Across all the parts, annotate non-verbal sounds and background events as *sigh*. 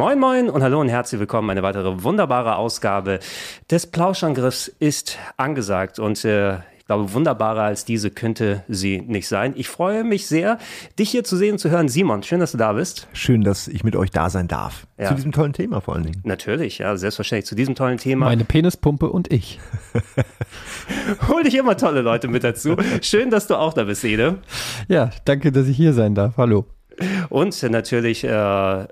Moin Moin und hallo und herzlich willkommen. Eine weitere wunderbare Ausgabe des Plauschangriffs ist angesagt und äh, ich glaube, wunderbarer als diese könnte sie nicht sein. Ich freue mich sehr, dich hier zu sehen und zu hören. Simon, schön, dass du da bist. Schön, dass ich mit euch da sein darf. Ja. Zu diesem tollen Thema vor allen Dingen. Natürlich, ja, selbstverständlich zu diesem tollen Thema. Meine Penispumpe und ich. *laughs* Hol dich immer tolle Leute mit dazu. Schön, dass du auch da bist, Ede. Ja, danke, dass ich hier sein darf. Hallo. Und natürlich, äh,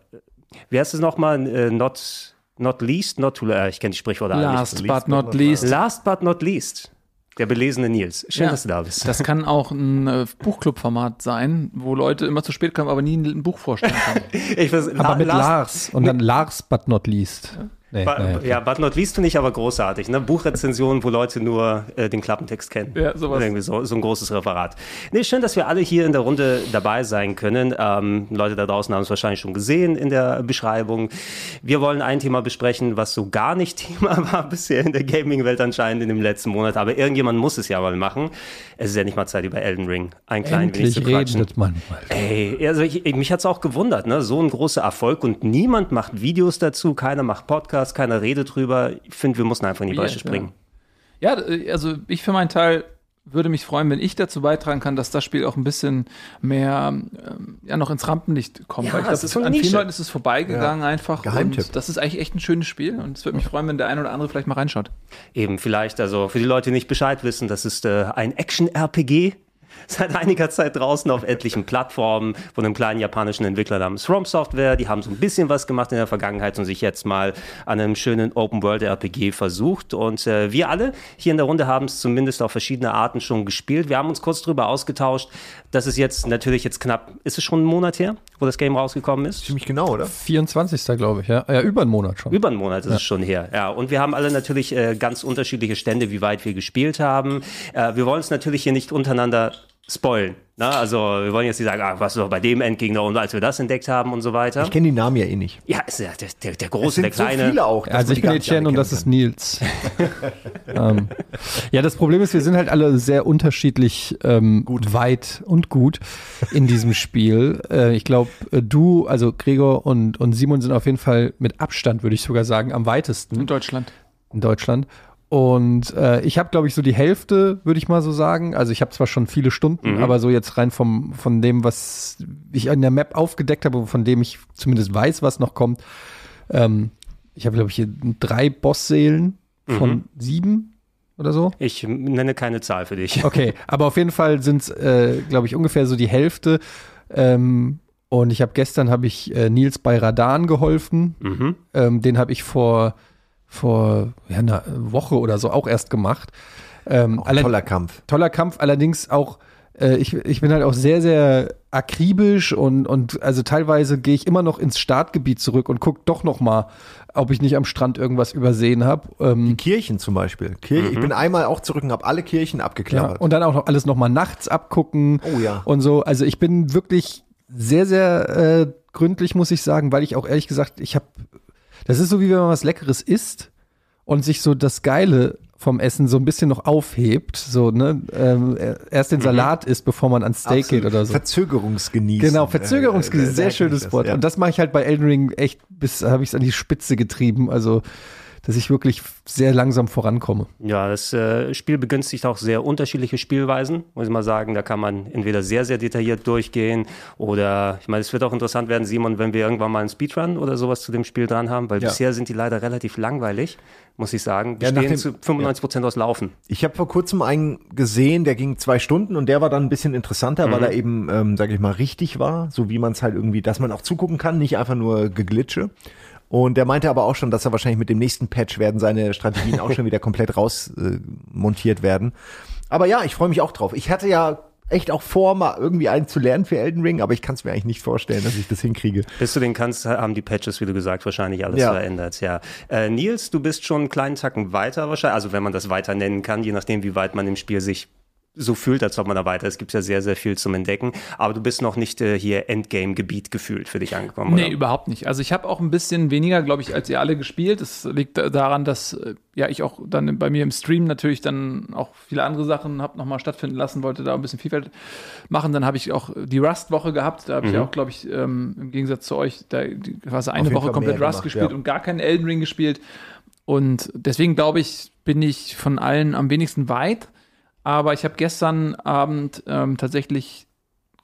wie heißt es nochmal? Äh, not, not least, not to, äh, ich kenne die Sprichworte alle Last nicht. but not least. Last but not least. Der belesene Nils. Schön, Ja. dass du da bist. Das kann auch ein äh, Buchclub-Format sein, wo Leute immer zu spät kommen, aber nie ein Buch vorstellen können. *laughs* Ich weiß, Aber La- mit Lars und dann Lars but not least. Nee, Ba- naja. Ja, but not least finde ich aber großartig. Ne? Buchrezensionen, wo Leute nur äh, den Klappentext kennen. Ja, sowas. Irgendwie so, so ein großes Referat. Nee, schön, dass wir alle hier in der Runde dabei sein können. Ähm, Leute da draußen haben es wahrscheinlich schon gesehen in der Beschreibung. Wir wollen ein Thema besprechen, was so gar nicht *laughs* Thema war bisher in der Gaming-Welt anscheinend in dem letzten Monat. Aber irgendjemand muss es ja mal machen. Es ist ja nicht mal Zeit, über Elden Ring ein klein wenig zu quatschen. redet man mal. Ey, also ich, ich, mich hat's auch gewundert, ne? So ein großer Erfolg und niemand macht Videos dazu, keiner macht Podcasts, keiner redet drüber. Ich finde, wir mussten einfach in die Bresche springen. ja, äh, also ich für meinen Teil würde mich freuen, wenn ich dazu beitragen kann, dass das Spiel auch ein bisschen mehr ähm, ja, noch ins Rampenlicht kommt. Ja, Weil ich glaube, ist so an vielen Nische. Leuten ist es vorbeigegangen einfach. Geheimtipp. Und das ist eigentlich echt ein schönes Spiel und es würde mich freuen, wenn der eine oder andere vielleicht mal reinschaut. Eben, vielleicht, also für die Leute, die nicht Bescheid wissen, das ist äh, ein Action-RPG. Seit einiger Zeit draußen auf etlichen Plattformen von einem kleinen japanischen Entwickler namens From Software. Die haben so ein bisschen was gemacht in der Vergangenheit und sich jetzt mal an einem schönen Open-World-RPG versucht. Und äh, wir alle hier in der Runde haben es zumindest auf verschiedene Arten schon gespielt. Wir haben uns kurz darüber ausgetauscht, dass es jetzt natürlich jetzt knapp, ist es schon einen Monat her, wo das Game rausgekommen ist? Ziemlich genau, oder? 24. glaube ich, ja. Ja, über einen Monat schon. Über einen Monat ist es schon her. Ja, und wir haben alle natürlich äh, ganz unterschiedliche Stände, wie weit wir gespielt haben. Äh, wir wollen es natürlich hier nicht untereinander spoilen. Ne? Also wir wollen jetzt nicht sagen, ah, was war bei dem Endgegner und als wir das entdeckt haben und so weiter. Ich kenne die Namen ja eh nicht. Ja, ist ja der, der, der Es große, sind der kleine. so viele auch. Also ich bin Etienne und das ist Nils. *laughs* ähm, ja, das Problem ist, wir sind halt alle sehr unterschiedlich ähm, gut. weit und gut in diesem Spiel. Äh, ich glaube, du, also Gregor und, und Simon sind auf jeden Fall mit Abstand, würde ich sogar sagen, am weitesten In Deutschland. in Deutschland. Und äh, ich habe, glaube ich, so die Hälfte, würde ich mal so sagen. Also ich habe zwar schon viele Stunden, aber so jetzt rein vom von dem, was ich in der Map aufgedeckt habe, von dem ich zumindest weiß, was noch kommt. Ähm, ich habe, glaube ich, hier drei Bossseelen von sieben oder so. Ich nenne keine Zahl für dich. Okay, *laughs* aber auf jeden Fall sind es, äh, glaube ich, ungefähr so die Hälfte. Ähm, und ich habe gestern habe ich äh, Nils bei Radan geholfen. Mhm. Ähm, den habe ich vor vor ja, einer Woche oder so auch erst gemacht. Ähm, Auch toller Kampf. toller Kampf, allerdings auch, äh, ich, ich bin halt auch sehr, sehr akribisch und, und also teilweise gehe ich immer noch ins Startgebiet zurück und gucke doch noch mal, ob ich nicht am Strand irgendwas übersehen habe. Ähm, Kirchen zum Beispiel. Kirche, Ich bin einmal auch zurück und habe alle Kirchen ja, abgeklappert. und dann auch noch alles noch mal nachts abgucken Oh ja. und so. Also ich bin wirklich sehr, sehr äh, gründlich, muss ich sagen, weil ich auch ehrlich gesagt, ich habe, das ist so wie wenn man was Leckeres isst und sich so das Geile vom Essen so ein bisschen noch aufhebt, so ne, ähm, erst den Salat isst, bevor man ans Steak Absolut. geht oder so. Verzögerungsgenießen. Genau, Verzögerungsgenießen, Äh, äh, sehr merkt schönes das, Wort. ja. Und das mache ich halt bei Elden Ring echt bis, habe ich es an die Spitze getrieben, also dass ich wirklich sehr langsam vorankomme. Ja, das äh, Spiel begünstigt auch sehr unterschiedliche Spielweisen, muss ich mal sagen. Da kann man entweder sehr, sehr detailliert durchgehen oder, ich meine, es wird auch interessant werden, Simon, wenn wir irgendwann mal einen Speedrun oder sowas zu dem Spiel dran haben, weil Ja. bisher sind die leider relativ langweilig, muss ich sagen. Ja, Bestehen nach dem- zu 95 Prozent aus Laufen. Ich habe vor kurzem einen gesehen, der ging zwei Stunden und der war dann ein bisschen interessanter, weil er eben, ähm, sage ich mal, richtig war, so wie man es halt irgendwie, dass man auch zugucken kann, nicht einfach nur geglitsche. Und der meinte aber auch schon, dass er wahrscheinlich mit dem nächsten Patch werden seine Strategien auch schon wieder komplett raus äh, montiert werden. Aber ja, ich freue mich auch drauf. Ich hatte ja echt auch vor, mal irgendwie einen zu lernen für Elden Ring, aber ich kann es mir eigentlich nicht vorstellen, dass ich das hinkriege. Bis du den kannst, haben die Patches, wie du gesagt, wahrscheinlich alles Ja. verändert, ja. Äh, Nils, du bist schon einen kleinen Tacken weiter wahrscheinlich, also wenn man das weiter nennen kann, je nachdem, wie weit man im Spiel sich so fühlt, als ob man da weiter ist. Es gibt ja sehr, sehr viel zum Entdecken. Aber du bist noch nicht äh, hier Endgame-Gebiet gefühlt für dich angekommen, Nee, oder? überhaupt nicht. Also ich habe auch ein bisschen weniger, glaube ich, als ihr alle gespielt. Das liegt da- daran, dass äh, ja ich auch dann bei mir im Stream natürlich dann auch viele andere Sachen habe nochmal stattfinden lassen, wollte da ein bisschen Vielfalt machen. Dann habe ich auch die Rust-Woche gehabt. Da habe ich Mhm. auch, glaube ich, ähm, im Gegensatz zu euch, da quasi eine Woche Fall komplett Rust gemacht, gespielt ja. und gar keinen Elden Ring gespielt. Und deswegen glaube ich, bin ich von allen am wenigsten weit. Aber ich habe gestern Abend ähm, tatsächlich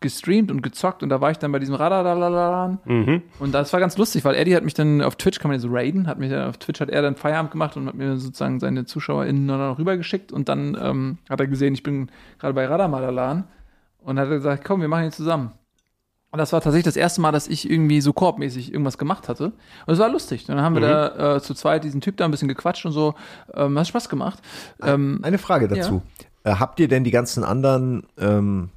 gestreamt und gezockt und da war ich dann bei diesem Radadalalan Mhm. und das war ganz lustig, weil Eddie hat mich dann auf Twitch, kann man ja so raiden, hat mich dann auf Twitch hat er dann Feierabend gemacht und hat mir sozusagen seine ZuschauerInnen dann noch rübergeschickt und dann ähm, hat er gesehen, ich bin gerade bei Radamadalan und hat gesagt, komm, wir machen ihn zusammen. Und das war tatsächlich das erste Mal, dass ich irgendwie so korbmäßig irgendwas gemacht hatte. Und es war lustig. Und dann haben wir da äh, zu zweit diesen Typ da ein bisschen gequatscht und so. Ähm, hat Spaß gemacht. Ähm, Eine Frage dazu. Äh, habt ihr denn die ganzen anderen ähm,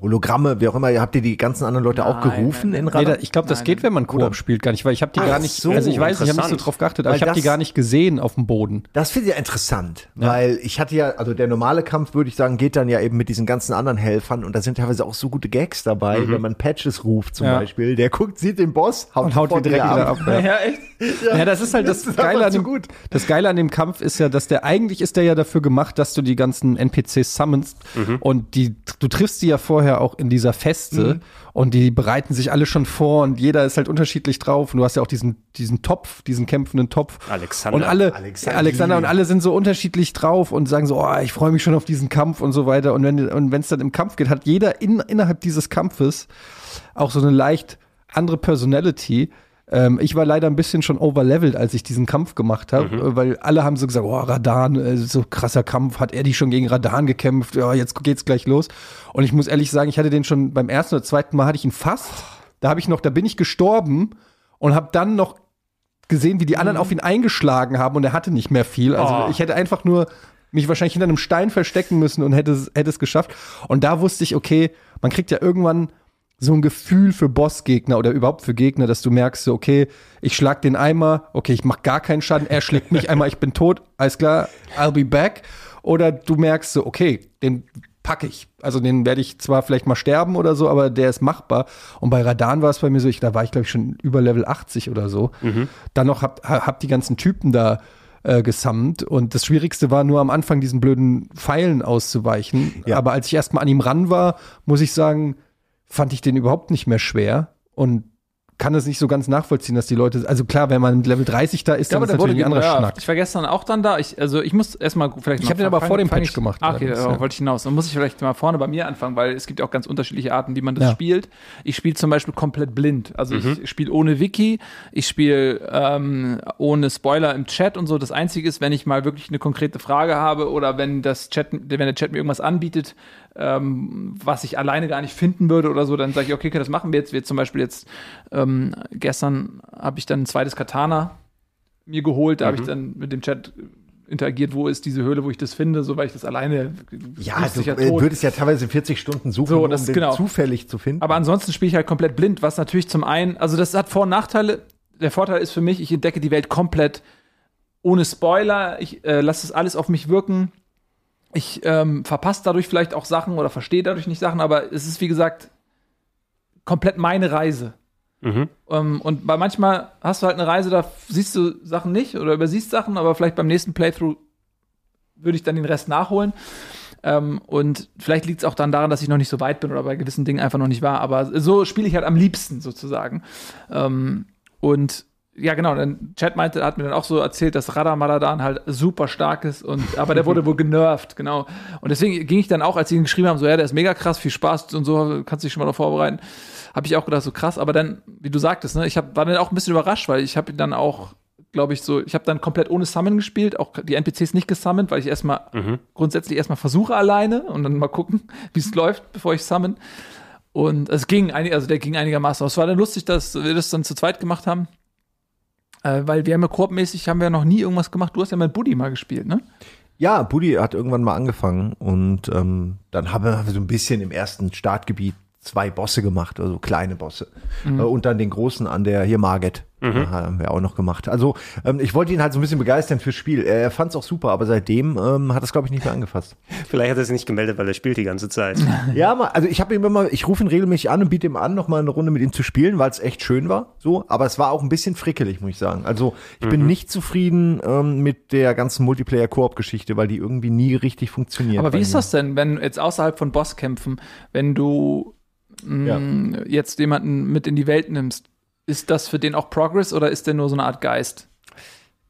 Hologramme, wie auch immer, habt ihr die ganzen anderen Leute auch Nein, gerufen nein, in nein. Nee, Radar? da, ich glaube, das Nein, geht, wenn man Koop spielt, gar nicht, weil ich habe die Ach gar nicht, so, also ich weiß, ich habe nicht so drauf geachtet, aber Weil ich habe die gar nicht gesehen auf dem Boden. Das finde ich ja interessant, weil ich hatte ja, also der normale Kampf, würde ich sagen, geht dann ja eben mit diesen ganzen anderen Helfern und da sind teilweise auch so gute Gags dabei, wenn man Patches ruft zum Ja. Beispiel, der guckt, sieht den Boss, haut, Und haut wie direkt wieder ab. Ja. *laughs* ja, echt? Ja, das ist halt das, Das ist Geile an dem, gut. das Geile an dem Kampf ist ja, dass der eigentlich ist der ja dafür gemacht, dass du die ganzen NPCs summonst und die du triffst die ja vorher auch in dieser Feste und die bereiten sich alle schon vor und jeder ist halt unterschiedlich drauf und du hast ja auch diesen diesen Topf, diesen kämpfenden Topf Alexander. und alle Alexander. Alexander, und alle sind so unterschiedlich drauf und sagen so, oh, ich freue mich schon auf diesen Kampf und so weiter und wenn und wenn es dann im Kampf geht, hat jeder in, innerhalb dieses Kampfes auch so eine leicht andere Personality. Ähm, ich war leider ein bisschen schon overlevelt, als ich diesen Kampf gemacht habe, äh, weil alle haben so gesagt, oh, Radan, äh, so krasser Kampf, hat er die schon gegen Radan gekämpft, ja, jetzt geht's gleich los. Und ich muss ehrlich sagen, ich hatte den schon beim ersten oder zweiten Mal hatte ich ihn fast. Da habe ich noch, da bin ich gestorben und habe dann noch gesehen, wie die anderen auf ihn eingeschlagen haben und er hatte nicht mehr viel. Also Oh. ich hätte einfach nur mich wahrscheinlich hinter einem Stein verstecken müssen und hätte, es- hätte es geschafft. Und da wusste ich, okay, man kriegt ja irgendwann so ein Gefühl für Bossgegner oder überhaupt für Gegner, dass du merkst, so, okay, ich schlag den einmal, okay, ich mach gar keinen Schaden, er schlägt mich einmal, ich bin tot, alles klar, I'll be back. Oder du merkst so, okay, den packe ich. Also den werde ich zwar vielleicht mal sterben oder so, aber der ist machbar. Und bei Radan war es bei mir so, ich, da war ich glaube ich schon über Level 80 oder so. Dann noch hab, hab die ganzen Typen da äh, gesammelt und das Schwierigste war nur am Anfang diesen blöden Pfeilen auszuweichen. Ja. Aber als ich erstmal an ihm ran war, muss ich sagen, fand ich den überhaupt nicht mehr schwer und kann es nicht so ganz nachvollziehen, dass die Leute, also klar, wenn man mit Level 30 da ist, dann ist natürlich ein anderer ja, Schnack. Ich war gestern auch dann da. Ich, also ich muss erstmal vielleicht Ich mal hab den aber vor dem Patch gemacht, Ah, okay, darauf ja. wollte ich hinaus. Dann muss ich vielleicht mal vorne bei mir anfangen, weil es gibt ja auch ganz unterschiedliche Arten, wie man das Ja. spielt. Ich spiele zum Beispiel komplett blind. Also ich spiele ohne Wiki, ich spiele ähm, ohne Spoiler im Chat und so. Das Einzige ist, wenn ich mal wirklich eine konkrete Frage habe oder wenn das Chat, wenn der Chat mir irgendwas anbietet, ähm, was ich alleine gar nicht finden würde oder so, dann sage ich, okay, okay, das machen wir jetzt. Wir zum Beispiel jetzt ähm, gestern habe ich dann ein zweites Katana mir geholt, da habe ich dann mit dem Chat interagiert, wo ist diese Höhle, wo ich das finde, so weil ich das alleine Ja, du ich ja äh, tot. würdest ja teilweise 40 Stunden suchen, So, um das- den genau. zufällig zu finden. Aber ansonsten spiele ich halt komplett blind, was natürlich zum einen, also das hat Vor- und Nachteile. Der Vorteil ist für mich, ich entdecke die Welt komplett ohne Spoiler. Ich äh, lasse es alles auf mich wirken. Ich ähm, verpasse dadurch vielleicht auch Sachen oder verstehe dadurch nicht Sachen, aber es ist wie gesagt komplett meine Reise. Mhm. Ähm, und bei manchmal hast du halt eine Reise, da siehst du Sachen nicht oder übersiehst Sachen, aber vielleicht beim nächsten Playthrough würde ich dann den Rest nachholen. Ähm, und vielleicht liegt es auch dann daran, dass ich noch nicht so weit bin oder bei gewissen Dingen einfach noch nicht war. Aber so spiele ich halt am liebsten sozusagen. Ähm, und ja, genau, dann Chat meinte, hat mir dann auch so erzählt, dass Radamaradan halt super stark ist und aber der wurde wohl genervt, genau. Und deswegen ging ich dann auch, als sie ihn geschrieben haben, so ja, der ist mega krass, viel Spaß und so, kannst dich schon mal darauf vorbereiten, habe ich auch gedacht, so krass, aber dann, wie du sagtest, ne, ich hab, war dann auch ein bisschen überrascht, weil ich habe ihn dann auch, glaube ich, so, ich habe dann komplett ohne Summon gespielt, auch die NPCs nicht gesummont, weil ich erstmal grundsätzlich erstmal versuche alleine und dann mal gucken, *laughs* wie es läuft, bevor ich summon. Und es ging, also der ging einigermaßen aus. Es war dann lustig, dass wir das dann zu zweit gemacht haben. Äh, weil wir haben ja koopmäßig haben wir noch nie irgendwas gemacht. Du hast ja mit Buddy mal gespielt, ne? Ja, Buddy hat irgendwann mal angefangen und ähm, dann haben wir so ein bisschen im ersten Startgebiet zwei Bosse gemacht, also kleine Bosse. Äh, und dann den großen an der, hier Marget, Mhm. haben wir auch noch gemacht. Also ähm, ich wollte ihn halt so ein bisschen begeistern fürs Spiel. Er fand es auch super, aber seitdem ähm, hat es, glaube ich, nicht mehr angefasst. *laughs* Vielleicht hat er sich nicht gemeldet, weil er spielt die ganze Zeit. *laughs* Ja, mal, also ich habe ihm immer, ich rufe ihn regelmäßig an und biete ihm an, noch mal eine Runde mit ihm zu spielen, weil es echt schön war. So, aber es war auch ein bisschen frickelig, muss ich sagen. Also ich Mhm. bin nicht zufrieden ähm, mit der ganzen Multiplayer-Koop-Geschichte, weil die irgendwie nie richtig funktioniert. Aber wie ist das denn, wenn jetzt außerhalb von Bosskämpfen, wenn du mh, jetzt jemanden mit in die Welt nimmst, ist das für den auch Progress oder ist der nur so eine Art Geist?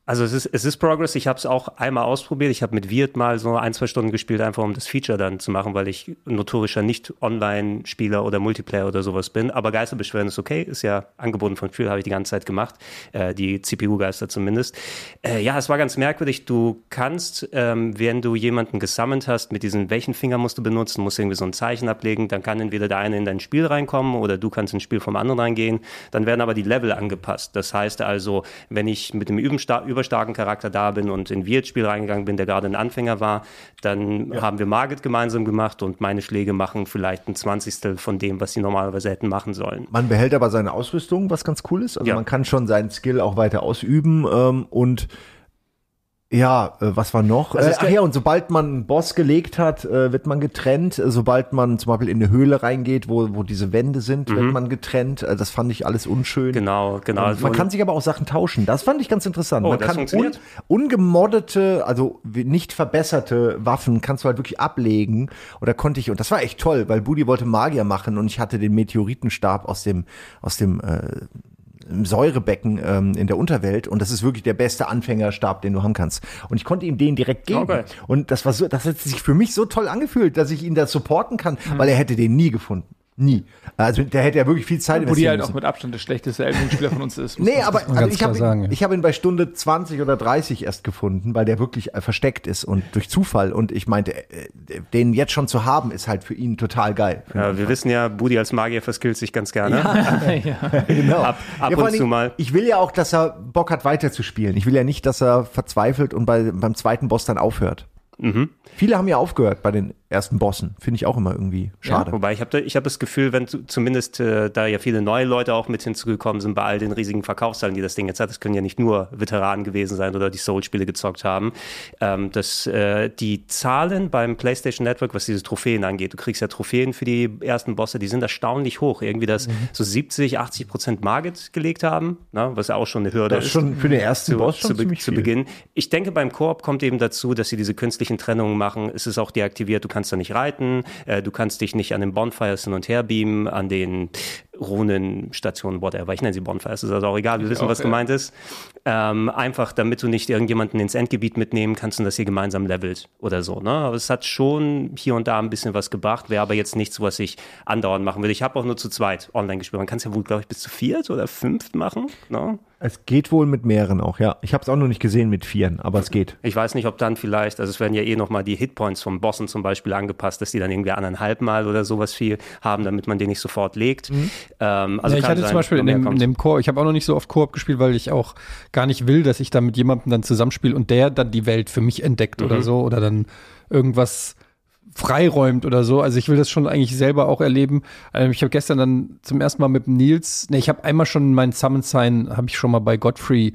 Also es ist, es ist Progress. Ich habe es auch einmal ausprobiert. Ich habe mit Wirt mal so ein, zwei Stunden gespielt, einfach um das Feature dann zu machen, weil ich notorischer Nicht-Online-Spieler oder Multiplayer oder sowas bin. Aber Geisterbeschwören ist okay, ist ja angeboten von Phil, habe ich die ganze Zeit gemacht. Äh, die CPU-Geister zumindest. Äh, ja, es war ganz merkwürdig. Du kannst, ähm, wenn du jemanden gesammelt hast, mit diesen, welchen Finger musst du benutzen, musst du irgendwie so ein Zeichen ablegen, dann kann entweder der eine in dein Spiel reinkommen oder du kannst ins Spiel vom anderen reingehen. Dann werden aber die Level angepasst. Das heißt also, wenn ich mit dem Übenstar überstarken Charakter da bin und in Wirt-Spiel reingegangen bin, der gerade ein Anfänger war, dann haben wir Margit gemeinsam gemacht und meine Schläge machen vielleicht ein Zwanzigstel von dem, was sie normalerweise hätten machen sollen. Man behält aber seine Ausrüstung, was ganz cool ist. Also Ja. man kann schon seinen Skill auch weiter ausüben ähm, und ja, äh, was war noch? Also äh, ach ja, und sobald man einen Boss gelegt hat, äh, wird man getrennt. Äh, Sobald man zum Beispiel in eine Höhle reingeht, wo, wo diese Wände sind, wird man getrennt. Äh, das fand ich alles unschön. Mhm. Genau, genau. Und Also man kann sich aber auch Sachen tauschen. Das fand ich ganz interessant. Oh, man das kann un, funktioniert? ungemoddete, also nicht verbesserte Waffen kannst du halt wirklich ablegen. Oder konnte ich, und das war echt toll, weil Budi wollte Magier machen und ich hatte den Meteoritenstab aus dem, aus dem äh, im Säurebecken ähm, in der Unterwelt und das ist wirklich der beste Anfängerstab, den du haben kannst. Und ich konnte ihm den direkt geben. Okay. Und das war so, das hat sich für mich so toll angefühlt, dass ich ihn da supporten kann, weil er hätte den nie gefunden. Nie. Also der hätte ja wirklich viel Zeit Wo die investieren halt müssen. auch mit Abstand der schlechteste Elbenspieler von uns ist. Nee, aber also ich habe ihn, ja. hab ihn bei Stunde 20 oder 30 erst gefunden, weil der wirklich äh, versteckt ist und durch Zufall. Und ich meinte, äh, den jetzt schon zu haben, ist halt für ihn total geil. Ja, wir wissen ja, Budi als Magier verskillt sich ganz gerne. ja. *laughs* genau. Ab- ab und zu mal. Ich will ja auch, dass er Bock hat, weiterzuspielen. Ich will ja nicht, dass er verzweifelt und bei, beim zweiten Boss dann aufhört. Mhm. Viele haben ja aufgehört bei den ersten Bossen. Finde ich auch immer irgendwie schade. Wobei ich habe ich hab das Gefühl, wenn zu, zumindest äh, da ja viele neue Leute auch mit hinzugekommen sind bei all den riesigen Verkaufszahlen, die das Ding jetzt hat, das können ja nicht nur Veteranen gewesen sein oder die Soul-Spiele gezockt haben, ähm, dass äh, die Zahlen beim PlayStation Network, was diese Trophäen angeht, du kriegst ja Trophäen für die ersten Bosse, die sind erstaunlich hoch. Irgendwie, dass so 70, 80 Prozent Margit gelegt haben, ne, was ja auch schon eine Hürde Das ist schon für den ersten zu, Boss schon zu, ziemlich zu viel. Beginn. Ich denke, beim Koop kommt eben dazu, dass sie diese künstlichen Trennungen machen. Es ist auch deaktiviert, du kannst da nicht reiten, äh, du kannst dich nicht an den Bonfires hin und her beamen, an den Runenstationen, whatever. Ich nenne sie Bonfires, ist also auch egal, wir wissen, auch, was gemeint ist. Ähm, einfach, damit du nicht irgendjemanden ins Endgebiet mitnehmen kannst und das ihr gemeinsam levelt oder so. Ne? Aber es hat schon hier und da ein bisschen was gebracht, wäre aber jetzt nichts, was ich andauernd machen will. Ich habe auch nur zu zweit online gespielt. Man kann es ja wohl, glaube ich, bis zu viert oder fünft machen. Ne? Es geht wohl mit mehreren auch, ja. Ich habe es auch noch nicht gesehen mit vieren, aber es geht. Ich weiß nicht, ob dann vielleicht, also es werden ja eh nochmal die Hitpoints vom Bossen zum Beispiel angepasst, dass die dann irgendwie anderthalb Mal oder sowas viel haben, damit man den nicht sofort legt. Ähm, also ja, ich hatte sein, zum Beispiel in dem, in dem Koop, ich habe auch noch nicht so oft Koop gespielt, weil ich auch gar nicht will, dass ich da mit jemandem dann zusammenspiele und der dann die Welt für mich entdeckt Mhm. oder so oder dann irgendwas freiräumt oder so. Also ich will das schon eigentlich selber auch erleben. Ähm, ich habe gestern dann zum ersten Mal mit Nils, ne, ich habe einmal schon meinen Summon Sign, habe ich schon mal bei Godfrey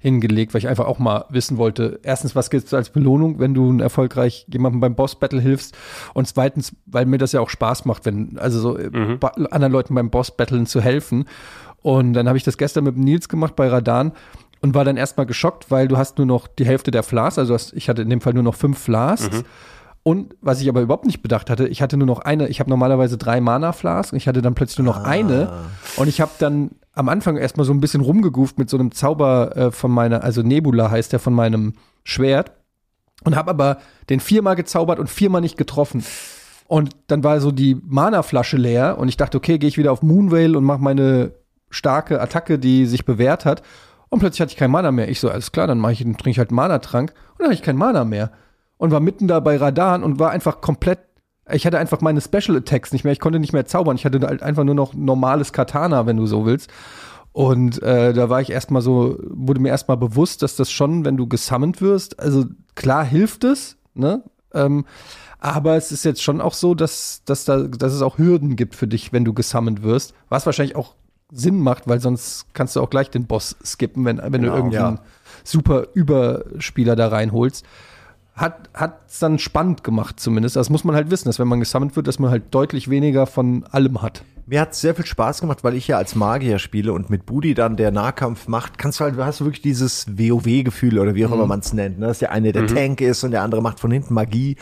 hingelegt, weil ich einfach auch mal wissen wollte, erstens, was gibt's als Belohnung, wenn du erfolgreich jemandem beim Boss-Battle hilfst und zweitens, weil mir das ja auch Spaß macht, wenn, also so äh, ba- anderen Leuten beim Boss-Battlen zu helfen. Und dann habe ich das gestern mit Nils gemacht bei Radan und war dann erstmal geschockt, weil du hast nur noch die Hälfte der Flas, also hast, ich hatte in dem Fall nur noch fünf Flasks. Und was ich aber überhaupt nicht bedacht hatte, ich hatte nur noch eine, ich habe normalerweise drei Mana-Flasks und ich hatte dann plötzlich nur noch eine. Und ich habe dann am Anfang erstmal so ein bisschen rumgeguft mit so einem Zauber äh, von meiner, also Nebula heißt der von meinem Schwert. Und habe aber den viermal gezaubert und viermal nicht getroffen. Und dann war so die Mana-Flasche leer und ich dachte, okay, gehe ich wieder auf Moonvale und mache meine starke Attacke, die sich bewährt hat. Und plötzlich hatte ich kein Mana mehr. Ich so, alles klar, dann mache ich, trinke ich halt einen Mana-Trank und dann hatte ich kein Mana mehr. Und war mitten da bei Radan und war einfach komplett. Ich hatte einfach meine Special Attacks nicht mehr. Ich konnte nicht mehr zaubern. Ich hatte halt einfach nur noch normales Katana, wenn du so willst. Und äh, da war ich erstmal so, wurde mir erstmal bewusst, dass das schon, wenn du gesammelt wirst, also klar hilft es, ne? Ähm, aber es ist jetzt schon auch so, dass, dass, da, dass es auch Hürden gibt für dich, wenn du gesammelt wirst. Was wahrscheinlich auch Sinn macht, weil sonst kannst du auch gleich den Boss skippen, wenn, wenn Genau, du irgendeinen ja. super Überspieler da reinholst. Hat es dann spannend gemacht zumindest. Das muss man halt wissen, dass wenn man gesammelt wird, dass man halt deutlich weniger von allem hat. Mir hat sehr viel Spaß gemacht, weil ich ja als Magier spiele und mit Budi dann der Nahkampf macht, kannst du halt, hast du wirklich dieses WoW-Gefühl oder wie auch immer man es nennt, ne? dass der eine der Tank ist und der andere macht von hinten Magie.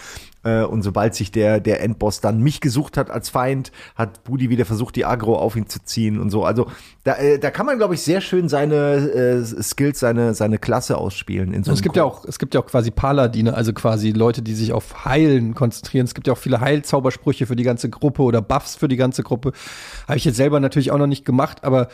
Äh, und sobald sich der, der Endboss dann mich gesucht hat als Feind, hat Budi wieder versucht, die Agro auf ihn zu ziehen und so. Also da, äh, da kann man, glaube ich, sehr schön seine äh, Skills, seine, seine Klasse ausspielen. In so es gibt ja auch, es gibt ja auch quasi Paladine, also quasi Leute, die sich auf Heilen konzentrieren. Es gibt ja auch viele Heilzaubersprüche für die ganze Gruppe oder Buffs für die ganze Gruppe. Habe ich jetzt selber natürlich auch noch nicht gemacht, aber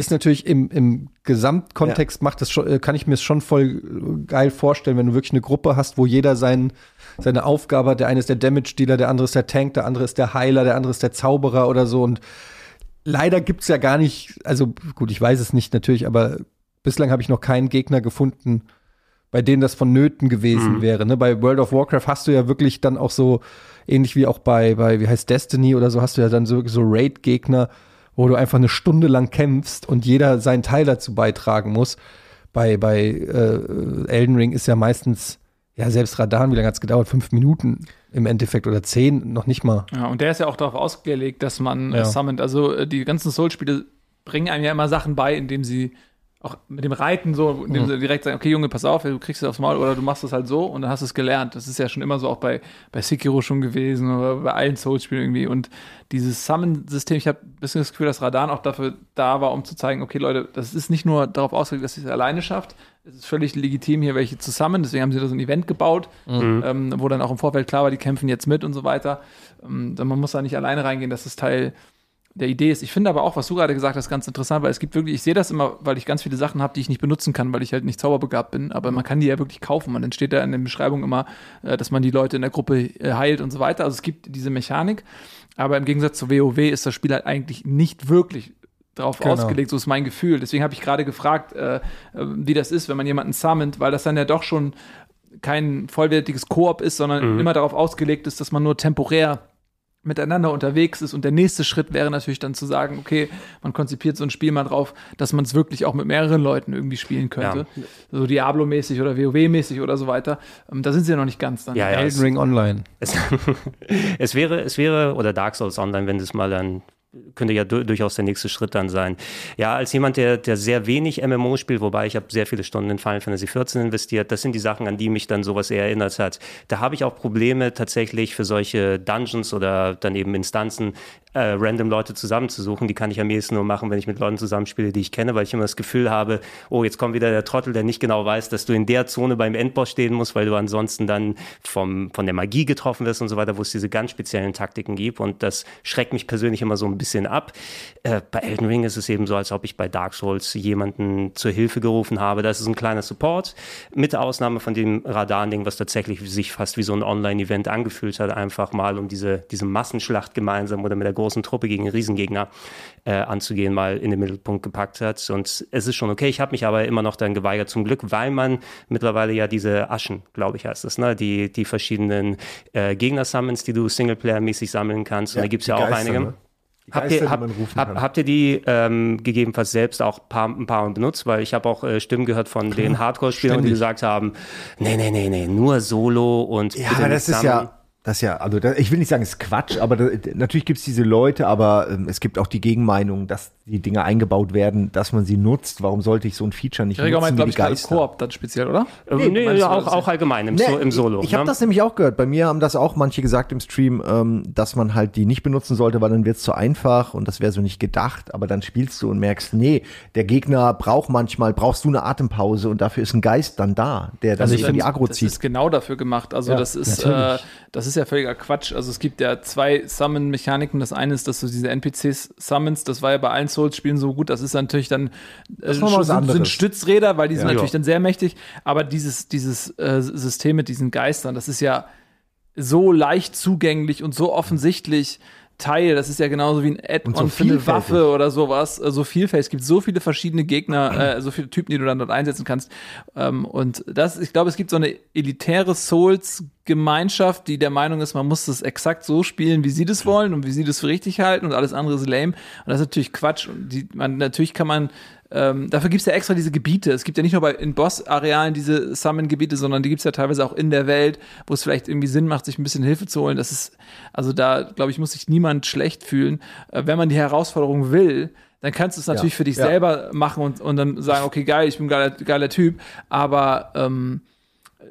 ist natürlich im, im Gesamtkontext macht das schon, äh, kann ich mir es schon voll geil vorstellen, wenn du wirklich eine Gruppe hast, wo jeder sein, seine Aufgabe hat. Der eine ist der Damage-Dealer, der andere ist der Tank, der andere ist der Heiler, der andere ist der Zauberer oder so. Und leider gibt's ja gar nicht, also gut, ich weiß es nicht natürlich, aber bislang habe ich noch keinen Gegner gefunden, bei denen das vonnöten gewesen wäre. Ne? Bei World of Warcraft hast du ja wirklich dann auch so, ähnlich wie auch bei, bei wie heißt Destiny oder so, hast du ja dann so, so Raid-Gegner, wo du einfach eine Stunde lang kämpfst und jeder seinen Teil dazu beitragen muss. Bei, bei äh, Elden Ring ist ja meistens, ja, selbst Radan, wie lange hat's gedauert? Fünf Minuten im Endeffekt oder zehn, noch nicht mal. Ja, und der ist ja auch darauf ausgelegt, dass man Ja. äh, summont. Also äh, die ganzen Soul-Spiele bringen einem ja immer Sachen bei, indem sie auch mit dem Reiten so, indem sie direkt sagen, okay Junge, pass auf, du kriegst es aufs Maul oder du machst es halt so und dann hast du es gelernt. Das ist ja schon immer so auch bei, bei Sekiro schon gewesen oder bei allen Souls-Spielen irgendwie. Und dieses Summon-System, ich habe ein bisschen das Gefühl, dass Radan auch dafür da war, um zu zeigen, okay Leute, das ist nicht nur darauf ausgelegt, dass ihr es alleine schafft. Es ist völlig legitim, hier welche zu summonen. Deswegen haben sie da so ein Event gebaut, ähm, wo dann auch im Vorfeld klar war, die kämpfen jetzt mit und so weiter. Ähm, dann man muss da nicht alleine reingehen, das ist Teil der Idee ist. Ich finde aber auch, was du gerade gesagt hast, ganz interessant, weil es gibt wirklich, ich sehe das immer, weil ich ganz viele Sachen habe, die ich nicht benutzen kann, weil ich halt nicht zauberbegabt bin, aber man kann die ja wirklich kaufen. Man entsteht da in der Beschreibung immer, äh, dass man die Leute in der Gruppe äh, heilt und so weiter. Also es gibt diese Mechanik, aber im Gegensatz zu WoW ist das Spiel halt eigentlich nicht wirklich darauf Genau. ausgelegt, so ist mein Gefühl. Deswegen habe ich gerade gefragt, äh, wie das ist, wenn man jemanden summont, weil das dann ja doch schon kein vollwertiges Koop ist, sondern immer darauf ausgelegt ist, dass man nur temporär miteinander unterwegs ist und der nächste Schritt wäre natürlich dann zu sagen, okay, man konzipiert so ein Spiel mal drauf, dass man es wirklich auch mit mehreren Leuten irgendwie spielen könnte. So Diablo-mäßig oder WoW-mäßig oder so weiter. Ähm, da sind sie ja noch nicht ganz dann. Ja, ja, Elden Ring Online. *laughs* es, es wäre, es wäre, oder Dark Souls Online, wenn das mal dann könnte ja du durchaus der nächste Schritt dann sein. Ja, als jemand, der, der sehr wenig MMO spielt, wobei ich habe sehr viele Stunden in Final Fantasy XIV investiert, das sind die Sachen, an die mich dann sowas eher erinnert hat. Da habe ich auch Probleme tatsächlich für solche Dungeons oder dann eben Instanzen äh, random Leute zusammenzusuchen. Die kann ich am ehesten nur machen, wenn ich mit Leuten zusammenspiele, die ich kenne, weil ich immer das Gefühl habe, oh, jetzt kommt wieder der Trottel, der nicht genau weiß, dass du in der Zone beim Endboss stehen musst, weil du ansonsten dann vom, von der Magie getroffen wirst und so weiter, wo es diese ganz speziellen Taktiken gibt. Und das schreckt mich persönlich immer so ein bisschen ab. Äh, bei Elden Ring ist es eben so, als ob ich bei Dark Souls jemanden zur Hilfe gerufen habe. Das ist ein kleiner Support, mit Ausnahme von dem Radan-Ding, was tatsächlich sich fast wie so ein Online-Event angefühlt hat, einfach mal um diese, diese Massenschlacht gemeinsam oder mit der großen Truppe gegen einen Riesengegner äh, anzugehen, mal in den Mittelpunkt gepackt hat. Und es ist schon okay. Ich habe mich aber immer noch dann geweigert, zum Glück, weil man mittlerweile ja diese Aschen, glaube ich, heißt es, ne? die, die verschiedenen äh, Gegner-Summons, die du Singleplayer-mäßig sammeln kannst. Und da gibt es ja auch Geister, einige. ne? Habt ihr, die hab, hab, habt ihr die ähm, gegebenenfalls selbst auch paar, ein paar Mal benutzt? Weil ich habe auch äh, Stimmen gehört von den Hardcore-Spielern, die gesagt haben, nee, nee, nee, nee, nur Solo und Ja, aber das ist sammeln. ja, das ja, also da, ich will nicht sagen, es ist Quatsch, aber da, natürlich gibt es diese Leute, aber ähm, es gibt auch die Gegenmeinung, dass die Dinge eingebaut werden, dass man sie nutzt. Warum sollte ich so ein Feature nicht Gregor meint, nutzen wie glaube ich? Koop dann speziell, oder? Nee, nee, ja, auch, das auch allgemein im, Nee, so, im Solo. Ich, ich habe ne? das nämlich auch gehört. Bei mir haben das auch manche gesagt im Stream, ähm, dass man halt die nicht benutzen sollte, weil dann wird's zu einfach und das wäre so nicht gedacht. Aber dann spielst du und merkst, nee, der Gegner braucht manchmal, brauchst du eine Atempause und dafür ist ein Geist dann da, der dann Also also ich die Agro Das zieht. ist genau dafür gemacht. Also Ja, das ist äh, das ist ja völliger Quatsch. Also es gibt ja zwei Summon-Mechaniken. Das eine ist, dass du diese NPCs summons. Das war ja bei allen Souls-Spielen so gut. Das ist natürlich dann äh, was sind, Stützräder, weil die sind Ja. natürlich dann sehr mächtig. Aber dieses dieses äh, System mit diesen Geistern, das ist ja so leicht zugänglich und so offensichtlich Teil. Das ist ja genauso wie ein Add-on so für eine. Waffe oder sowas. Äh, So vielfältig. Es gibt so viele verschiedene Gegner, äh, so viele Typen, die du dann dort einsetzen kannst. Ähm, und das, ich glaube, es gibt so eine elitäre Souls-Gemeinschaft, die der Meinung ist, man muss das exakt so spielen, wie sie das wollen und wie sie das für richtig halten und alles andere ist lame. Und das ist natürlich Quatsch. Und die, man, natürlich kann man ähm, dafür gibt's ja extra diese Gebiete. Es gibt ja nicht nur bei, in Boss-Arealen diese Summon-Gebiete, sondern die gibt's ja teilweise auch in der Welt, wo es vielleicht irgendwie Sinn macht, sich ein bisschen Hilfe zu holen. Das ist, also da, glaube ich, muss sich niemand schlecht fühlen. Äh, wenn man die Herausforderung will, dann kannst du es natürlich Ja, für dich ja. selber machen und, und dann sagen, okay, geil, ich bin ein geiler, geiler Typ, aber ähm,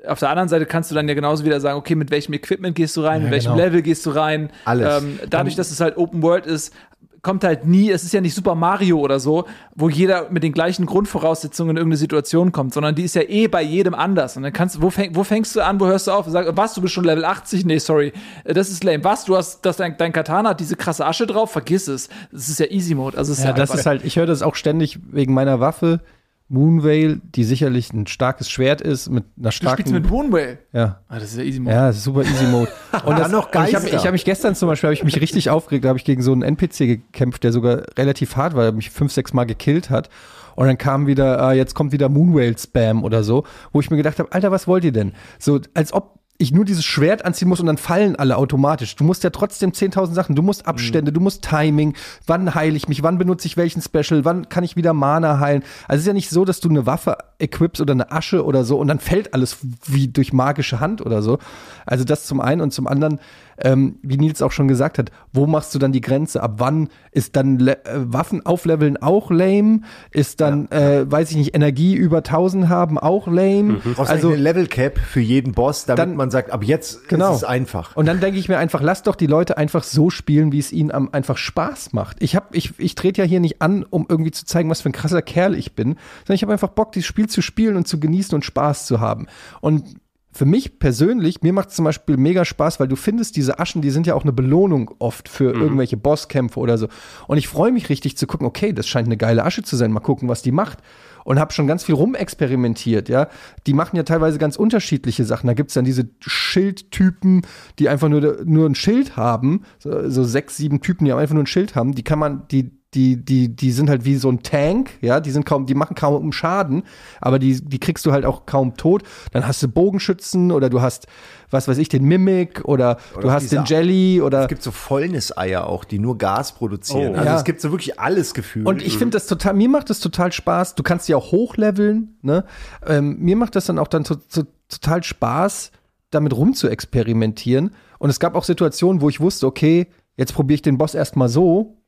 auf der anderen Seite kannst du dann ja genauso wieder sagen, okay, mit welchem Equipment gehst du rein, mit welchem genau. Level gehst du rein. Alles. Ähm, dadurch, dass es halt Open World ist, kommt halt nie, es ist ja nicht Super Mario oder so, wo jeder mit den gleichen Grundvoraussetzungen in irgendeine Situation kommt, sondern die ist ja eh bei jedem anders. Und dann kannst du, wo, fäng, wo fängst du an, wo hörst du auf? Sag, was, du bist schon Level 80? Nee, sorry, äh, das ist lame. Was, du hast, das, dein, dein Katana hat diese krasse Asche drauf? Vergiss es. Das ist ja Easy Mode. Also ist Ja, ja, das ist halt, ich höre das auch ständig wegen meiner Waffe. Moonvale, die sicherlich ein starkes Schwert ist, mit einer Du spielst starken. mit Moonwell. ja. Ah, das ist ja Easy Mode. Ja, das ist super Easy Mode. *laughs* Und Dann noch und ich habe Geister. ich hab mich gestern zum Beispiel, habe ich mich richtig aufgeregt, da habe ich gegen so einen NPC gekämpft, der sogar relativ hart war, der mich fünf, sechs Mal gekillt hat. Und dann kam wieder, äh, jetzt kommt wieder Moonwale-Spam oder so, wo ich mir gedacht habe, Alter, was wollt ihr denn? So, als ob ich nur dieses Schwert anziehen muss und dann fallen alle automatisch. Du musst ja trotzdem 10.000 Sachen, du musst Abstände, du musst Timing, wann heile ich mich, wann benutze ich welchen Special, wann kann ich wieder Mana heilen. Also es ist ja nicht so, dass du eine Waffe equipst oder eine Asche oder so und dann fällt alles wie durch magische Hand oder so. Also das zum einen und zum anderen, ähm, wie Nils auch schon gesagt hat, wo machst du dann die Grenze? Ab wann ist dann Le äh, Waffen aufleveln auch lame? Ist dann, äh, weiß ich nicht, Energie über 1000 haben auch lame? Du brauchst Also eine Level Cap für jeden Boss, damit Dann- man sagt, ab jetzt Genau. ist es einfach. Und dann denke ich mir einfach, lass doch die Leute einfach so spielen, wie es ihnen am, einfach Spaß macht. Ich hab, ich, ich trete ja hier nicht an, um irgendwie zu zeigen, was für ein krasser Kerl ich bin, sondern ich habe einfach Bock, dieses Spiel zu spielen und zu genießen und Spaß zu haben. Und für mich persönlich, mir macht es zum Beispiel mega Spaß, weil du findest, diese Aschen, die sind ja auch eine Belohnung oft für irgendwelche Bosskämpfe oder so. Und ich freue mich richtig zu gucken, okay, das scheint eine geile Asche zu sein, mal gucken, was die macht. Und habe schon ganz viel rumexperimentiert, ja. Die machen ja teilweise ganz unterschiedliche Sachen. Da gibt's dann diese Schildtypen, die einfach nur, nur ein Schild haben, so, so sechs, sieben Typen, die einfach nur ein Schild haben, die kann man, die, die, die, die sind halt wie so ein Tank, ja, die sind kaum, die machen kaum Schaden, aber die, die kriegst du halt auch kaum tot. Dann hast du Bogenschützen oder du hast, was weiß ich, den Mimic oder, du hast den Jelly oder Es gibt so Fäulniseier auch, die nur Gas produzieren. Oh. also Ja. es gibt so wirklich alles gefühlt. Und ich finde das total, mir macht das total Spaß. Du kannst die auch hochleveln, ne? Ähm, mir macht das dann auch dann to to total Spaß, damit rum zu experimentieren. Und es gab auch Situationen, wo ich wusste, okay, jetzt probiere ich den Boss erstmal so,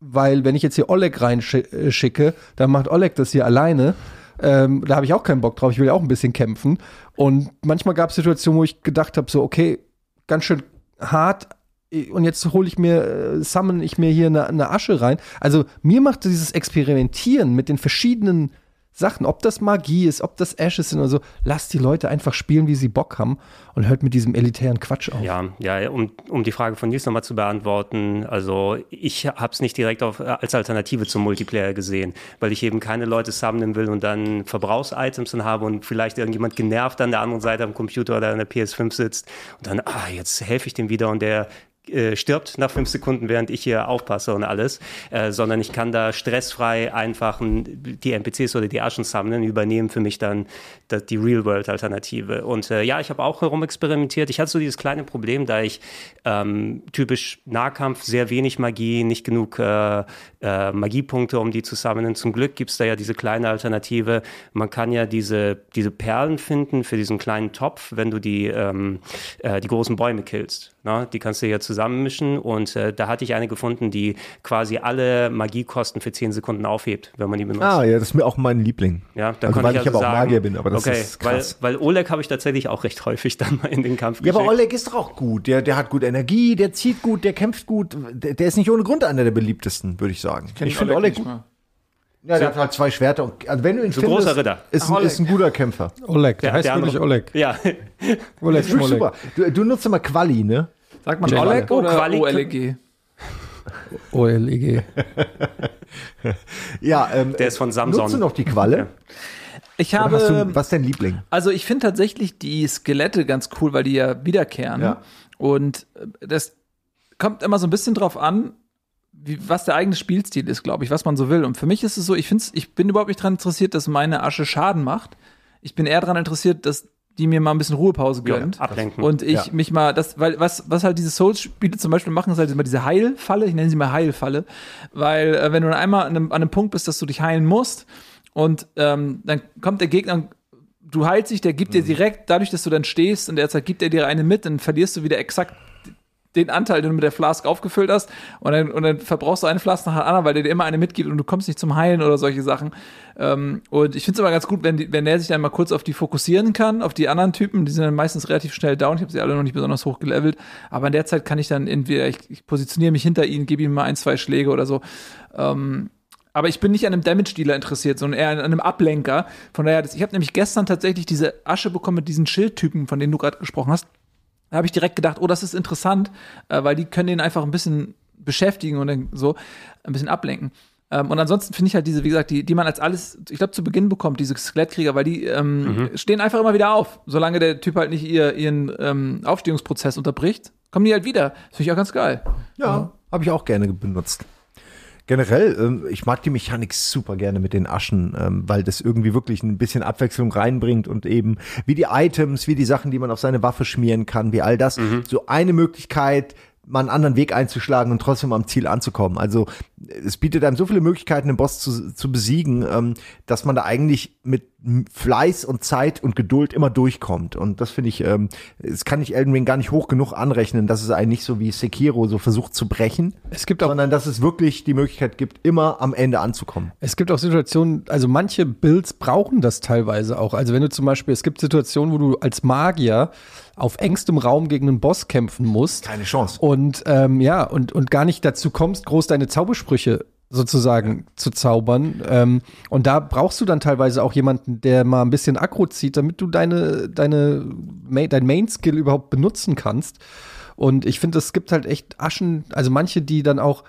weil wenn ich jetzt hier Oleg reinschicke, dann macht Oleg das hier alleine. Ähm, da habe ich auch keinen Bock drauf. Ich will ja auch ein bisschen kämpfen. Und manchmal gab es Situationen, wo ich gedacht habe, so, okay, ganz schön hart. Und jetzt hole ich mir, äh, summon ich mir hier eine, eine Asche rein. Also mir macht dieses Experimentieren mit den verschiedenen Sachen, ob das Magie ist, ob das Ashes sind oder so, lasst die Leute einfach spielen, wie sie Bock haben und hört mit diesem elitären Quatsch auf. Ja, ja, um, um die Frage von Nils nochmal zu beantworten, also ich habe es nicht direkt auf, als Alternative zum Multiplayer gesehen, weil ich eben keine Leute summonen will und dann Verbrauchsitems dann habe und vielleicht irgendjemand genervt an der anderen Seite am Computer oder an der PS5 sitzt und dann, ah, jetzt helfe ich dem wieder und der äh, stirbt nach fünf Sekunden, während ich hier aufpasse und alles, äh, sondern ich kann da stressfrei einfach ein, die NPCs oder die Aschen sammeln, übernehmen für mich dann die Real-World-Alternative. Und äh, ja, ich habe auch herumexperimentiert. Ich hatte so dieses kleine Problem, da ich ähm, typisch Nahkampf, sehr wenig Magie, nicht genug äh, äh, Magiepunkte, um die zu sammeln. Zum Glück gibt es da ja diese kleine Alternative. Man kann ja diese, diese Perlen finden für diesen kleinen Topf, wenn du die, ähm, äh, die großen Bäume killst. Na, die kannst du ja zusammenmischen und äh, da hatte ich eine gefunden, die quasi alle Magiekosten für 10 Sekunden aufhebt, wenn man die benutzt. ah, ja, das ist mir auch mein Liebling. Ja, da also, konnte weil ich ich also aber auch sagen, Magier bin, aber das okay, ist krass. Weil, weil Oleg habe ich tatsächlich auch recht häufig dann mal in den Kampf Ja, aber geschickt. Oleg ist doch auch gut. Der, der hat gut Energie, der zieht gut, der kämpft gut. Der, der ist nicht ohne Grund einer der beliebtesten, würde ich sagen. Ich, finde Oleg gut. Ja, der hat halt zwei Schwerter. Und, also wenn du ihn So findest, großer Ritter. Ist, ein, Oleg. ist ein guter Kämpfer. Oleg, der, heißt der wirklich andere- Oleg. Ja, *laughs* Oleg, Das Oleg. super. Du, du nutzt immer Quali, ne? Sagt man. Oleg Oh, oder Quali- OLEG? OLEG. *laughs* Ja, ähm, Der ist von Samsung. Nutzt du noch die Qualle? Ich habe, du, was ist dein Liebling? also ich finde tatsächlich die Skelette ganz cool, weil die ja wiederkehren. Ja. Und das kommt immer so ein bisschen drauf an, wie, was der eigene Spielstil ist, glaube ich, was man so will. Und für mich ist es so, ich find's, ich bin überhaupt nicht daran interessiert, dass meine Asche Schaden macht. Ich bin eher daran interessiert, dass die mir mal ein bisschen Ruhepause gönnt. Ja, ablenken. Und ich Ja. mich mal, das, weil was, was halt diese Souls-Spiele zum Beispiel machen, ist halt immer diese Heilfalle, ich nenne sie mal Heilfalle, weil äh, wenn du dann einmal an einem, an einem Punkt bist, dass du dich heilen musst und ähm, dann kommt der Gegner, und du heilst dich, der gibt dir direkt, dadurch, dass du dann stehst in der Zeit, gibt er dir eine mit, dann verlierst du wieder exakt den Anteil, den du mit der Flask aufgefüllt hast und dann, und dann verbrauchst du eine Flask nach der anderen, weil dir immer eine mitgibt und du kommst nicht zum Heilen oder solche Sachen. Ähm, und ich finde es aber ganz gut, wenn, die, wenn der sich dann mal kurz auf die fokussieren kann, auf die anderen Typen, die sind dann meistens relativ schnell down. Ich habe sie alle noch nicht besonders hoch gelevelt, aber in der Zeit kann ich dann entweder, ich, ich positioniere mich hinter ihnen, gebe ihm mal ein, zwei Schläge oder so. Ähm, aber ich bin nicht an einem Damage-Dealer interessiert, sondern eher an einem Ablenker. Von daher, ich habe nämlich gestern tatsächlich diese Asche bekommen mit diesen Schildtypen, von denen du gerade gesprochen hast. Da habe ich direkt gedacht, oh, das ist interessant, äh, weil die können den einfach ein bisschen beschäftigen und dann so ein bisschen ablenken. Ähm, und ansonsten finde ich halt diese, wie gesagt, die, die man als alles, ich glaube, zu Beginn bekommt, diese Skelettkrieger, weil die ähm, stehen einfach immer wieder auf. Solange der Typ halt nicht ihr, ihren ähm, Aufstehungsprozess unterbricht, kommen die halt wieder. Das finde ich auch ganz geil. Ja, habe ich auch gerne benutzt. Generell, ähm, ich mag die Mechanik super gerne mit den Aschen, ähm, weil das irgendwie wirklich ein bisschen Abwechslung reinbringt und eben wie die Items, wie die Sachen, die man auf seine Waffe schmieren kann, wie all das. So eine Möglichkeit, mal einen anderen Weg einzuschlagen und trotzdem am Ziel anzukommen. Also es bietet einem so viele Möglichkeiten, den Boss zu, zu besiegen, ähm, dass man da eigentlich mit Fleiß und Zeit und Geduld immer durchkommt. Und das finde ich, ähm, das kann ich Elden Ring gar nicht hoch genug anrechnen, dass es einen nicht so wie Sekiro so versucht zu brechen, Es gibt auch sondern dass es wirklich die Möglichkeit gibt, immer am Ende anzukommen. Es gibt auch Situationen, also manche Builds brauchen das teilweise auch. Also wenn du zum Beispiel, es gibt Situationen, wo du als Magier auf engstem Raum gegen einen Boss kämpfen musst. Keine Chance. Und ähm, ja, und, und gar nicht dazu kommst, groß deine Zaubersprüche sozusagen zu zaubern. Ähm, und da brauchst du dann teilweise auch jemanden, der mal ein bisschen Aggro zieht, damit du deine, deine, dein Main-Skill überhaupt benutzen kannst. Und ich finde, es gibt halt echt Aschen, also manche, die dann auch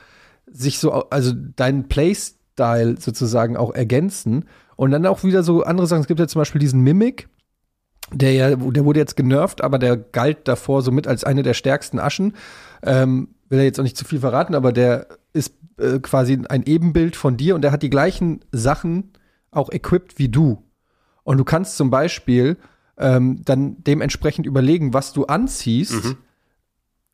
sich so, also deinen Playstyle sozusagen auch ergänzen. Und dann auch wieder so andere Sachen. Es gibt ja zum Beispiel diesen Mimic, der ja, der wurde jetzt genervt, aber der galt davor somit als eine der stärksten Aschen. Ähm, will er jetzt auch nicht zu viel verraten, aber der ist äh, quasi ein Ebenbild von dir und der hat die gleichen Sachen auch equipped wie du. Und du kannst zum Beispiel ähm, dann dementsprechend überlegen, was du anziehst,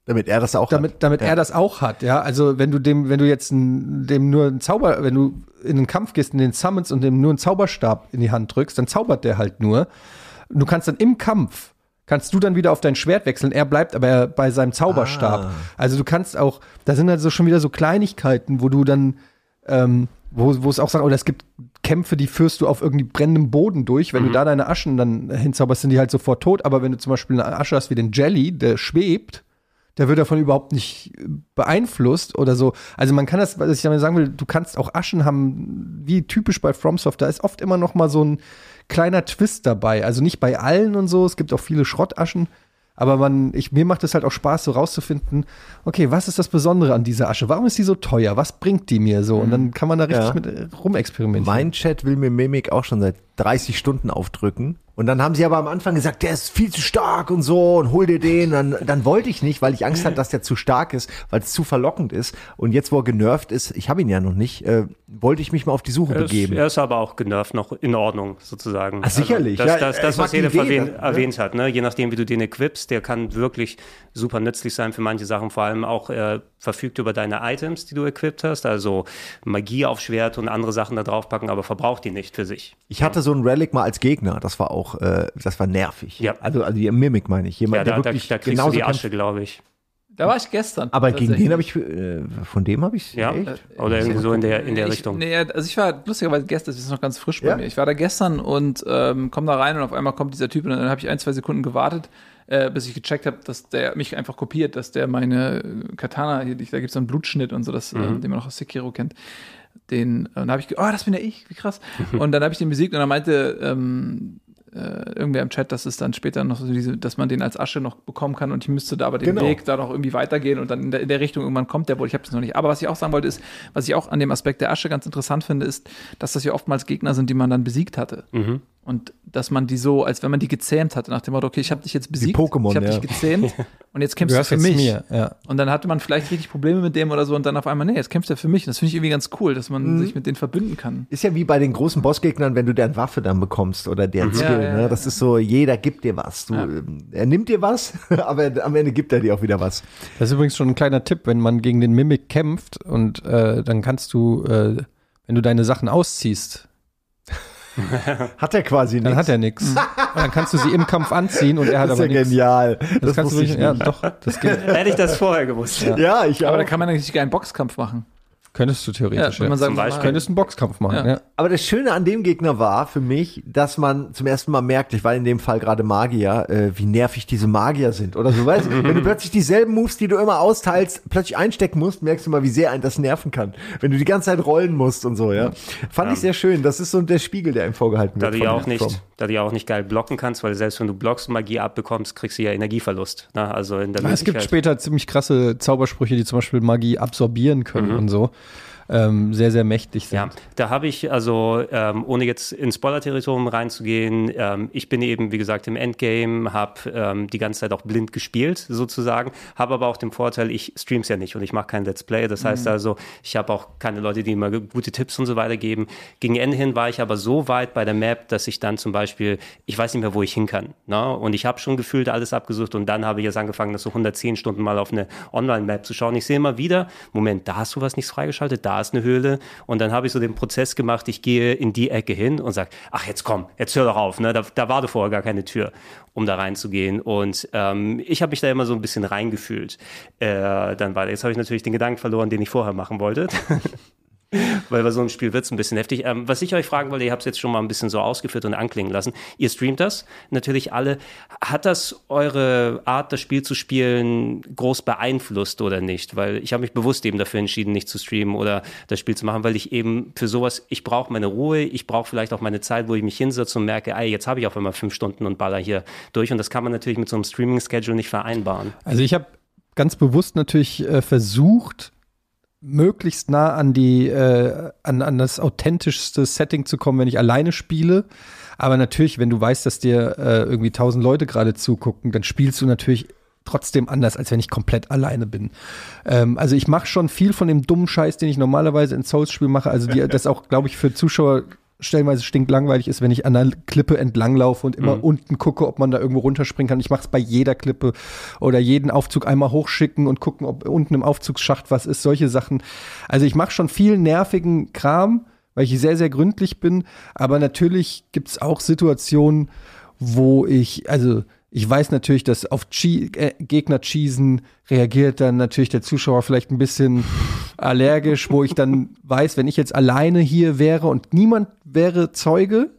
Damit er das auch damit, hat. damit Ja. er das auch hat, ja. Also wenn du dem, wenn du jetzt ein, dem nur einen Zauber, wenn du in den Kampf gehst, in den Summons und dem nur einen Zauberstab in die Hand drückst, dann zaubert der halt nur. Und du kannst dann im Kampf kannst du dann wieder auf dein Schwert wechseln. Er bleibt aber bei seinem Zauberstab. Ah. Also du kannst auch, da sind also schon wieder so Kleinigkeiten, wo du dann, ähm, wo, wo es auch sagt, oder es gibt Kämpfe, die führst du auf irgendwie brennendem Boden durch. Wenn du da deine Aschen dann hinzauberst, sind die halt sofort tot. Aber wenn du zum Beispiel eine Asche hast wie den Jelly, der schwebt, der wird davon überhaupt nicht beeinflusst oder so. Also man kann das, was ich damit sagen will, du kannst auch Aschen haben, wie typisch bei FromSoft, da ist oft immer noch mal so ein kleiner Twist dabei. Also nicht bei allen und so, es gibt auch viele Schrottaschen, aber man, ich, mir macht es halt auch Spaß, so rauszufinden, okay, was ist das Besondere an dieser Asche? Warum ist die so teuer? Was bringt die mir so? Und dann kann man da richtig Ja. mit äh, rumexperimentieren. Mein Chat will mir Mimic auch schon seit 30 Stunden aufdrücken. Und dann haben sie aber am Anfang gesagt, der ist viel zu stark und so und hol dir den. Dann, dann wollte ich nicht, weil ich Angst hatte, dass der zu stark ist, weil es zu verlockend ist. Und jetzt, wo er genervt ist, ich habe ihn ja noch nicht, äh, wollte ich mich mal auf die Suche Er ist, begeben. er ist aber auch genervt noch in Ordnung, sozusagen. Also Ah, sicherlich. das, Ja, das, das mag was Idee, erwähnt, ne? erwähnt hat, ne? je nachdem, wie du den equipst, der kann wirklich super nützlich sein für manche Sachen. Vor allem auch, er verfügt über deine Items, die du equipped hast, also Magie auf Schwert und andere Sachen da draufpacken, aber verbraucht die nicht für sich. Ich hatte so einen Relic mal als Gegner. Das war auch, äh, das war nervig. Ja. Also, also die Mimic meine ich. Jemand, Ja, da, der da, wirklich da kriegst du die. Asche, glaube ich. Da war ich gestern. Aber gegen den habe ich, äh, von dem habe ich Ja, echt? oder irgendwie so in der, in der ich, Richtung. Nee, also ich war lustigerweise gestern, das ist noch ganz frisch bei Ja? mir. Ich war da gestern und ähm, komme da rein und auf einmal kommt dieser Typ und dann habe ich ein, zwei Sekunden gewartet, äh, bis ich gecheckt habe, dass der mich einfach kopiert, dass der meine äh, Katana, hier, da gibt es so einen Blutschnitt und so, das, äh, den man auch aus Sekiro kennt. Den, dann habe ich, oh, das bin ja ich, wie krass. *laughs* und dann habe ich den besiegt und dann meinte ähm, äh, irgendwer im Chat, dass es dann später noch so diese, dass man den als Asche noch bekommen kann und ich müsste da aber den Genau. Weg da noch irgendwie weitergehen und dann in der, in der Richtung irgendwann kommt der wohl. Ich habe das noch nicht. Aber was ich auch sagen wollte, ist, was ich auch an dem Aspekt der Asche ganz interessant finde, ist, dass das ja oftmals Gegner sind, die man dann besiegt hatte. Und dass man die so, als wenn man die gezähmt hatte, nach dem Motto, okay, ich habe dich jetzt besiegt, Pokémon, ich habe ja. dich gezähmt *laughs* und jetzt kämpfst Du für jetzt mich. mir, ja. Und dann hatte man vielleicht richtig Probleme mit dem oder so und dann auf einmal, nee, jetzt kämpft er für mich. Und das finde ich irgendwie ganz cool, dass man Mhm. sich mit denen verbünden kann. Ist ja wie bei den großen Bossgegnern, wenn du deren Waffe dann bekommst oder deren Skill. Ja, ja, ne? ja, Das ist so, jeder gibt dir was. Du, Ja. ähm, Er nimmt dir was, *laughs* aber am Ende gibt er dir auch wieder was. Das ist übrigens schon ein kleiner Tipp, wenn man gegen den Mimik kämpft und äh, dann kannst du, äh, wenn du deine Sachen ausziehst, *laughs* Hat er quasi dann nichts. hat er nichts. Dann kannst du sie im Kampf anziehen und er hat Das ist aber ja nichts. genial. Das, Das, kannst du wirklich, ja, nicht. doch, das geht. *laughs* Hätte ich das vorher gewusst. Ja, ich auch. Aber da kann man eigentlich einen Boxkampf machen. Könntest du theoretisch. Ja, wenn man Zum Beispiel. Könntest einen Boxkampf machen, Ja. ja. Aber das Schöne an dem Gegner war für mich, dass man zum ersten Mal merkt, ich war in dem Fall gerade Magier, äh, wie nervig diese Magier sind. Oder so, weißt du? *laughs* Wenn du plötzlich dieselben Moves, die du immer austeilst, plötzlich einstecken musst, merkst du mal, wie sehr einen das nerven kann. Wenn du die ganze Zeit rollen musst und so, ja. Fand ich sehr schön. Das ist so der Spiegel, der einem vorgehalten Da wird. du, ja auch nicht, From. da du ja auch nicht geil blocken kannst, weil selbst wenn du blockst und Magie abbekommst, kriegst du ja Energieverlust. Ne? Also in der Es gibt später ziemlich krasse Zaubersprüche, die zum Beispiel Magie absorbieren können und so. Ähm, sehr, sehr mächtig sind. Ja, da habe ich also, ähm, ohne jetzt ins Spoiler-Territorium reinzugehen, ähm, ich bin eben, wie gesagt, im Endgame, habe ähm, die ganze Zeit auch blind gespielt, sozusagen, habe aber auch den Vorteil, ich stream's ja nicht und ich mache kein Let's Play. Das heißt also, ich habe auch keine Leute, die immer gute Tipps und so weiter geben. Gegen Ende hin war ich aber so weit bei der Map, dass ich dann zum Beispiel, ich weiß nicht mehr, wo ich hin kann. Ne? Und ich habe schon gefühlt alles abgesucht und dann habe ich jetzt angefangen, das so 110 Stunden mal auf eine Online-Map zu schauen. Ich sehe immer wieder, Moment, da hast du was nichts freigeschaltet, da ist eine Höhle. Und dann habe ich so den Prozess gemacht, ich gehe in die Ecke hin und sage, ach jetzt komm, jetzt hör doch auf, ne? da, da war vorher gar keine Tür, um da reinzugehen. Und ähm, ich habe mich da immer so ein bisschen reingefühlt. Äh, dann weiter. Jetzt habe ich natürlich den Gedanken verloren, den ich vorher machen wollte. *laughs* *laughs* Weil bei so einem Spiel wird es ein bisschen heftig. Ähm, was ich euch fragen wollte, ihr habt es jetzt schon mal ein bisschen so ausgeführt und anklingen lassen. Ihr streamt das, natürlich alle. Hat das eure Art, das Spiel zu spielen, groß beeinflusst oder nicht? Weil ich habe mich bewusst eben dafür entschieden, nicht zu streamen oder das Spiel zu machen, weil ich eben für sowas, ich brauche meine Ruhe, ich brauche vielleicht auch meine Zeit, wo ich mich hinsetze und merke, ey, jetzt habe ich auf einmal fünf Stunden und baller hier durch. Und das kann man natürlich mit so einem Streaming-Schedule nicht vereinbaren. Also ich habe ganz bewusst natürlich äh, versucht, möglichst nah an die äh, an, an das authentischste Setting zu kommen, wenn ich alleine spiele. Aber natürlich, wenn du weißt, dass dir äh, irgendwie tausend Leute gerade zugucken, dann spielst du natürlich trotzdem anders, als wenn ich komplett alleine bin. Ähm, also ich mache schon viel von dem dummen Scheiß, den ich normalerweise in Souls-Spielen mache. Also die, *laughs* das auch, glaube ich, für Zuschauer stellenweise stinklangweilig ist, wenn ich an einer Klippe entlanglaufe und immer unten gucke, ob man da irgendwo runterspringen kann. Ich mache es bei jeder Klippe oder jeden Aufzug einmal hochschicken und gucken, ob unten im Aufzugsschacht was ist. Solche Sachen. Also ich mache schon viel nervigen Kram, weil ich sehr, sehr gründlich bin. Aber natürlich gibt es auch Situationen, wo ich, also ich weiß natürlich, dass auf Chee äh, Gegner cheesen reagiert dann natürlich der Zuschauer vielleicht ein bisschen allergisch, wo ich dann weiß, wenn ich jetzt alleine hier wäre und niemand wäre Zeuge,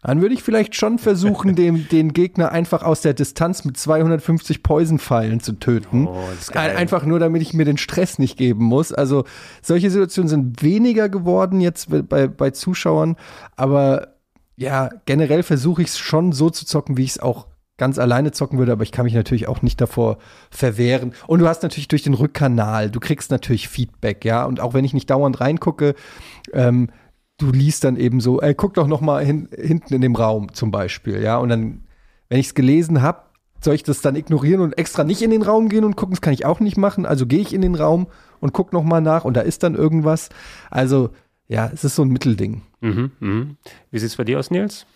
dann würde ich vielleicht schon versuchen, dem, den Gegner einfach aus der Distanz mit 250 Poison-Pfeilen zu töten. Oh. Ein- Einfach nur, damit ich mir den Stress nicht geben muss. Also solche Situationen sind weniger geworden jetzt bei, bei Zuschauern, aber ja, generell versuche ich es schon so zu zocken, wie ich es auch ganz alleine zocken würde, aber ich kann mich natürlich auch nicht davor verwehren. Und du hast natürlich durch den Rückkanal, du kriegst natürlich Feedback, ja. Und auch wenn ich nicht dauernd reingucke, ähm, du liest dann eben so, ey, guck doch noch mal hin, hinten in dem Raum zum Beispiel, ja. Und dann, wenn ich es gelesen habe, soll ich das dann ignorieren und extra nicht in den Raum gehen und gucken? Das kann ich auch nicht machen. Also gehe ich in den Raum und guck noch mal nach und da ist dann irgendwas. Also ja, es ist so ein Mittelding. Mhm, mhm. Wie sieht's bei dir aus, Nils?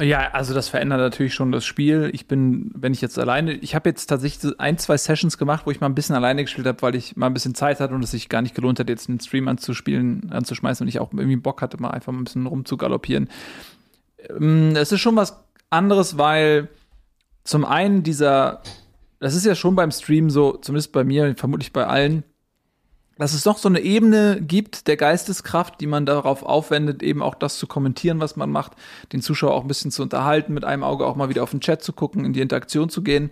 Ja, also das verändert natürlich schon das Spiel. Ich bin, wenn ich jetzt alleine, ich habe jetzt tatsächlich ein, zwei Sessions gemacht, wo ich mal ein bisschen alleine gespielt habe, weil ich mal ein bisschen Zeit hatte und es sich gar nicht gelohnt hat, jetzt einen Stream anzuspielen, anzuschmeißen und ich auch irgendwie Bock hatte, mal einfach ein bisschen rumzugaloppieren. Ähm, Es ist schon was anderes, weil zum einen dieser, das ist ja schon beim Stream so, zumindest bei mir, vermutlich bei allen, dass es doch so eine Ebene gibt der Geisteskraft, die man darauf aufwendet, eben auch das zu kommentieren, was man macht, den Zuschauer auch ein bisschen zu unterhalten, mit einem Auge auch mal wieder auf den Chat zu gucken, in die Interaktion zu gehen.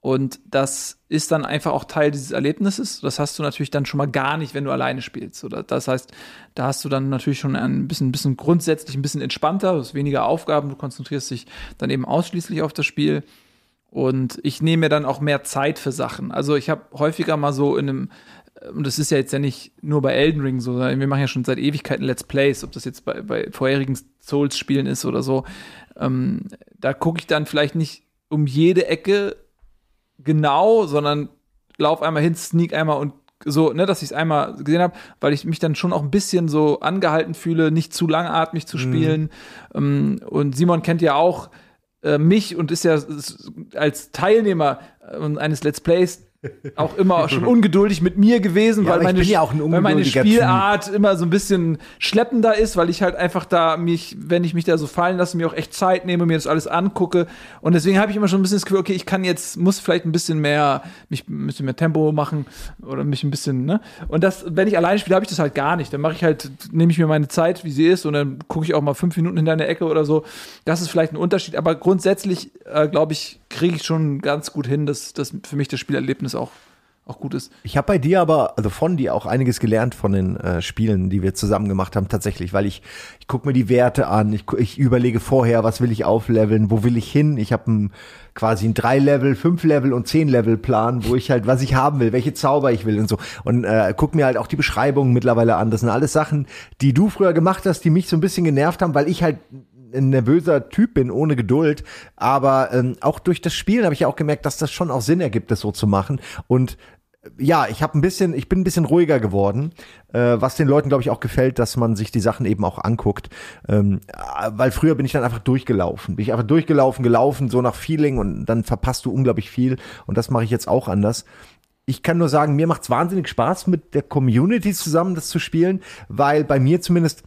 Und das ist dann einfach auch Teil dieses Erlebnisses. Das hast du natürlich dann schon mal gar nicht, wenn du alleine spielst. Oder das heißt, da hast du dann natürlich schon ein bisschen, bisschen grundsätzlich ein bisschen entspannter, du hast weniger Aufgaben, du konzentrierst dich dann eben ausschließlich auf das Spiel. Und ich nehme mir dann auch mehr Zeit für Sachen. Also ich habe häufiger mal so in einem und das ist ja jetzt ja nicht nur bei Elden Ring so, sondern wir machen ja schon seit Ewigkeiten Let's Plays, ob das jetzt bei, bei vorherigen Souls-Spielen ist oder so. Ähm, da gucke ich dann vielleicht nicht um jede Ecke genau, sondern lauf einmal hin, sneak einmal und so, ne, dass ich es einmal gesehen habe, weil ich mich dann schon auch ein bisschen so angehalten fühle, nicht zu langatmig zu spielen. Mhm. und Simon kennt ja auch äh, mich und ist ja als Teilnehmer äh, eines Let's Plays auch immer schon ungeduldig mit mir gewesen, Ja, weil, meine, ja weil meine Spielart immer so ein bisschen schleppender ist, weil ich halt einfach da mich, wenn ich mich da so fallen lasse, mir auch echt Zeit nehme, mir das alles angucke. Und deswegen habe ich immer schon ein bisschen das Gefühl, okay, ich kann jetzt, muss vielleicht ein bisschen mehr, mich ein bisschen mehr Tempo machen oder mich ein bisschen, ne? Und das, wenn ich alleine spiele, habe ich das halt gar nicht. Dann mache ich halt, nehme ich mir meine Zeit, wie sie ist, und dann gucke ich auch mal fünf Minuten hinter eine Ecke oder so. Das ist vielleicht ein Unterschied, aber grundsätzlich, äh, glaube ich, kriege ich schon ganz gut hin, dass, dass für mich das Spielerlebnis auch, auch gut ist. Ich habe bei dir aber, also von dir auch einiges gelernt von den äh, Spielen, die wir zusammen gemacht haben, tatsächlich, weil ich, ich gucke mir die Werte an, ich, ich überlege vorher, was will ich aufleveln, wo will ich hin. Ich habe ein, quasi ein Drei-Level, Fünf-Level und Zehn-Level-Plan, wo ich halt, was ich haben will, welche Zauber ich will und so. Und äh, guck mir halt auch die Beschreibungen mittlerweile an. Das sind alles Sachen, die du früher gemacht hast, die mich so ein bisschen genervt haben, weil ich halt ein nervöser Typ bin, ohne Geduld. Aber ähm, auch durch das Spielen habe ich ja auch gemerkt, dass das schon auch Sinn ergibt, das so zu machen. Und äh, ja, ich habe ein bisschen, ich bin ein bisschen ruhiger geworden, äh, was den Leuten, glaube ich, auch gefällt, dass man sich die Sachen eben auch anguckt. Ähm, äh, weil früher bin ich dann einfach durchgelaufen. Bin ich einfach durchgelaufen, gelaufen, so nach Feeling und dann verpasst du unglaublich viel. Und das mache ich jetzt auch anders. Ich kann nur sagen, mir macht's wahnsinnig Spaß, mit der Community zusammen das zu spielen, weil bei mir zumindest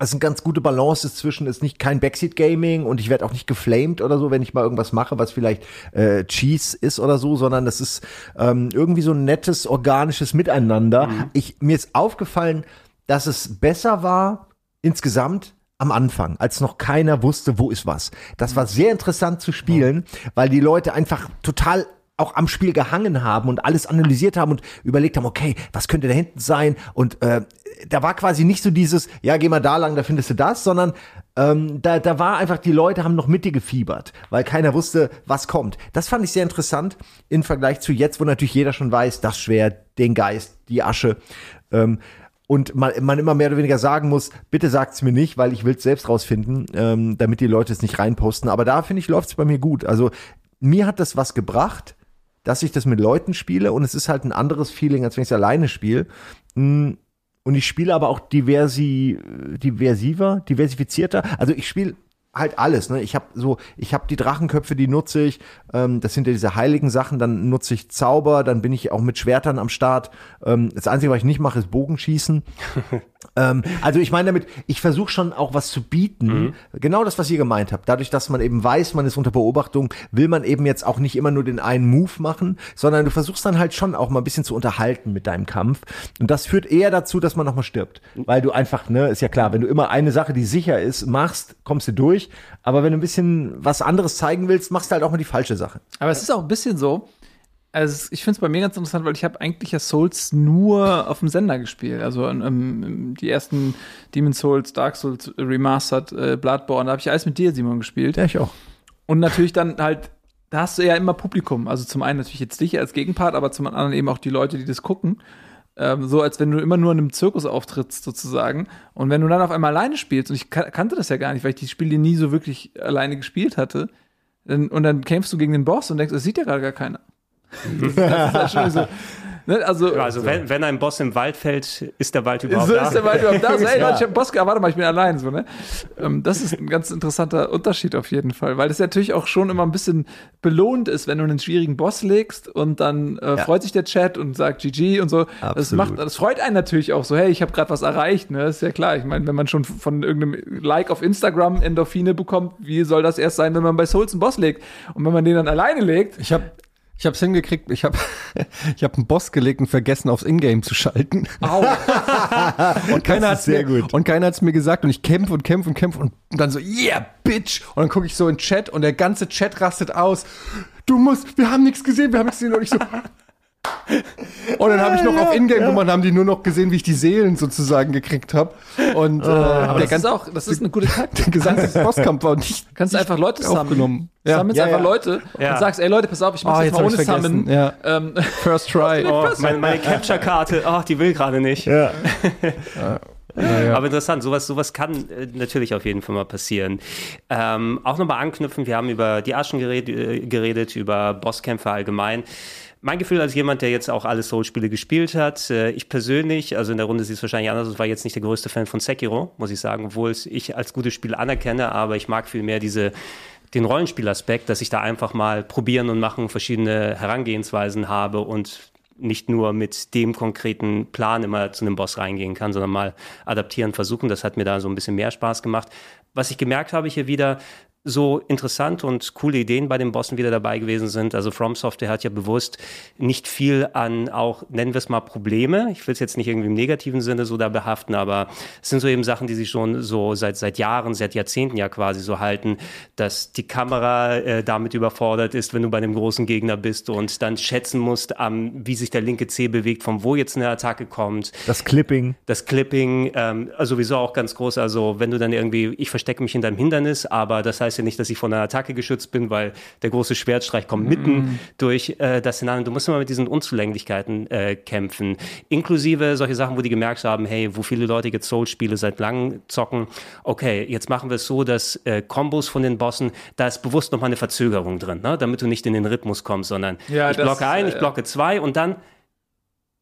es eine ganz gute Balance ist zwischen, ist nicht kein Backseat Gaming und ich werde auch nicht geflamed oder so, wenn ich mal irgendwas mache, was vielleicht äh, Cheese ist oder so, sondern das ist ähm, irgendwie so ein nettes, organisches Miteinander. Ich, mir ist aufgefallen, dass es besser war insgesamt am Anfang, als noch keiner wusste, wo ist was. Das war sehr interessant zu spielen, weil die Leute einfach total auch am Spiel gehangen haben und alles analysiert haben und überlegt haben, okay, was könnte da hinten sein? Und äh, da war quasi nicht so dieses, ja, geh mal da lang, da findest du das, sondern ähm, da, da war einfach, die Leute haben noch mit dir gefiebert, weil keiner wusste, was kommt. Das fand ich sehr interessant im Vergleich zu jetzt, wo natürlich jeder schon weiß, das Schwert, den Geist, die Asche. Ähm, und man, man immer mehr oder weniger sagen muss, bitte sagt's mir nicht, weil ich will's selbst rausfinden, ähm, damit die Leute es nicht reinposten. Aber da finde ich, läuft's bei mir gut. Also mir hat das was gebracht, dass ich das mit Leuten spiele und es ist halt ein anderes Feeling, als wenn ich es alleine spiele. Mm, Und ich spiele aber auch diversi, diversiver, diversifizierter. Also ich spiele halt alles, ne? Ich habe so, ich habe die Drachenköpfe, die nutze ich. Ähm, das sind ja diese heiligen Sachen. Dann nutze ich Zauber. Dann bin ich auch mit Schwertern am Start. Ähm, das Einzige, was ich nicht mache, ist Bogenschießen. *laughs* ähm, also ich meine damit, ich versuche schon auch was zu bieten. Genau das, was ihr gemeint habt. Dadurch, dass man eben weiß, man ist unter Beobachtung, will man eben jetzt auch nicht immer nur den einen Move machen, sondern du versuchst dann halt schon auch mal ein bisschen zu unterhalten mit deinem Kampf. Und das führt eher dazu, dass man nochmal stirbt. Weil du einfach, ne, ist ja klar, wenn du immer eine Sache, die sicher ist, machst, kommst du durch. Aber wenn du ein bisschen was anderes zeigen willst, machst du halt auch mal die falsche Sache. Aber es ist auch ein bisschen so. Also ich finde es bei mir ganz interessant, weil ich habe eigentlich ja Souls nur auf dem Sender gespielt. Also ähm, die ersten Demon Souls, Dark Souls Remastered, äh, Bloodborne, da habe ich alles mit dir, Simon, gespielt. Ja, ich auch. Und natürlich dann halt, da hast du ja immer Publikum. Also zum einen natürlich jetzt dich als Gegenpart, aber zum anderen eben auch die Leute, die das gucken. Ähm, so als wenn du immer nur in einem Zirkus auftrittst, sozusagen. Und wenn du dann auf einmal alleine spielst, und ich kan kannte das ja gar nicht, weil ich die Spiele nie so wirklich alleine gespielt hatte, dann, und dann kämpfst du gegen den Boss und denkst, das sieht ja gerade gar keiner. Das, ist halt schon so. Ne? Also, Also wenn, wenn ein Boss im Wald fällt, ist der Wald überhaupt so da? ist der Wald überhaupt da. *laughs* So, ey, Leute, ich hab einen Boss warte mal, ich bin allein. So, ne? Ähm, das ist ein ganz interessanter Unterschied auf jeden Fall, weil das natürlich auch schon immer ein bisschen belohnt ist, wenn du einen schwierigen Boss legst und dann äh, freut sich der Chat und sagt GG und so. Das, macht, das freut einen natürlich auch so, hey, ich habe gerade was erreicht. Ne? ist ja klar. Ich meine, wenn man schon von irgendeinem Like auf Instagram Endorphine bekommt, wie soll das erst sein, wenn man bei Souls einen Boss legt? Und wenn man den dann alleine legt, Ich habe ich hab's hingekriegt, ich habe *laughs* ich hab einen Boss gelegt und vergessen, aufs Ingame zu schalten. au, *laughs* Und keiner hat's sehr mir, gut. Und keiner hat's mir gesagt und ich kämpfe und kämpfe und kämpfe und dann so, yeah, bitch. Und dann gucke ich so in den Chat und der ganze Chat rastet aus. Du musst, wir haben nichts gesehen, wir haben nichts gesehen. Und ich so, Und dann habe ich noch auf Ingame-Nummern haben die nur noch gesehen, wie ich die Seelen sozusagen gekriegt habe. Und äh, Aber der das ganze ist auch, das ist eine gute *laughs* Taktik. der gesamte *laughs* Bosskampf war nicht Du kannst einfach Leute sammeln. Ja. Sammelst Ja, einfach ja. Leute Ja. und sagst, ey Leute, pass auf, ich mach Oh, das jetzt mal ohne vergessen. Summon. Ja. Ähm, *laughs* First Try. Oh, meine, meine Capture-Karte, oh, die will gerade nicht. Ja. Aber interessant, sowas, sowas kann äh, natürlich auf jeden Fall mal passieren. Ähm, auch nochmal anknüpfen, wir haben über die Aschen geredet, äh, geredet über Bosskämpfe allgemein. Mein Gefühl als jemand, der jetzt auch alle Soul-Spiele gespielt hat, äh, ich persönlich, also in der Runde sieht es wahrscheinlich anders aus, war jetzt nicht der größte Fan von Sekiro, muss ich sagen, obwohl es ich als gutes Spiel anerkenne, aber ich mag viel mehr diese den Rollenspielaspekt, dass ich da einfach mal probieren und machen verschiedene Herangehensweisen habe und nicht nur mit dem konkreten Plan immer zu einem Boss reingehen kann, sondern mal adaptieren, versuchen. Das hat mir da so ein bisschen mehr Spaß gemacht. Was ich gemerkt habe hier wieder, so interessant und coole Ideen bei den Bossen wieder dabei gewesen sind. Also From Software hat ja bewusst nicht viel an auch, nennen wir es mal Probleme. Ich will es jetzt nicht irgendwie im negativen Sinne so da behaften, aber es sind so eben Sachen, die sich schon so seit, seit Jahren, seit Jahrzehnten ja quasi so halten, dass die Kamera äh, damit überfordert ist, wenn du bei einem großen Gegner bist und dann schätzen musst, ähm, wie sich der linke Zeh bewegt, von wo jetzt eine Attacke kommt Das Clipping. das Clipping, ähm, also sowieso auch ganz groß. Also wenn du dann irgendwie, ich verstecke mich hinter einem Hindernis, aber das heißt ja nicht, dass ich von einer Attacke geschützt bin, weil der große Schwertstreich kommt mitten durch äh, das Szenario. Du musst immer mit diesen Unzulänglichkeiten äh, kämpfen. Inklusive solche Sachen, wo die gemerkt haben, hey, wo viele Leute jetzt Soul-Spiele seit langem zocken, okay, jetzt machen wir es so, dass äh, Kombos von den Bossen, da ist bewusst nochmal eine Verzögerung drin, ne? damit du nicht in den Rhythmus kommst, sondern Ja, ich blocke ein, äh, ich blocke zwei und dann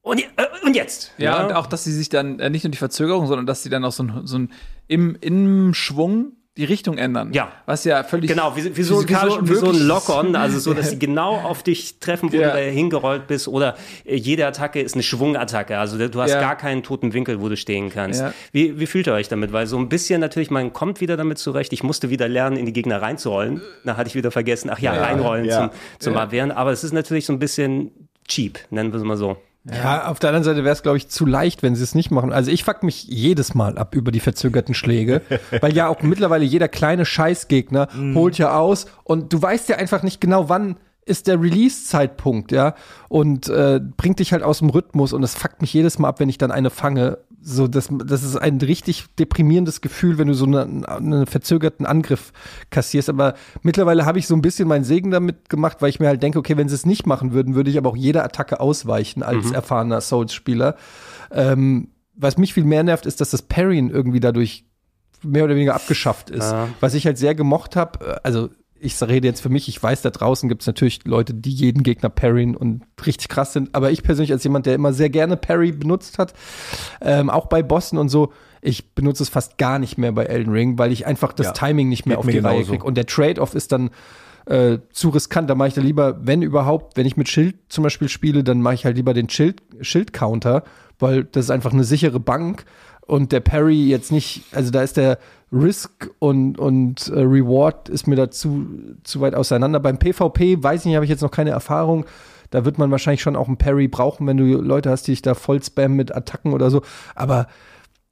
und, äh, und jetzt. Ja, und auch, dass sie sich dann äh, nicht nur die Verzögerung, sondern dass sie dann auch so ein, so ein im, im Schwung die Richtung ändern. Ja. Was ja völlig. Genau, wie, wie, so, wie, wie so ein. Lock-on, also so, dass sie *laughs* genau auf dich treffen, wo Ja. du da hingerollt bist. Oder äh, jede Attacke ist eine Schwungattacke. Also du hast Ja. gar keinen toten Winkel, wo du stehen kannst. Ja. Wie, wie fühlt ihr euch damit? Weil so ein bisschen natürlich, man kommt wieder damit zurecht. Ich musste wieder lernen, in die Gegner reinzurollen. Da hatte ich wieder vergessen, ach ja, reinrollen ja. zum, zum Ja. Abwehren. Aber es ist natürlich so ein bisschen cheap, nennen wir es mal so. Ja, auf der anderen Seite wäre es, glaube ich, zu leicht, wenn sie es nicht machen. Also ich fuck mich jedes Mal ab über die verzögerten Schläge, *laughs* weil ja auch mittlerweile jeder kleine Scheißgegner holt ja aus und du weißt ja einfach nicht genau, wann ist der Release-Zeitpunkt, ja, und äh, bringt dich halt aus dem Rhythmus und es fuckt mich jedes Mal ab, wenn ich dann eine fange. So, das, das ist ein richtig deprimierendes Gefühl, wenn du so einen, einen verzögerten Angriff kassierst. Aber mittlerweile habe ich so ein bisschen meinen Segen damit gemacht, weil ich mir halt denke, okay, wenn sie es nicht machen würden, würde ich aber auch jeder Attacke ausweichen als erfahrener Souls-Spieler. Ähm, was mich viel mehr nervt, ist, dass das Parryen irgendwie dadurch mehr oder weniger abgeschafft ist. Ja. Was ich halt sehr gemocht habe, also ich rede jetzt für mich, ich weiß, da draußen gibt es natürlich Leute, die jeden Gegner parryen und richtig krass sind, aber ich persönlich als jemand, der immer sehr gerne Parry benutzt hat, ähm, auch bei Bossen und so, ich benutze es fast gar nicht mehr bei Elden Ring, weil ich einfach das Ja, Timing nicht mehr auf die Reihe genauso. kriege. Und der Trade-off ist dann äh, zu riskant. Da mache ich da lieber, wenn überhaupt, wenn ich mit Schild zum Beispiel spiele, dann mache ich halt lieber den Schild- Schild-Counter, weil das ist einfach eine sichere Bank und der Parry jetzt nicht, also da ist der Risk und, und äh, Reward ist mir da zu, zu weit auseinander. Beim PvP, weiß ich nicht, habe ich jetzt noch keine Erfahrung. Da wird man wahrscheinlich schon auch einen Parry brauchen, wenn du Leute hast, die dich da voll spammen mit Attacken oder so. Aber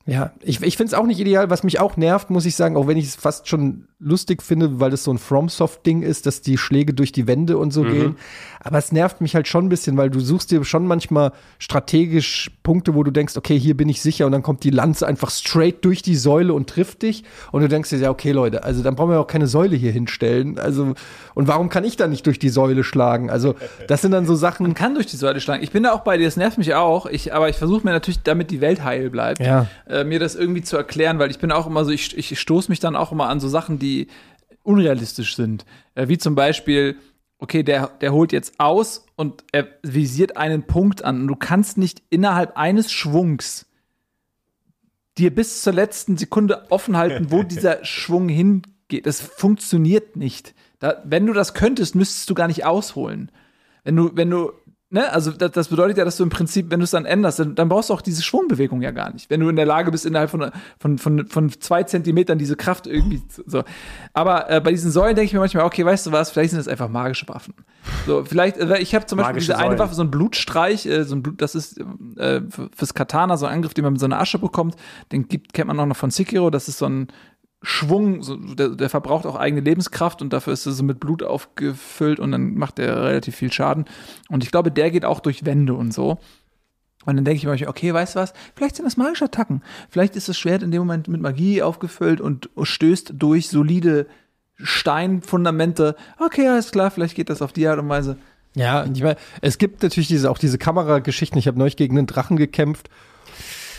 ja, ich, ich finde es auch nicht ideal. Was mich auch nervt, muss ich sagen, auch wenn ich es fast schon lustig finde, weil das so ein FromSoft-Ding ist, dass die Schläge durch die Wände und so gehen. Aber es nervt mich halt schon ein bisschen, weil du suchst dir schon manchmal strategisch Punkte, wo du denkst, okay, hier bin ich sicher und dann kommt die Lanze einfach straight durch die Säule und trifft dich. Und du denkst dir, ja, okay, Leute, also dann brauchen wir auch keine Säule hier hinstellen. Also, und warum kann ich da nicht durch die Säule schlagen? Also, das sind dann so Sachen. Man kann durch die Säule schlagen. Ich bin da auch bei dir, das nervt mich auch. Ich, aber ich versuche mir natürlich, damit die Welt heil bleibt, Ja. äh, mir das irgendwie zu erklären, weil ich bin auch immer so, ich, ich stoße mich dann auch immer an so Sachen, die unrealistisch sind. Äh, wie zum Beispiel, okay, der, der holt jetzt aus und er visiert einen Punkt an. Und du kannst nicht innerhalb eines Schwungs dir bis zur letzten Sekunde offen halten, wo *laughs* dieser Schwung hingeht. Das funktioniert nicht. Da, wenn du das könntest, müsstest du gar nicht ausholen. Wenn du, wenn du, ne, also das, das bedeutet ja, dass du im Prinzip, wenn du es dann änderst, dann, dann brauchst du auch diese Schwungbewegung ja gar nicht. Wenn du in der Lage bist, innerhalb von, von, von, von zwei Zentimetern diese Kraft irgendwie zu- so. Aber äh, bei diesen Säulen denke ich mir manchmal, okay, weißt du was, vielleicht sind das einfach magische Waffen. So, vielleicht, äh, ich habe zum Beispiel Magische diese eine Säulen. Waffe, so ein Blutstreich, äh, so ein Blut, das ist äh, fürs Katana so ein Angriff, den man mit so einer Asche bekommt. Den gibt, kennt man auch noch von Sekiro, das ist so ein Schwung, so, der, der verbraucht auch eigene Lebenskraft und dafür ist er so mit Blut aufgefüllt und dann macht er relativ viel Schaden. Und ich glaube, der geht auch durch Wände und so. Und dann denke ich mir, okay, weißt du was? Vielleicht sind das magische Attacken. Vielleicht ist das Schwert in dem Moment mit Magie aufgefüllt und stößt durch solide Steinfundamente. Okay, alles klar, vielleicht geht das auf die Art und Weise. Ja, ich meine, es gibt natürlich diese, auch diese Kamerageschichten. Ich habe neulich gegen einen Drachen gekämpft.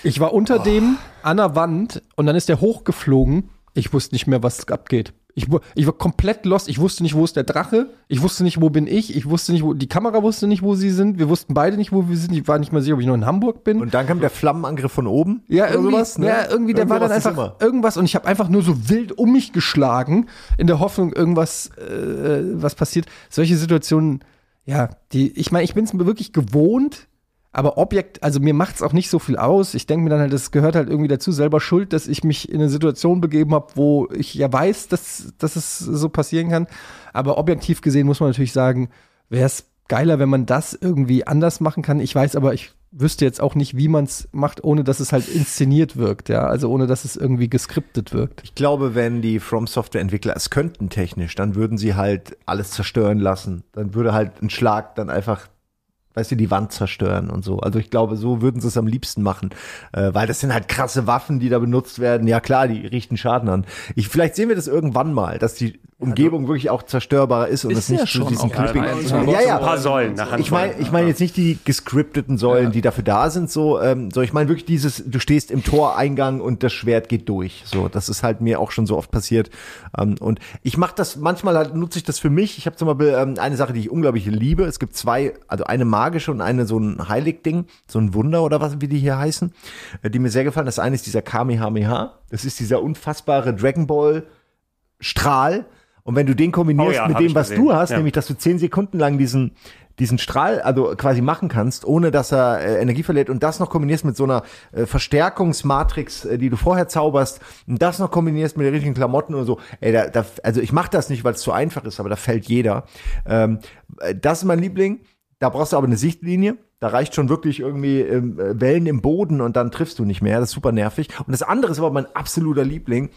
Ich war unter dem an der Wand und dann ist der hochgeflogen. Ich wusste nicht mehr, was abgeht. Ich, ich war komplett lost. Ich wusste nicht, wo ist der Drache. Ich wusste nicht, wo bin ich. Ich wusste nicht, wo die Kamera wusste nicht, wo sie sind. Wir wussten beide nicht, wo wir sind. Ich war nicht mal sicher, ob ich noch in Hamburg bin. Und dann kam der Flammenangriff von oben. Ja, irgendwie, sowas, ne? ja, irgendwie, der war dann einfach immer. irgendwas und ich habe einfach nur so wild um mich geschlagen, in der Hoffnung, irgendwas, äh, was passiert. Solche Situationen, ja, die, ich meine, ich bin es mir wirklich gewohnt, aber Objekt, also mir macht es auch nicht so viel aus. Ich denke mir dann halt, das gehört halt irgendwie dazu, selber schuld, dass ich mich in eine Situation begeben habe, wo ich ja weiß, dass, dass es so passieren kann. Aber objektiv gesehen muss man natürlich sagen, wäre es geiler, wenn man das irgendwie anders machen kann. Ich weiß aber, ich wüsste jetzt auch nicht, wie man es macht, ohne dass es halt inszeniert wirkt, ja. Also ohne dass es irgendwie geskriptet wirkt. Ich glaube, wenn die From Software Entwickler es könnten technisch, dann würden sie halt alles zerstören lassen. Dann würde halt ein Schlag dann einfach, weißt du, die Wand zerstören und so. Also ich glaube, so würden sie es am liebsten machen, äh, weil das sind halt krasse Waffen, die da benutzt werden. Ja klar, die richten Schaden an. Ich, vielleicht sehen wir das irgendwann mal, dass die Umgebung wirklich auch zerstörbarer ist und Ist es nicht ja zu schon diesen auch Clipping. teilweise. Ja, ja, ein paar Säulen nach ich meine, ich meine jetzt nicht die gescripteten Säulen, die dafür da sind, so, ähm, so ich meine wirklich dieses, du stehst im Toreingang und das Schwert geht durch. So, das ist halt mir auch schon so oft passiert. Ähm, und ich mache das manchmal halt nutze ich das für mich. Ich habe zum Beispiel ähm, eine Sache, die ich unglaublich liebe. Es gibt zwei, also eine magische und eine so ein Heiligding, so ein Wunder oder was wie die hier heißen, äh, die mir sehr gefallen. Das eine ist dieser Kamehameha. Das ist dieser unfassbare Dragon Ball Strahl. Und wenn du den kombinierst Oh ja, mit dem, was gesehen. du hast, Ja. nämlich, dass du zehn Sekunden lang diesen, diesen Strahl, also quasi machen kannst, ohne dass er äh, Energie verliert und das noch kombinierst mit so einer äh, Verstärkungsmatrix, äh, die du vorher zauberst, und das noch kombinierst mit den richtigen Klamotten und so, ey, da, da, also ich mache das nicht, weil es zu einfach ist, aber da fällt jeder. Ähm, äh, das ist mein Liebling. Da brauchst du aber eine Sichtlinie. Da reicht schon wirklich irgendwie ähm, äh, Wellen im Boden und dann triffst du nicht mehr. Das ist super nervig. Und das andere ist aber mein absoluter Liebling.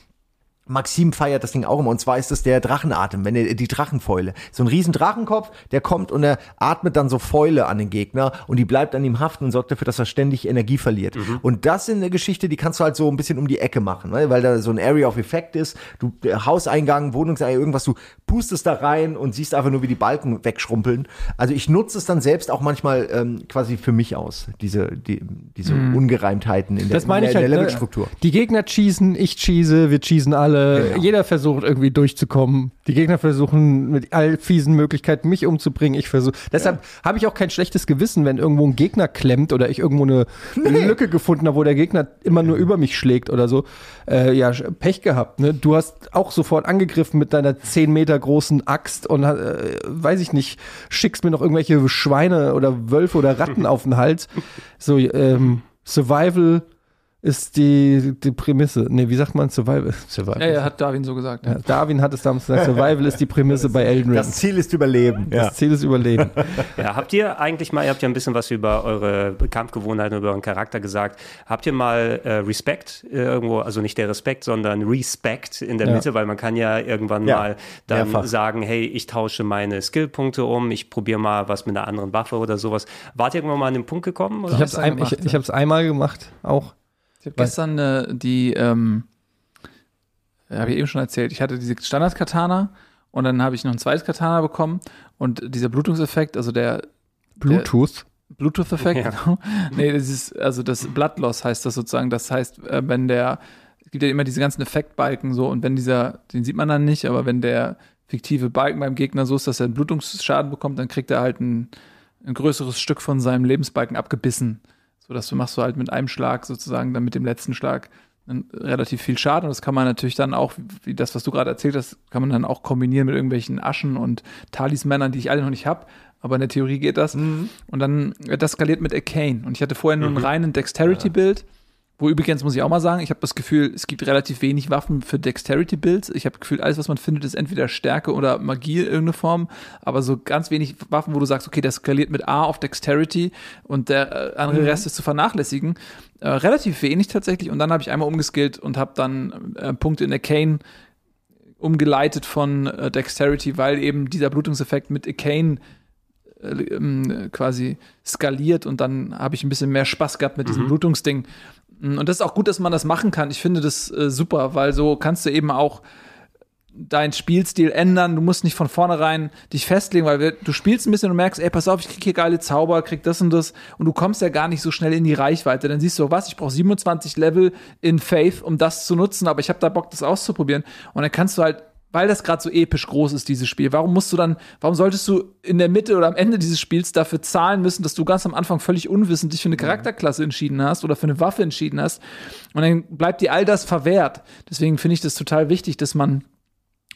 Maxim feiert das Ding auch immer und zwar ist das der Drachenatem, wenn er die Drachenfäule. So ein riesen Drachenkopf, der kommt und er atmet dann so Fäule an den Gegner und die bleibt an ihm haften und sorgt dafür, dass er ständig Energie verliert. Und das ist eine Geschichte, die kannst du halt so ein bisschen um die Ecke machen, ne? weil da so ein Area of Effect ist. Du der Hauseingang, Wohnungseingang, irgendwas, du pustest da rein und siehst einfach nur, wie die Balken wegschrumpeln. Also ich nutze es dann selbst auch manchmal ähm, quasi für mich aus, diese die, diese Ungereimtheiten in der, Das meine in ich der, halt. in der ne? Levelstruktur. Die Gegner cheesen, ich cheese, wir cheesen alle. Genau. Jeder versucht irgendwie durchzukommen. Die Gegner versuchen mit all fiesen Möglichkeiten mich umzubringen. Ich versuche. Deshalb habe ich auch kein schlechtes Gewissen, wenn irgendwo ein Gegner klemmt oder ich irgendwo eine *laughs* Lücke gefunden habe, wo der Gegner immer nur über mich schlägt oder so. Äh, ja, Pech gehabt. Ne? Du hast auch sofort angegriffen mit deiner 10 Meter großen Axt und äh, weiß ich nicht, schickst mir noch irgendwelche Schweine oder Wölfe oder Ratten *laughs* auf den Hals. So, ähm, Survival ist die, die Prämisse. Nee, wie sagt man Survival? *laughs* Survival. Ja, ja, hat Darwin so gesagt. Ja, Darwin hat es damals gesagt, Survival ist die Prämisse bei Elden Ring. Das Ziel ist Überleben. Ja. Das Ziel ist Überleben. Ja, habt ihr eigentlich mal, ihr habt ja ein bisschen was über eure Kampfgewohnheiten, über euren Charakter gesagt. Habt ihr mal äh, Respekt äh, irgendwo, also nicht der Respekt, sondern Respect in der Ja. Mitte, weil man kann ja irgendwann Ja, mal dann mehrfach. sagen, hey, ich tausche meine Skillpunkte um, ich probiere mal was mit einer anderen Waffe oder sowas. Wart ihr irgendwann mal an den Punkt gekommen? Oder? Ich habe es ein, ich, ich einmal gemacht, auch. Ich habe gestern äh, die, ähm, habe ich eben schon erzählt, ich hatte diese Standard-Katana und dann habe ich noch ein zweites Katana bekommen und dieser Blutungseffekt, also der Bluetooth. Bluetooth-Effekt, Ja. genau. Nee, das ist, also das Bloodloss heißt das sozusagen. Das heißt, äh, wenn der, es gibt ja immer diese ganzen Effektbalken so und wenn dieser, den sieht man dann nicht, aber wenn der fiktive Balken beim Gegner so ist, dass er einen Blutungsschaden bekommt, dann kriegt er halt ein, ein größeres Stück von seinem Lebensbalken abgebissen. So dass du machst du halt mit einem Schlag sozusagen, dann mit dem letzten Schlag dann relativ viel Schaden. Und das kann man natürlich dann auch, wie das, was du gerade erzählt hast, kann man dann auch kombinieren mit irgendwelchen Aschen und Talismännern, die ich alle noch nicht habe. Aber in der Theorie geht das. Und dann, äh, das skaliert mit Arcane. Und ich hatte vorher nur einen reinen Dexterity-Build, Wo übrigens muss ich auch mal sagen, ich habe das Gefühl, es gibt relativ wenig Waffen für Dexterity-Builds. Ich habe das Gefühl, alles, was man findet, ist entweder Stärke oder Magie in irgendeiner Form. Aber so ganz wenig Waffen, wo du sagst, okay, das skaliert mit A auf Dexterity und der äh, andere Rest ist zu vernachlässigen. Äh, relativ wenig tatsächlich. Und dann habe ich einmal umgeskillt und habe dann äh, Punkte in Arcane umgeleitet von äh, Dexterity, weil eben dieser Blutungseffekt mit Arcane äh, ähm, quasi skaliert und dann habe ich ein bisschen mehr Spaß gehabt mit diesem Blutungsding. Und das ist auch gut, dass man das machen kann. Ich finde das äh, super, weil so kannst du eben auch deinen Spielstil ändern. Du musst nicht von vornherein dich festlegen, weil wir, du spielst ein bisschen und merkst, ey, pass auf, ich krieg hier geile Zauber, krieg das und das und du kommst ja gar nicht so schnell in die Reichweite. Dann siehst du, was, ich brauche 27 Level in Faith, um das zu nutzen, aber ich habe da Bock, das auszuprobieren. Und dann kannst du halt weil das gerade so episch groß ist, dieses Spiel, warum musst du dann, warum solltest du in der Mitte oder am Ende dieses Spiels dafür zahlen müssen, dass du ganz am Anfang völlig unwissend dich für eine Charakterklasse entschieden hast oder für eine Waffe entschieden hast und dann bleibt dir all das verwehrt. Deswegen finde ich das total wichtig, dass man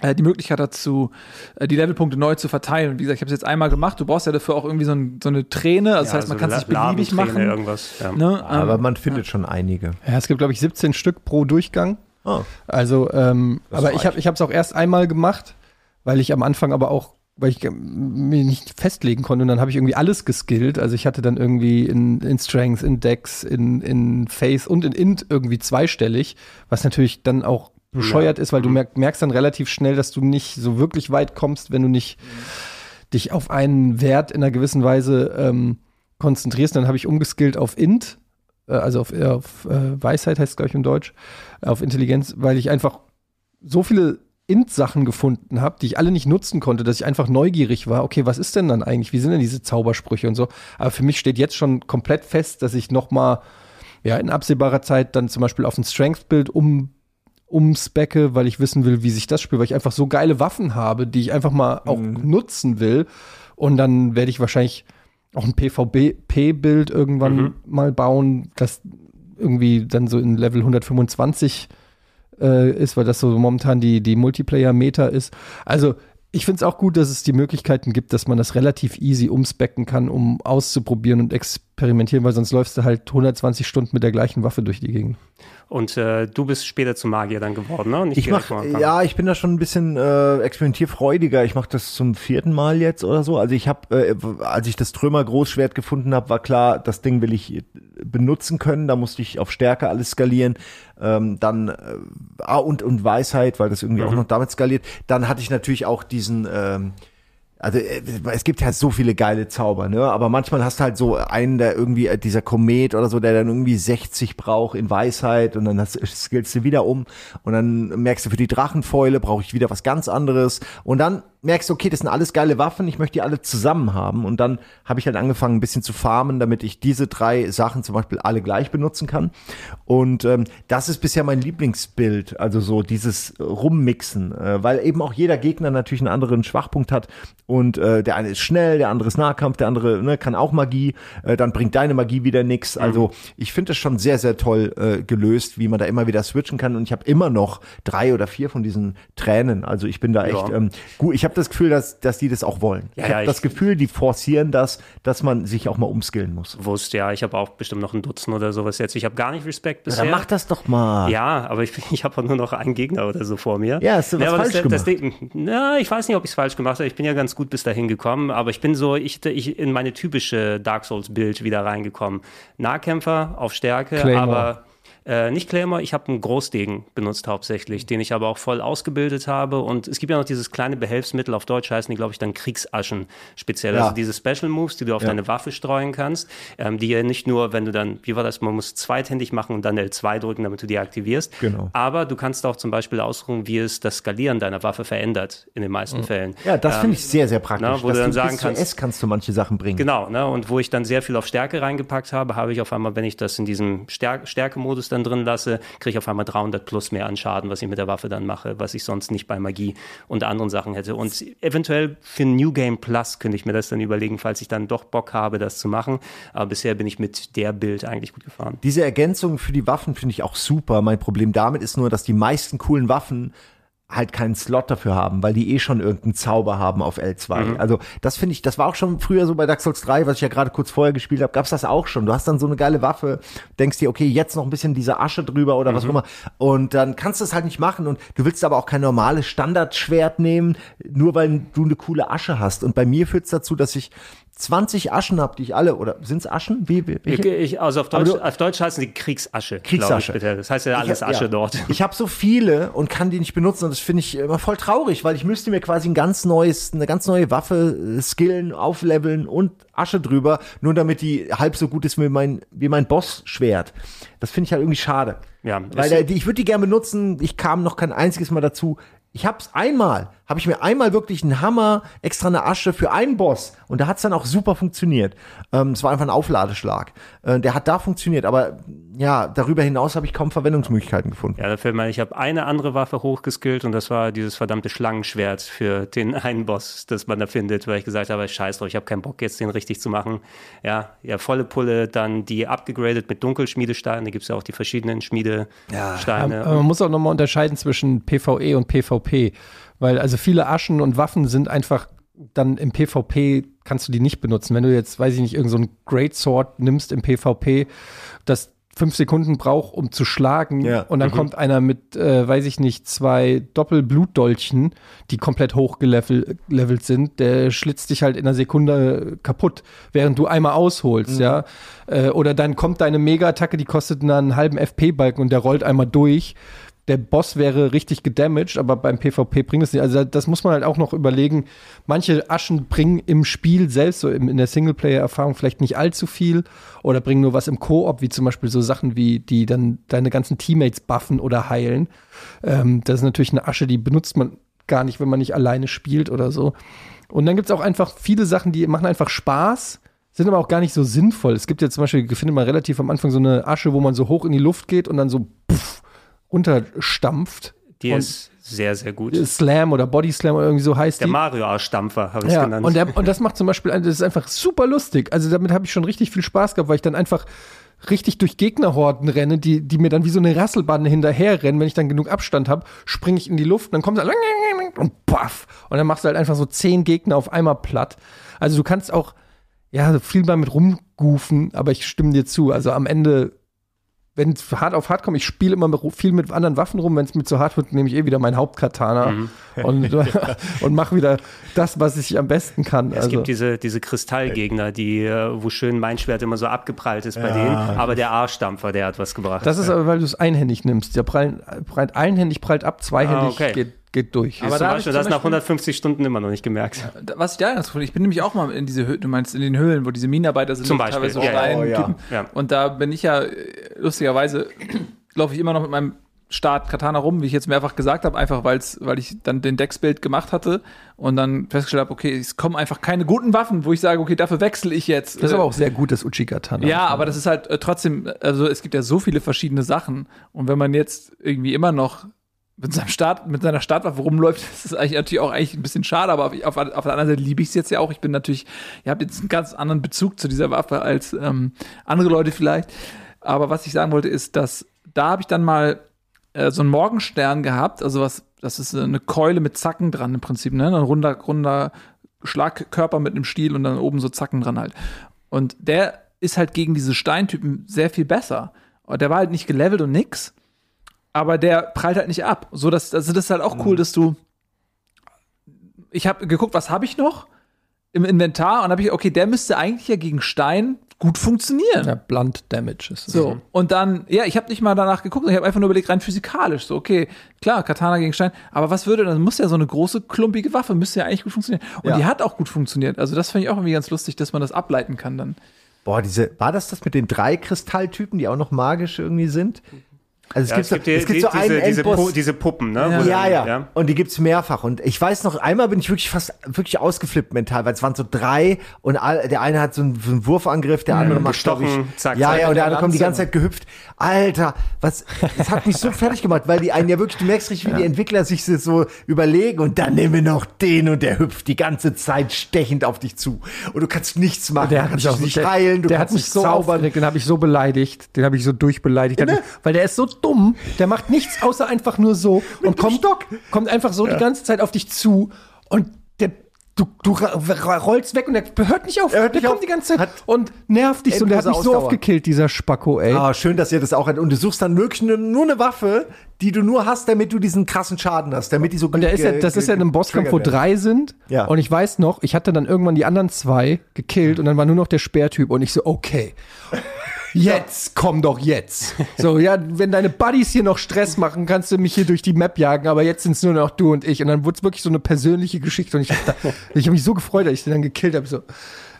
äh, die Möglichkeit dazu, äh, die Levelpunkte neu zu verteilen. Und wie gesagt, ich habe es jetzt einmal gemacht. Du brauchst ja dafür auch irgendwie so, ein, so eine Träne. Also das heißt, man kann es nicht beliebig machen. Irgendwas, ja. Ne? Aber Ähm, man findet schon einige. Ja, es gibt, glaube ich, 17 Stück pro Durchgang. Oh. Also, ähm, aber ich habe ich es auch erst einmal gemacht, weil ich am Anfang aber auch, weil ich ähm, mir nicht festlegen konnte und dann habe ich irgendwie alles geskillt. Also ich hatte dann irgendwie in, in Strength, in Dex, in, in Face und in Int irgendwie zweistellig, was natürlich dann auch bescheuert ist, weil du merk, merkst dann relativ schnell, dass du nicht so wirklich weit kommst, wenn du nicht dich auf einen Wert in einer gewissen Weise ähm, konzentrierst. Dann habe ich umgeskillt auf Int, äh, also auf, äh, auf äh, Weisheit heißt es, glaube ich, im Deutsch, äh, auf Intelligenz, weil ich einfach so viele Int-Sachen gefunden habe, die ich alle nicht nutzen konnte, dass ich einfach neugierig war, okay, was ist denn dann eigentlich, wie sind denn diese Zaubersprüche und so. Aber für mich steht jetzt schon komplett fest, dass ich noch mal ja, in absehbarer Zeit dann zum Beispiel auf ein Strength-Bild um umspecke, weil ich wissen will, wie sich das spielt, weil ich einfach so geile Waffen habe, die ich einfach mal auch nutzen will. Und dann werde ich wahrscheinlich auch ein PvP-Bild irgendwann mal bauen, das irgendwie dann so in Level 125 äh, ist, weil das so momentan die, die Multiplayer-Meta ist. Also ich finde es auch gut, dass es die Möglichkeiten gibt, dass man das relativ easy umspecken kann, um auszuprobieren und experimentieren, weil sonst läufst du halt 120 Stunden mit der gleichen Waffe durch die Gegend. Und äh, du bist später zum Magier dann geworden, ne? Nicht Ich mach, ja, ich bin da schon ein bisschen äh, experimentierfreudiger. Ich mache das zum vierten Mal jetzt oder so. Also ich habe, äh, als ich das Trömer Großschwert gefunden habe, war klar, das Ding will ich äh, benutzen können. Da musste ich auf Stärke alles skalieren. Ähm, dann äh, ah, und und Weisheit, weil das irgendwie auch noch damit skaliert. Dann hatte ich natürlich auch diesen ähm, also äh, es gibt halt so viele geile Zauber, ne? Aber manchmal hast du halt so einen, der irgendwie, äh, dieser Komet oder so, der dann irgendwie 60 braucht in Weisheit und dann *laughs* skillst du wieder um und dann merkst du, für die Drachenfäule brauche ich wieder was ganz anderes und dann merkst du, okay, das sind alles geile Waffen, ich möchte die alle zusammen haben und dann habe ich halt angefangen, ein bisschen zu farmen, damit ich diese drei Sachen zum Beispiel alle gleich benutzen kann und ähm, das ist bisher mein Lieblingsbild, also so dieses Rummixen, äh, weil eben auch jeder Gegner natürlich einen anderen Schwachpunkt hat äh, der eine ist schnell, der andere ist Nahkampf, der andere ne, kann auch Magie, äh, dann bringt deine Magie wieder nix. Also ich finde das schon sehr, sehr toll äh, gelöst, wie man da immer wieder switchen kann und ich habe immer noch drei oder vier von diesen Tränen. Also ich bin da echt Ja. ähm, gut. Ich habe das Gefühl, dass, dass die das auch wollen. Ja, ich habe ja, das Gefühl, die forcieren das, dass man sich auch mal umskillen muss. Wusst, ja, ich habe auch bestimmt noch ein Dutzend oder sowas jetzt. Ich habe gar nicht Respekt bisher. Dann mach das doch mal. Ja, aber ich, *laughs* ich habe nur noch einen Gegner oder so vor mir. Ja, hast du was falsch das, das gemacht? Ding, na, ich weiß nicht, ob ich es falsch gemacht habe. Ich bin ja ganz gut bis dahin gekommen, aber ich bin so, ich, ich in meine typische Dark Souls-Bild wieder reingekommen. Nahkämpfer auf Stärke, Claymore. aber äh, nicht Claymore, ich habe einen Großdegen benutzt hauptsächlich, den ich aber auch voll ausgebildet habe. Und es gibt ja noch dieses kleine Behelfsmittel, auf Deutsch heißen die, glaube ich, dann Kriegsaschen speziell. Ja. Also diese Special Moves, die du auf Ja. deine Waffe streuen kannst, ähm, die ja nicht nur, wenn du dann, wie war das, man muss zweithändig machen und dann L2 drücken, damit du die aktivierst. Genau. Aber du kannst auch zum Beispiel ausruhen, wie es das Skalieren deiner Waffe verändert in den meisten Fällen. Ja, das finde ich sehr, sehr praktisch. na, wo dass du dann bis sagen kannst- S kannst du manche Sachen bringen. Genau, ne? und wo ich dann sehr viel auf Stärke reingepackt habe, habe ich auf einmal, wenn ich das in diesem Stär Stärkemodus dann drin lasse, kriege ich auf einmal 300 plus mehr an Schaden, was ich mit der Waffe dann mache, was ich sonst nicht bei Magie und anderen Sachen hätte. Und eventuell für New Game Plus könnte ich mir das dann überlegen, falls ich dann doch Bock habe, das zu machen. Aber bisher bin ich mit der Bild eigentlich gut gefahren. Diese Ergänzung für die Waffen finde ich auch super. Mein Problem damit ist nur, dass die meisten coolen Waffen halt keinen Slot dafür haben, weil die eh schon irgendeinen Zauber haben auf L2. Also das finde ich, das war auch schon früher so bei Dark Souls 3, was ich ja gerade kurz vorher gespielt habe, gab's das auch schon. Du hast dann so eine geile Waffe, denkst dir, okay, jetzt noch ein bisschen diese Asche drüber oder was auch immer und dann kannst du es halt nicht machen und du willst aber auch kein normales Standardschwert nehmen, nur weil du eine coole Asche hast. Und bei mir führt's dazu, dass ich 20 Aschen habe, die ich alle, oder sind's Aschen? Wie, wie? Ich, ich, also auf Deutsch, du- auf Deutsch heißen die Kriegsasche. Kriegsasche. Ich, bitte. das heißt ja alles hab- Asche ja. dort. Ich habe so viele und kann die nicht benutzen und das finde ich immer voll traurig, weil ich müsste mir quasi ein ganz neues, eine ganz neue Waffe äh, skillen, aufleveln und Asche drüber, nur damit die halb so gut ist wie mein, wie mein Boss-Schwert. Das finde ich halt irgendwie schade. Ja, weil ich würde die gerne benutzen. Ich kam noch kein einziges Mal dazu. Ich hab's einmal, habe ich mir einmal wirklich einen Hammer, extra eine Asche für einen Boss und da hat's dann auch super funktioniert. Ähm, es war einfach ein Aufladeschlag. Äh, der hat da funktioniert, aber ja, darüber hinaus habe ich kaum Verwendungsmöglichkeiten gefunden. Ja, dafür meine ich, ich habe eine andere Waffe hochgeskillt und das war dieses verdammte Schlangenschwert für den *laughs* einen Boss, das man da findet, weil ich gesagt habe, scheiß drauf, ich habe keinen Bock jetzt den richtig zu machen. Ja, ja, volle Pulle, dann die abgegradet mit Dunkelschmiedesteinen, da gibt's ja auch die verschiedenen Schmiedesteine. Aber man muss auch nochmal unterscheiden zwischen PvE und PvP, weil also viele Aschen und Waffen sind einfach dann im PvP kannst du die nicht benutzen. Wenn du jetzt, weiß ich nicht, irgendein so Great Sword nimmst im PvP, das fünf Sekunden braucht, um zu schlagen Ja. und dann kommt einer mit, äh, weiß ich nicht, zwei Doppelblutdolchen, die komplett hochgelevelt levelt sind, der schlitzt dich halt in einer Sekunde kaputt, während du einmal ausholst, ja. Äh, oder dann kommt deine Mega-Attacke, die kostet einen halben FP-Balken und der rollt einmal durch. Der Boss wäre richtig gedamaged, aber beim PvP bringt es nicht. Also das muss man halt auch noch überlegen. Manche Aschen bringen im Spiel selbst, so in der Singleplayer-Erfahrung vielleicht nicht allzu viel oder bringen nur was im Koop, wie zum Beispiel so Sachen wie, die dann deine ganzen Teammates buffen oder heilen. Ähm, das ist natürlich eine Asche, die benutzt man gar nicht, wenn man nicht alleine spielt oder so. Und dann gibt es auch einfach viele Sachen, die machen einfach Spaß, sind aber auch gar nicht so sinnvoll. Es gibt ja zum Beispiel, ich finde mal relativ am Anfang so eine Asche, wo man so hoch in die Luft geht und dann so puff, runterstampft. die und ist sehr, sehr gut. Slam oder Body Slam oder irgendwie so heißt Der die. Mario-Arschdampfer habe ich Ja, genannt. und, der, und das macht zum Beispiel, das ist einfach super lustig. Also damit habe ich schon richtig viel Spaß gehabt, weil ich dann einfach richtig durch Gegnerhorden renne, die, die mir dann wie so eine Rasselbande hinterherrennen. Wenn ich dann genug Abstand habe, springe ich in die Luft, dann kommt es und paff. Und dann machst du halt einfach so zehn Gegner auf einmal platt. Also du kannst auch, ja, viel mal mit rumgoofen, aber ich stimme dir zu. Also am Ende, wenn es hart auf hart kommt, ich spiele immer viel mit anderen Waffen rum. Wenn es mir zu hart wird, nehme ich eh wieder meinen Hauptkatana Mhm. *laughs* und, *laughs* und mache wieder das, was ich am besten kann. Es also, gibt diese, diese Kristallgegner, die, äh, wo schön mein Schwert immer so abgeprallt ist bei denen. Aber der Arschdampfer, der hat was gebracht. das ist aber, weil du es einhändig nimmst. Der prallt, prallt einhändig, prallt ab, zweihändig Ah, okay. geht, geht durch. aber da Beispiel, das nach Beispiel- 150 Stunden immer noch nicht gemerkt. Was ich da ganz cool, ich bin nämlich auch mal in diese Höhlen, du meinst in den Höhlen, wo diese Minenarbeiter sind, Zum die Beispiel, teilweise so ja. Oh, ja. Ja. Und da bin ich ja äh, lustigerweise *clears throat* laufe ich immer noch mit meinem Start Katana rum, wie ich jetzt mehrfach gesagt habe, einfach weil's, weil ich dann den Decksbild gemacht hatte und dann festgestellt habe, okay, es kommen einfach keine guten Waffen, wo ich sage, okay, dafür wechsle ich jetzt. Das ist aber auch sehr gut, das Uchi-Katana. Ja, aber das ist halt äh, trotzdem, also es gibt ja so viele verschiedene Sachen. Und wenn man jetzt irgendwie immer noch mit seinem Start, mit seiner Startwaffe rumläuft, das ist eigentlich natürlich auch eigentlich ein bisschen schade, aber auf, auf, auf der anderen Seite liebe ich es jetzt ja auch. Ich bin natürlich, ihr habt jetzt einen ganz anderen Bezug zu dieser Waffe als ähm, andere Leute vielleicht. Aber was ich sagen wollte, ist, dass da habe ich dann mal äh, so einen Morgenstern gehabt, also was, das ist eine Keule mit Zacken dran im Prinzip, ne? Ein runder, runder Schlagkörper mit einem Stiel und dann oben so Zacken dran halt. Und der ist halt gegen diese Steintypen sehr viel besser. Der war halt nicht gelevelt und nix, aber der prallt halt nicht ab. So, dass, also das ist halt auch cool, dass du. Ich habe geguckt, was habe ich noch im Inventar und habe ich, okay, der müsste eigentlich ja gegen Stein gut funktionieren. Ja, Blunt Damage ist. So, und dann, ja, ich habe nicht mal danach geguckt, ich habe einfach nur überlegt, rein physikalisch, so, okay, klar, Katana gegen Stein, aber was würde, dann muss ja so eine große, klumpige Waffe, müsste ja eigentlich gut funktionieren. Und Ja. die hat auch gut funktioniert. Also das finde ich auch irgendwie ganz lustig, dass man das ableiten kann dann. Boah, diese, war das das mit den drei Kristalltypen, die auch noch magisch irgendwie sind? Also es Ja, gibt so, die- es gibt die- so einen diese, diese, Endboss. Pu diese Puppen, ne? Ja, dann- ja, Und die gibt's mehrfach. Und ich weiß noch, einmal bin ich wirklich fast wirklich ausgeflippt mental, weil es waren so drei und all, der eine hat so einen, so einen Wurfangriff, der andere macht glaub ich, gestochen, zack, Ja, zack. ja, und der andere kommt die ganze Zeit gehüpft. Alter, was, das hat mich so *laughs* fertig gemacht, weil die einen ja wirklich, du merkst richtig, wie die Entwickler sich so überlegen und dann nehmen wir noch den und der hüpft die ganze Zeit stechend auf dich zu. Und du kannst nichts machen, Der du hat kannst mich auch dich der, nicht heilen, du der hat kannst mich nicht so zaubern. aufgeregt, den habe ich so beleidigt, den habe ich so durchbeleidigt, hat Ne? mich- weil der ist so dumm. Der macht nichts außer einfach nur so und kommt, kommt einfach so die ganze Zeit auf dich zu und der Du, du rollst weg und der hört nicht auf. Er hört der nicht kommt auf. die ganze Zeit Hat und nervt dich so. Und der hat mich so Ausdauer. oft gekillt, dieser Spacko, ey. Ah, schön, dass ihr das auch habt. Und du suchst dann wirklich nur, nur eine Waffe, die du nur hast, damit du diesen krassen Schaden hast, damit die so Und der ist ja, das ist ja in einem Bosskampf, wo drei sind. Ja. Und ich weiß noch, ich hatte dann irgendwann die anderen zwei gekillt und dann war nur noch der Speertyp und ich so, okay. Jetzt, komm doch jetzt. *laughs* So, ja, wenn deine Buddies hier noch Stress machen, kannst du mich hier durch die Map jagen, aber jetzt sind es nur noch du und ich. Und dann wurde es wirklich so eine persönliche Geschichte und ich hab, da, *laughs* ich hab mich so gefreut, dass ich den dann gekillt habe. So,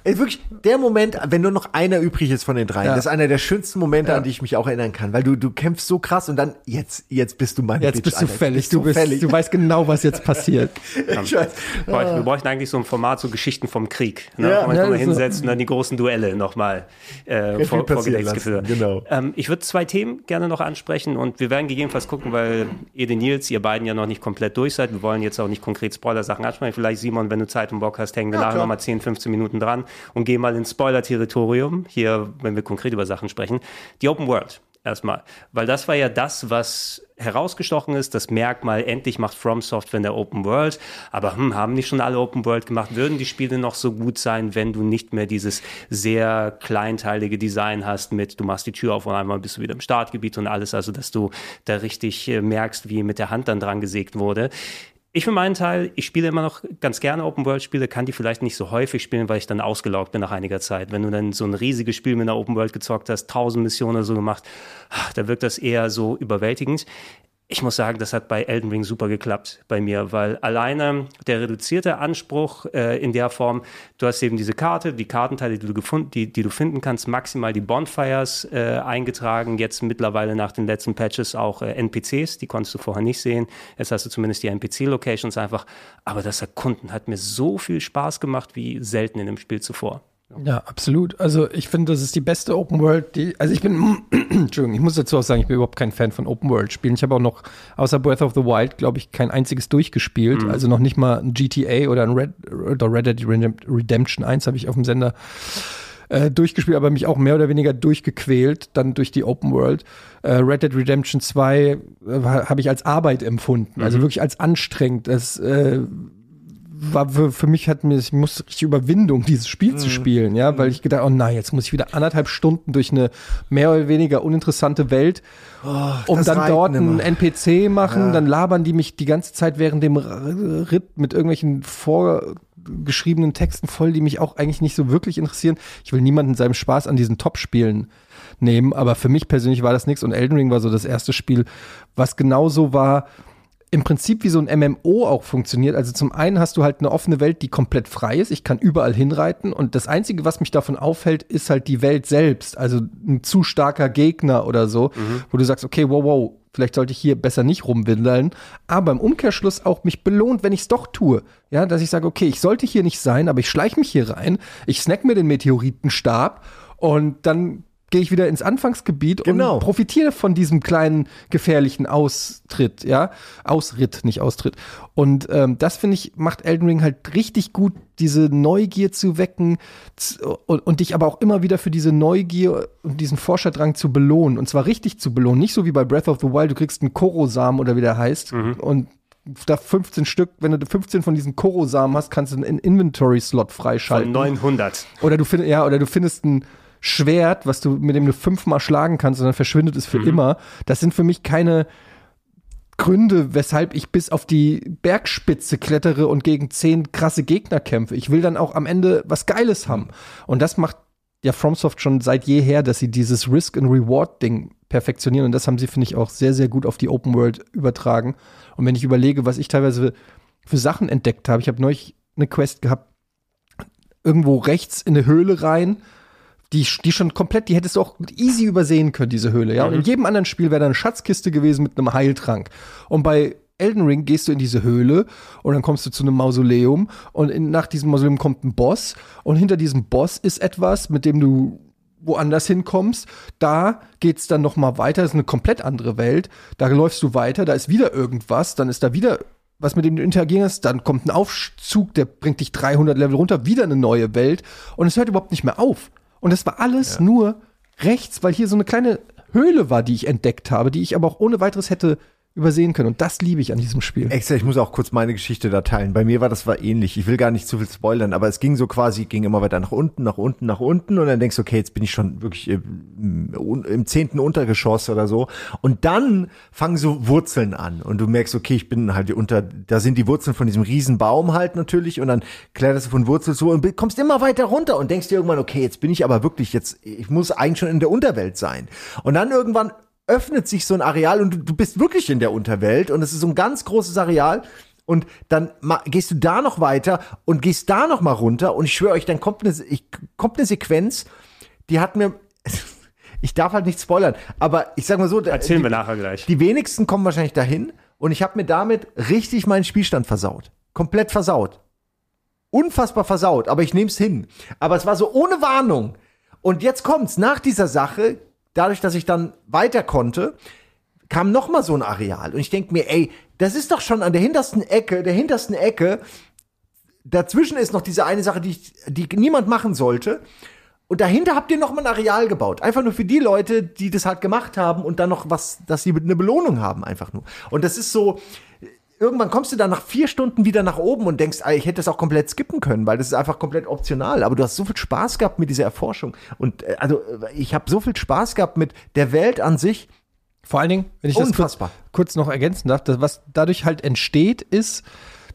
wirklich, der Moment, wenn nur noch einer übrig ist von den dreien, Ja. das ist einer der schönsten Momente, an die ich mich auch erinnern kann, weil du, du kämpfst so krass und dann, jetzt, jetzt bist du mein jetzt Bitch, bist du Alter. fällig. Du, bist, fällig. du weißt genau, was jetzt passiert. *laughs* ich weiß. Wir bräuchten- Wir bräuchten eigentlich so ein Format, so Geschichten vom Krieg. Ne? Ja. wo man Ja, sich mal so. hinsetzt und dann die großen Duelle nochmal äh, vor, vor genau. Ähm, ich würde zwei Themen gerne noch ansprechen und wir werden gegebenenfalls gucken, weil ihr den Nils, ihr beiden ja noch nicht komplett durch seid. Wir wollen jetzt auch nicht konkret Spoiler-Sachen ansprechen. Vielleicht, Simon, wenn du Zeit und Bock hast, hängen wir nachher nochmal 10, 15 Minuten dran und gehen mal ins Spoiler-Territorium, hier, wenn wir konkret über Sachen sprechen. Die Open World erstmal. Weil das war ja das, was herausgestochen ist, das Merkmal, endlich macht From Software in der Open World. Aber hm, haben nicht schon alle Open World gemacht? Würden die Spiele noch so gut sein, wenn du nicht mehr dieses sehr kleinteilige Design hast mit, du machst die Tür auf und einmal bist du wieder im Startgebiet und alles, also dass du da richtig äh, merkst, wie mit der Hand dann dran gesägt wurde. Ich für meinen Teil, ich spiele immer noch ganz gerne Open-World-Spiele, kann die vielleicht nicht so häufig spielen, weil ich dann ausgelaugt bin nach einiger Zeit. Wenn du dann so ein riesiges Spiel mit einer Open-World gezockt hast, tausend Missionen oder so gemacht, da wirkt das eher so überwältigend. Ich muss sagen, das hat bei Elden Ring super geklappt bei mir, weil alleine der reduzierte Anspruch äh, in der Form, du hast eben diese Karte, die Kartenteile, die du, gefunden, die, die du finden kannst, maximal die Bonfires äh, eingetragen, jetzt mittlerweile nach den letzten Patches auch äh, NPCs, die konntest du vorher nicht sehen. Jetzt hast du zumindest die NPC-Locations einfach. Aber das Erkunden hat mir so viel Spaß gemacht wie selten in dem Spiel zuvor. Ja, absolut. Also ich finde, das ist die beste Open World, die, also ich bin, *clears throat* Entschuldigung, ich muss dazu auch sagen, ich bin überhaupt kein Fan von Open World Spielen. Ich habe auch noch, außer Breath of the Wild, glaube ich, kein einziges durchgespielt. Also noch nicht mal ein GTA oder ein Red, oder Red Dead Redemption 1 habe ich auf dem Sender äh, durchgespielt, aber mich auch mehr oder weniger durchgequält, dann durch die Open World. Äh, Red Dead Redemption 2 äh, habe ich als Arbeit empfunden, also wirklich als anstrengend. Das äh, war für, für mich hat mir, ich muss richtig Überwindung, dieses Spiel zu spielen, ja, weil ich gedacht, oh nein, jetzt muss ich wieder anderthalb Stunden durch eine mehr oder weniger uninteressante Welt, um das dann dort einen. NPC machen, dann labern die mich die ganze Zeit während dem Ritt mit irgendwelchen vorgeschriebenen Texten voll, die mich auch eigentlich nicht so wirklich interessieren. Ich will niemanden seinem Spaß an diesen Top-Spielen nehmen, aber für mich persönlich war das nichts. Und Elden Ring war so das erste Spiel, was genauso war, im Prinzip wie so ein MMO auch funktioniert. Also zum einen hast du halt eine offene Welt, die komplett frei ist. Ich kann überall hinreiten und das Einzige, was mich davon aufhält, ist halt die Welt selbst. Also ein zu starker Gegner oder so, wo du sagst, okay, wow, wow, vielleicht sollte ich hier besser nicht rumwindeln. Aber im Umkehrschluss auch mich belohnt, wenn ich es doch tue. Ja, dass ich sage, okay, ich sollte hier nicht sein, aber ich schleiche mich hier rein, ich snack mir den Meteoritenstab und dann gehe ich wieder ins Anfangsgebiet Genau. und profitiere von diesem kleinen gefährlichen Austritt, ja, Ausritt, nicht Austritt. Und ähm, das finde ich macht Elden Ring halt richtig gut, diese Neugier zu wecken und, und dich aber auch immer wieder für diese Neugier und diesen Forscherdrang zu belohnen und zwar richtig zu belohnen, nicht so wie bei Breath of the Wild, du kriegst einen Korosamen oder wie der heißt und da 15 Stück, wenn du 15 von diesen Korosamen hast, kannst du einen Inventory-Slot Von freischalten. 900. Oder du findest, ja, oder du findest ein Schwert, was du, mit dem du fünfmal schlagen kannst und dann verschwindet es für immer. Das sind für mich keine Gründe, weshalb ich bis auf die Bergspitze klettere und gegen zehn krasse Gegner kämpfe. Ich will dann auch am Ende was Geiles haben. Und das macht ja FromSoft schon seit jeher, dass sie dieses Risk and Reward Ding perfektionieren. Und das haben sie, finde ich, auch sehr, sehr gut auf die Open World übertragen. Und wenn ich überlege, was ich teilweise für Sachen entdeckt habe, ich habe neulich eine Quest gehabt, irgendwo rechts in eine Höhle rein, die, die schon komplett, die hättest du auch easy übersehen können, diese Höhle, ja. Und in jedem anderen Spiel wäre da eine Schatzkiste gewesen mit einem Heiltrank. Und bei Elden Ring gehst du in diese Höhle und dann kommst du zu einem Mausoleum und in, nach diesem Mausoleum kommt ein Boss und hinter diesem Boss ist etwas, mit dem du woanders hinkommst, da geht's dann noch mal weiter, das ist eine komplett andere Welt. Da läufst du weiter, da ist wieder irgendwas, dann ist da wieder was mit dem du interagieren hast, dann kommt ein Aufzug, der bringt dich 300 Level runter, wieder eine neue Welt und es hört überhaupt nicht mehr auf. Und das war alles nur rechts, weil hier so eine kleine Höhle war, die ich entdeckt habe, die ich aber auch ohne weiteres hätte übersehen können. Und das liebe ich an diesem Spiel. Extra, ich muss auch kurz meine Geschichte da teilen. Bei mir war das war ähnlich. Ich will gar nicht zu viel spoilern, aber es ging so quasi, ging immer weiter nach unten, nach unten, nach unten und dann denkst du, okay, jetzt bin ich schon wirklich im, im zehnten Untergeschoss oder so. Und dann fangen so Wurzeln an und du merkst, okay, ich bin halt unter, da sind die Wurzeln von diesem riesen Baum halt natürlich und dann kletterst du von Wurzel zu und kommst immer weiter runter und denkst dir irgendwann, okay, jetzt bin ich aber wirklich jetzt, ich muss eigentlich schon in der Unterwelt sein. Und dann irgendwann öffnet sich so ein Areal und du, du bist wirklich in der Unterwelt und es ist so ein ganz großes Areal und dann gehst du da noch weiter und gehst da noch mal runter und ich schwöre euch, dann kommt eine, ich, kommt eine Sequenz, die hat mir, *laughs* ich darf halt nicht spoilern, aber ich sag mal so, erzählen die, wir nachher gleich. Die wenigsten kommen wahrscheinlich dahin und ich habe mir damit richtig meinen Spielstand versaut, komplett versaut, unfassbar versaut, aber ich nehm's hin. Aber es war so ohne Warnung. Und jetzt kommt's nach dieser Sache dadurch, dass ich dann weiter konnte, kam noch mal so ein Areal und ich denke mir, ey, das ist doch schon an der hintersten Ecke, der hintersten Ecke. Dazwischen ist noch diese eine Sache, die, ich, die niemand machen sollte. Und dahinter habt ihr noch mal ein Areal gebaut. Einfach nur für die Leute, die das halt gemacht haben und dann noch was, dass sie eine Belohnung haben, einfach nur. Und das ist so, irgendwann kommst du dann nach vier Stunden wieder nach oben und denkst, ich hätte das auch komplett skippen können, weil das ist einfach komplett optional. Aber du hast so viel Spaß gehabt mit dieser Erforschung. Und äh, also ich habe so viel Spaß gehabt mit der Welt an sich. Vor allen Dingen, wenn ich Unfassbar. das kurz, kurz noch ergänzen darf, das, was dadurch halt entsteht, ist,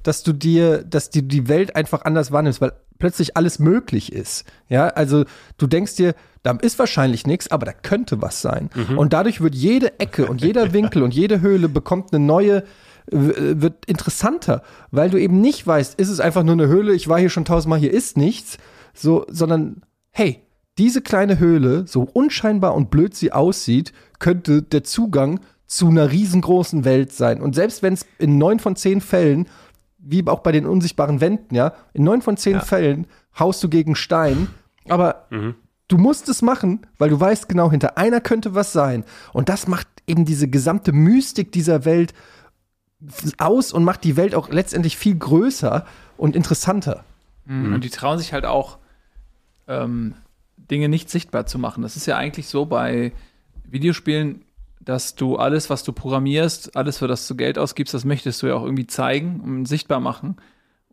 dass du dir, dass du die Welt einfach anders wahrnimmst, weil plötzlich alles möglich ist. Ja, also du denkst dir, da ist wahrscheinlich nichts, aber da könnte was sein. Mhm. Und dadurch wird jede Ecke und jeder *laughs* Winkel und jede Höhle bekommt eine neue, wird interessanter, weil du eben nicht weißt, ist es einfach nur eine Höhle, ich war hier schon tausendmal, hier ist nichts, so, sondern hey, diese kleine Höhle, so unscheinbar und blöd sie aussieht, könnte der Zugang zu einer riesengroßen Welt sein. Und selbst wenn es in neun von zehn Fällen, wie auch bei den unsichtbaren Wänden, ja, in neun von zehn ja. Fällen haust du gegen Stein, aber mhm. du musst es machen, weil du weißt genau, hinter einer könnte was sein. Und das macht eben diese gesamte Mystik dieser Welt aus und macht die Welt auch letztendlich viel größer und interessanter. Mhm. Und die trauen sich halt auch, ähm, Dinge nicht sichtbar zu machen. Das ist ja eigentlich so bei Videospielen, dass du alles, was du programmierst, alles, für das du Geld ausgibst, das möchtest du ja auch irgendwie zeigen und sichtbar machen.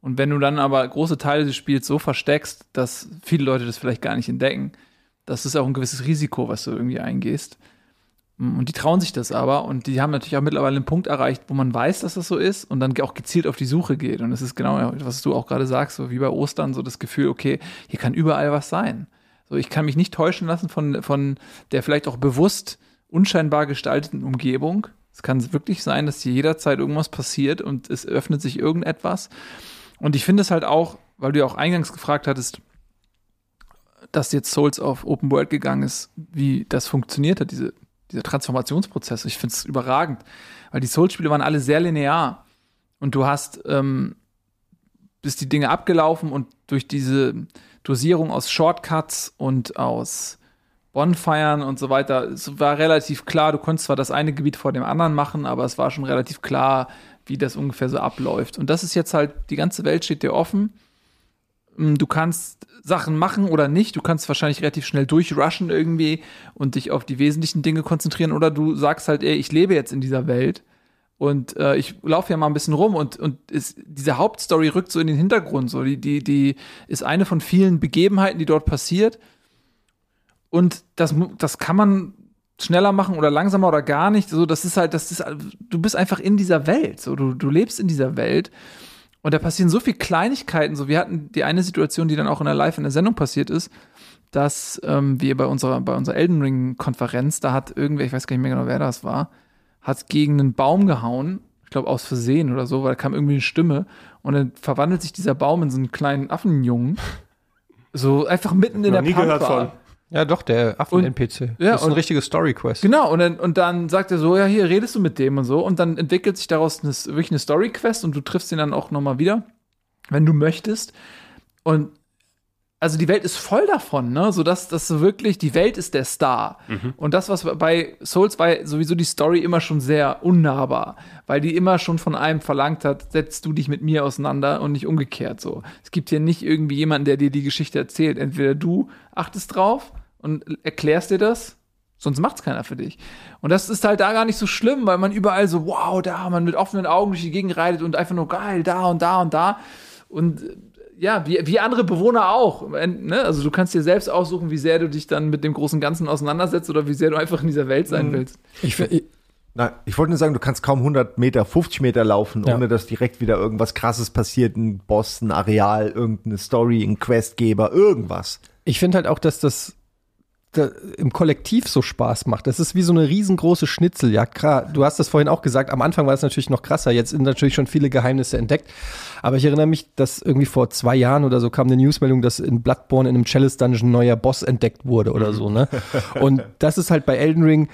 Und wenn du dann aber große Teile des Spiels so versteckst, dass viele Leute das vielleicht gar nicht entdecken, das ist auch ein gewisses Risiko, was du irgendwie eingehst. Und die trauen sich das aber und die haben natürlich auch mittlerweile einen Punkt erreicht, wo man weiß, dass das so ist und dann auch gezielt auf die Suche geht. Und es ist genau, was du auch gerade sagst, so wie bei Ostern, so das Gefühl, okay, hier kann überall was sein. So, ich kann mich nicht täuschen lassen von, von der vielleicht auch bewusst unscheinbar gestalteten Umgebung. Es kann wirklich sein, dass hier jederzeit irgendwas passiert und es öffnet sich irgendetwas. Und ich finde es halt auch, weil du ja auch eingangs gefragt hattest, dass jetzt Souls auf Open World gegangen ist, wie das funktioniert hat, diese dieser Transformationsprozess. Ich finde es überragend, weil die Souls-Spiele waren alle sehr linear und du hast ähm, bist die Dinge abgelaufen und durch diese Dosierung aus Shortcuts und aus Bonfiren und so weiter, es war relativ klar, du konntest zwar das eine Gebiet vor dem anderen machen, aber es war schon relativ klar, wie das ungefähr so abläuft. Und das ist jetzt halt, die ganze Welt steht dir offen. Mm, du kannst Sachen machen oder nicht. Du kannst wahrscheinlich relativ schnell durchrushen irgendwie und dich auf die wesentlichen Dinge konzentrieren. Oder du sagst halt, ey, ich lebe jetzt in dieser Welt und äh, ich laufe ja mal ein bisschen rum und, und ist, diese Hauptstory rückt so in den Hintergrund. So, die, die, die ist eine von vielen Begebenheiten, die dort passiert. Und das, das kann man schneller machen oder langsamer oder gar nicht. So, das ist halt, das ist, du bist einfach in dieser Welt. So, du, du lebst in dieser Welt. Und da passieren so viele Kleinigkeiten. So, wir hatten die eine Situation, die dann auch in der Live in der Sendung passiert ist, dass ähm, wir bei unserer, bei unserer Elden Ring-Konferenz, da hat irgendwer, ich weiß gar nicht mehr genau, wer das war, hat gegen einen Baum gehauen. Ich glaube, aus Versehen oder so, weil da kam irgendwie eine Stimme. Und dann verwandelt sich dieser Baum in so einen kleinen Affenjungen. So einfach mitten in der Pampa. Ja, doch, der Affen-NPC. Ja, das ist ein richtiges Story-Quest. Genau, und dann, und dann sagt er so, ja, hier redest du mit dem und so. Und dann entwickelt sich daraus eine, wirklich eine Story-Quest und du triffst ihn dann auch nochmal wieder, wenn du möchtest. Und also die Welt ist voll davon, ne? So dass das wirklich, die Welt ist der Star. Mhm. Und das, was bei Souls war sowieso die Story immer schon sehr unnahbar, weil die immer schon von einem verlangt hat, setzt du dich mit mir auseinander und nicht umgekehrt so. Es gibt hier nicht irgendwie jemanden, der dir die Geschichte erzählt. Entweder du achtest drauf und erklärst dir das Sonst macht's keiner für dich. Und das ist halt da gar nicht so schlimm, weil man überall so, wow, da, man mit offenen Augen durch die Gegend reitet und einfach nur geil, da und da und da. Und ja, wie, wie andere Bewohner auch. Ne? Also du kannst dir selbst aussuchen, wie sehr du dich dann mit dem großen Ganzen auseinandersetzt oder wie sehr du einfach in dieser Welt sein willst. Ich, ich, Na, ich wollte nur sagen, du kannst kaum 100 Meter, 50 Meter laufen, Ja. ohne dass direkt wieder irgendwas krasses passiert, ein Boss, ein Areal, irgendeine Story, ein Questgeber, irgendwas. ich finde halt auch, dass das da, im Kollektiv so Spaß macht. Das ist wie so eine riesengroße Schnitzeljagd. Klar, du hast das vorhin auch gesagt, am Anfang war es natürlich noch krasser. Jetzt sind natürlich schon viele Geheimnisse entdeckt. Aber ich erinnere mich, dass irgendwie vor zwei Jahren oder so kam eine Newsmeldung, dass in Bloodborne in einem Chalice Dungeon ein neuer Boss entdeckt wurde oder so, ne? Und das ist halt bei Elden Ring,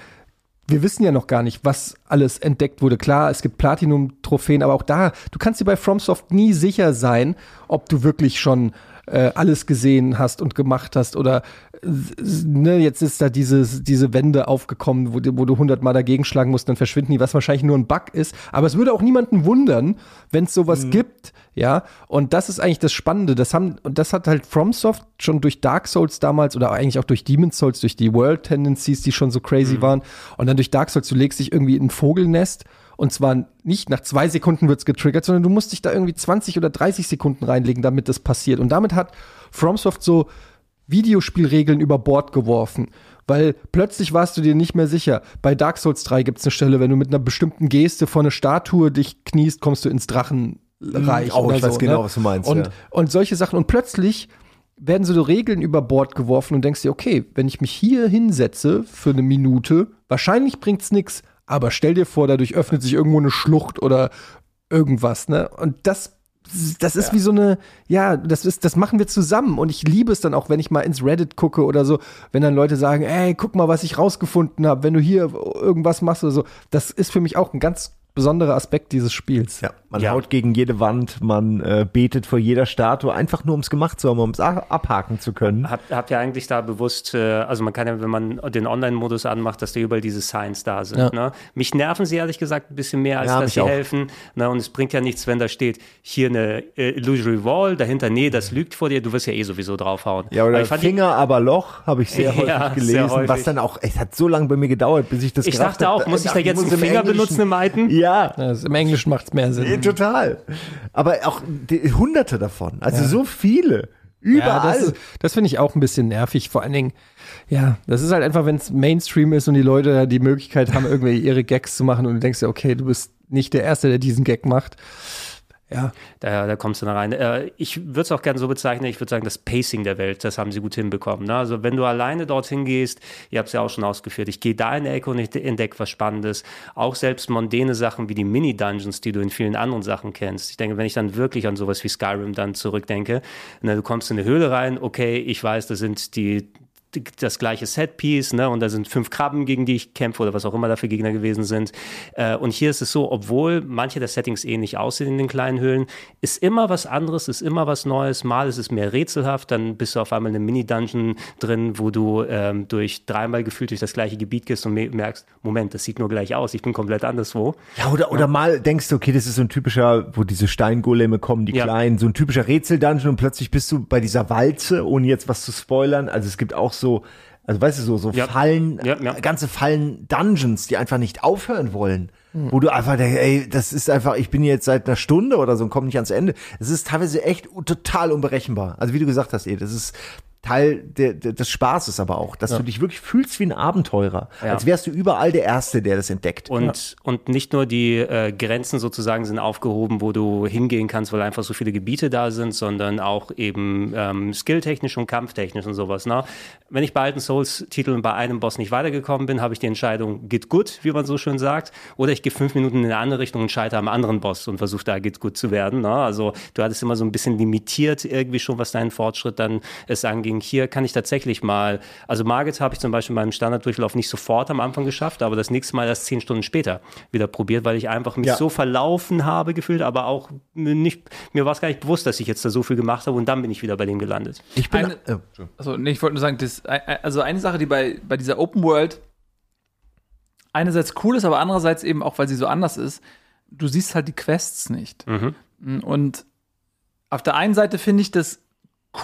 wir wissen ja noch gar nicht, was alles entdeckt wurde. Klar, es gibt Platinum-Trophäen, aber auch da, du kannst dir bei FromSoft nie sicher sein, ob du wirklich schon äh, alles gesehen hast und gemacht hast oder ne, jetzt ist da dieses, diese Wände aufgekommen, wo, du- wo du hundertmal dagegen schlagen musst, dann verschwinden die, was wahrscheinlich nur ein Bug ist. Aber es würde auch niemanden wundern, wenn es sowas gibt, ja. Und das ist eigentlich das Spannende. Das haben, und das hat halt FromSoft schon durch Dark Souls damals oder eigentlich auch durch Demon's Souls, durch die World Tendencies, die schon so crazy waren. Und dann durch Dark Souls, du legst dich irgendwie in ein Vogelnest und zwar nicht nach zwei Sekunden wird's getriggert, sondern du musst dich da irgendwie 20 oder 30 Sekunden reinlegen, damit das passiert. Und damit hat FromSoft so Videospielregeln über Bord geworfen. Weil plötzlich warst du dir nicht mehr sicher. Bei Dark Souls 3 gibt's eine Stelle, wenn du mit einer bestimmten Geste vor eine Statue dich kniest, kommst du ins Drachenreich. Oh, oder ich weiß so, genau, ne? was du meinst, Und, ja. und solche Sachen. Und plötzlich werden so Regeln über Bord geworfen und denkst dir, okay, wenn ich mich hier hinsetze für eine Minute, wahrscheinlich bringt's nix, aber stell dir vor, dadurch öffnet sich irgendwo eine Schlucht oder irgendwas, ne? Und das das ist wie so eine, ja, das ist, das machen wir zusammen und ich liebe es dann auch, wenn ich mal ins Reddit gucke oder so, wenn dann Leute sagen, ey, guck mal, was ich rausgefunden habe, wenn du hier irgendwas machst oder so. Das ist für mich auch ein ganz besonderer Aspekt dieses Spiels. Ja, man Ja. haut gegen jede Wand, man äh, betet vor jeder Statue, einfach nur ums gemacht zu haben, um es abhaken zu können. Habt, habt ihr eigentlich da bewusst, äh, also man kann ja, wenn man den Online-Modus anmacht, dass da überall diese Signs da sind. Ja. Ne? Mich nerven sie ehrlich gesagt ein bisschen mehr, als Ja, dass sie auch. helfen. Ne? Und es bringt ja nichts, wenn da steht, hier eine äh, Illusory Wall, dahinter, nee, das lügt vor dir, du wirst ja eh sowieso draufhauen. Ja, Aber oder ich fand die- Finger, aber Loch, habe ich sehr *laughs* Ja, häufig sehr gelesen, häufig. was dann auch, es hat so lange bei mir gedauert, bis ich das ich dachte hab. auch, muss ich da jetzt einen Finger benutzen im Iten? Ja, Das, Im Englischen macht's mehr Sinn. Ja, total. Aber auch die, hunderte davon. Also so viele. Überall. Ja, das, das finde ich auch ein bisschen nervig. Vor allen Dingen, ja, das ist halt einfach, wenn es Mainstream ist und die Leute die Möglichkeit haben, irgendwie ihre Gags zu machen und du denkst dir, okay, du bist nicht der Erste, der diesen Gag macht. Ja, Da, da kommst du dann rein. Äh, ich würde es auch gerne so bezeichnen, ich würde sagen, das Pacing der Welt, das haben sie gut hinbekommen. Ne? Also wenn du alleine dorthin gehst, ihr habt es ja auch schon ausgeführt, ich gehe da in die Ecke und ich entdecke was Spannendes. Auch selbst mondäne Sachen wie die Mini-Dungeons, die du in vielen anderen Sachen kennst. Ich denke, wenn ich dann wirklich an sowas wie Skyrim dann zurückdenke, ne, du kommst in eine Höhle rein, okay, ich weiß, da sind die- das gleiche Setpiece, ne? Und da sind fünf Krabben, gegen die ich kämpfe oder was auch immer da für Gegner gewesen sind. Äh, und hier ist es so, obwohl manche der Settings ähnlich aussehen in den kleinen Höhlen, ist immer was anderes, ist immer was Neues. Mal ist es mehr rätselhaft, dann bist du auf einmal in einem Mini-Dungeon drin, wo du ähm, durch dreimal gefühlt durch das gleiche Gebiet gehst und me- merkst, Moment, das sieht nur gleich aus, ich bin komplett anderswo. Ja, oder, oder mal denkst du, okay, das ist so ein typischer, wo diese Steingoleme kommen, die Ja. kleinen, so ein typischer Rätseldungeon und plötzlich bist du bei dieser Walze, ohne jetzt was zu spoilern. Also es gibt auch so, also weißt du, so, so Ja. Fallen, Ja, ja. ganze Fallen Dungeons, die einfach nicht aufhören wollen. Wo du einfach denkst, ey, das ist einfach, ich bin hier jetzt seit einer Stunde oder so und komme nicht ans Ende. Es ist teilweise echt total unberechenbar. Also wie du gesagt hast, eh, das ist Teil der, der, des Spaßes aber auch, dass du dich wirklich fühlst wie ein Abenteurer. Ja. Als wärst du überall der Erste, der das entdeckt. Und, und nicht nur die äh, Grenzen sozusagen sind aufgehoben, wo du hingehen kannst, weil einfach so viele Gebiete da sind, sondern auch eben ähm, skilltechnisch und kampftechnisch und sowas. Ne? Wenn ich bei alten Souls-Titeln bei einem Boss nicht weitergekommen bin, habe ich die Entscheidung, geht gut, wie man so schön sagt, oder ich gehe fünf Minuten in eine andere Richtung und scheitere am anderen Boss und versuche da geht gut zu werden. Ne? Also du hattest immer so ein bisschen limitiert irgendwie schon, was deinen Fortschritt dann es anging. Hier kann ich tatsächlich mal, also Margit habe ich zum Beispiel in meinem Standarddurchlauf nicht sofort am Anfang geschafft, aber das nächste Mal erst zehn Stunden später wieder probiert, weil ich einfach mich Ja. so verlaufen habe gefühlt, aber auch nicht, mir war es gar nicht bewusst, dass ich jetzt da so viel gemacht habe und dann bin ich wieder bei dem gelandet. Ich bin, Eine- äh, Also, nee, ich wollte nur sagen, das, also eine Sache, die bei, bei dieser Open World einerseits cool ist, aber andererseits eben auch, weil sie so anders ist, du siehst halt die Quests nicht. Und auf der einen Seite finde ich das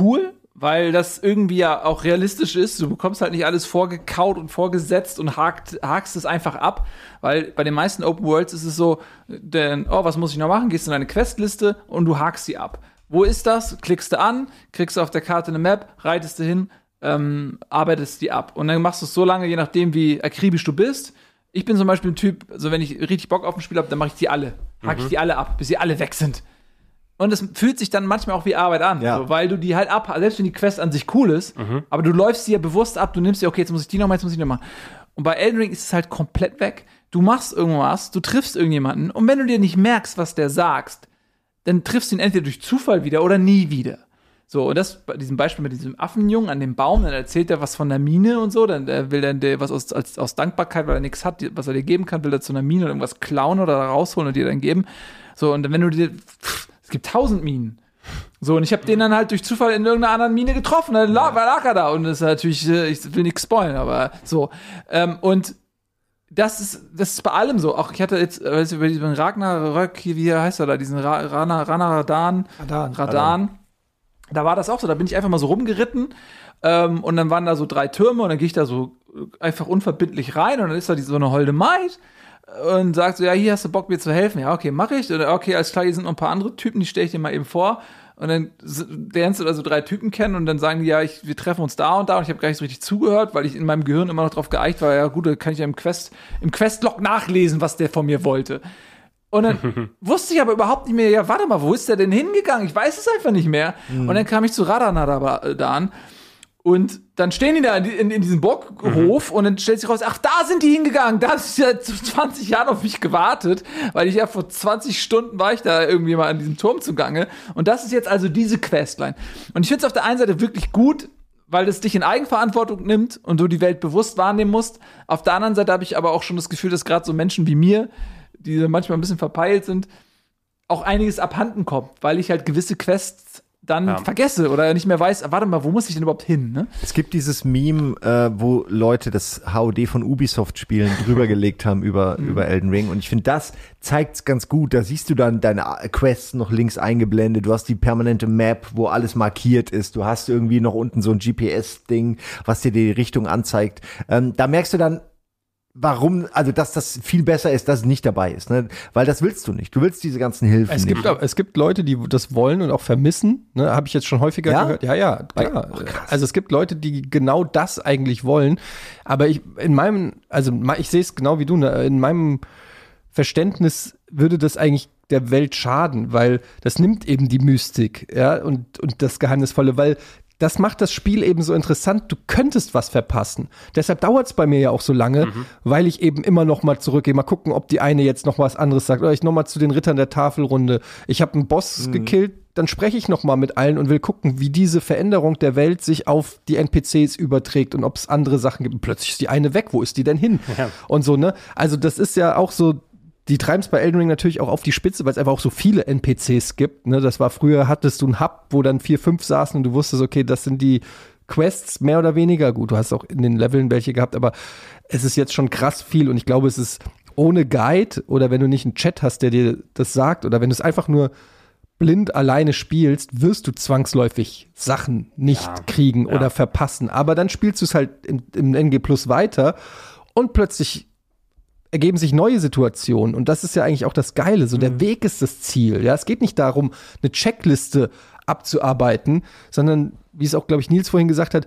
cool, weil das irgendwie ja auch realistisch ist. Du bekommst halt nicht alles vorgekaut und vorgesetzt und hakt, hakst es einfach ab, weil bei den meisten Open Worlds ist es so, denn, oh, was muss ich noch machen? Gehst in deine Questliste und du hakst sie ab. Wo ist das? Klickst du an, kriegst du auf der Karte eine Map, reitest du hin, ähm, arbeitest die ab. Und dann machst du es so lange, je nachdem, wie akribisch du bist. Ich bin zum Beispiel ein Typ, also wenn ich richtig Bock auf ein Spiel habe, dann mache ich die alle. Hack ich die alle ab, bis sie alle weg sind. Und es fühlt sich dann manchmal auch wie Arbeit an, Ja. so, weil du die halt ab, selbst wenn die Quest an sich cool ist, aber du läufst sie ja bewusst ab, du nimmst sie, okay, jetzt muss ich die noch mal, jetzt muss ich die noch mal. Und bei Elden Ring ist es halt komplett weg. Du machst irgendwas, du triffst irgendjemanden und wenn du dir nicht merkst, was der sagst, dann triffst du ihn entweder durch Zufall wieder oder nie wieder. So, und das bei diesem Beispiel mit diesem Affenjungen an dem Baum, dann erzählt er was von der Mine und so, dann äh, will dann der was aus, als, aus Dankbarkeit, weil er nichts hat, was er dir geben kann, will er zu einer Mine oder irgendwas klauen oder rausholen und dir dann geben. So, und dann, wenn du dir, pff, es gibt tausend Minen. So, und ich habe den dann halt durch Zufall in irgendeiner anderen Mine getroffen, dann lag, lag er da und das ist natürlich, äh, ich will nichts spoilen, aber so. Ähm, und das ist, das ist bei allem so. Auch ich hatte jetzt, äh, weiß ich, über diesen Ragnarök, hier, wie heißt er da, diesen Ra Rana, Rana Radan, Radan. Radan. Da war das auch so, da bin ich einfach mal so rumgeritten ähm, und dann waren da so drei Türme und dann gehe ich da so einfach unverbindlich rein und dann ist da die, so eine holde Maid und sagt so, ja, hier hast du Bock, mir zu helfen. Ja, okay, mache ich. Oder okay, alles klar, hier sind noch ein paar andere Typen, die stelle ich dir mal eben vor. Und dann lernst du da so drei Typen kennen und dann sagen die, ja, ich, wir treffen uns da und da und ich habe gar nicht so richtig zugehört, weil ich in meinem Gehirn immer noch drauf geeicht war, ja gut, da kann ich ja im Quest, im Questlog nachlesen, was der von mir wollte. Und dann *laughs* wusste ich aber überhaupt nicht mehr, ja, warte mal, wo ist der denn hingegangen? Ich weiß es einfach nicht mehr. Und dann kam ich zu Radanadan und dann stehen die da in, in, diesem Burghof und dann stellt sich raus, ach, da sind die hingegangen, da ist ja 20 Jahre auf mich gewartet, weil ich ja vor 20 Stunden war ich da irgendwie mal an diesem Turm zugange. Und das ist jetzt also diese Questline. Und ich finde es auf der einen Seite wirklich gut, weil es dich in Eigenverantwortung nimmt und du die Welt bewusst wahrnehmen musst. Auf der anderen Seite habe ich aber auch schon das Gefühl, dass gerade so Menschen wie mir, die manchmal ein bisschen verpeilt sind, auch einiges abhanden kommt, weil ich halt gewisse Quests dann Ja. vergesse oder nicht mehr weiß, warte mal, wo muss ich denn überhaupt hin? Ne? Es gibt dieses Meme, äh, wo Leute das HOD von Ubisoft-Spielen *laughs* drüber gelegt haben über, über Elden Ring. Und ich finde, das zeigt's ganz gut. Da siehst du dann deine Quests noch links eingeblendet. Du hast die permanente Map, wo alles markiert ist. Du hast irgendwie noch unten so ein GPS-Ding, was dir die Richtung anzeigt. Ähm, da merkst du dann, warum, also dass das viel besser ist, dass es nicht dabei ist. Ne? Weil das willst du nicht. Du willst diese ganzen Hilfen Es gibt, es gibt Leute, die das wollen und auch vermissen. Ne? Habe ich jetzt schon häufiger Ja? gehört. Ja, ja, klar. also es gibt Leute, die genau das eigentlich wollen. Aber ich in meinem, also ich sehe es genau wie du. Ne? In meinem Verständnis würde das eigentlich der Welt schaden, weil das nimmt eben die Mystik, ja, und, und das Geheimnisvolle, weil das macht das Spiel eben so interessant. Du könntest was verpassen. Deshalb dauert es bei mir ja auch so lange, weil ich eben immer noch mal zurückgehe, mal gucken, ob die eine jetzt noch was anderes sagt. Oder ich noch mal zu den Rittern der Tafelrunde. Ich habe einen Boss gekillt, dann spreche ich noch mal mit allen und will gucken, wie diese Veränderung der Welt sich auf die NPCs überträgt und ob es andere Sachen gibt. Und plötzlich ist die eine weg. Wo ist die denn hin? Und so ne. Also das ist ja auch so die treiben es bei Elden Ring natürlich auch auf die Spitze, weil es einfach auch so viele NPCs gibt. Ne? Das war früher, hattest du einen Hub, wo dann vier, fünf saßen und du wusstest, okay, das sind die Quests mehr oder weniger. Gut, du hast auch in den Leveln welche gehabt, aber es ist jetzt schon krass viel und ich glaube, es ist ohne Guide oder wenn du nicht einen Chat hast, der dir das sagt oder wenn du es einfach nur blind alleine spielst, wirst du zwangsläufig Sachen nicht kriegen oder verpassen. Aber dann spielst du es halt im, im NG Plus weiter und plötzlich ergeben sich neue Situationen und das ist ja eigentlich auch das Geile. So der Weg ist das Ziel. Ja, es geht nicht darum, eine Checkliste abzuarbeiten, sondern wie es auch, glaube ich, Nils vorhin gesagt hat,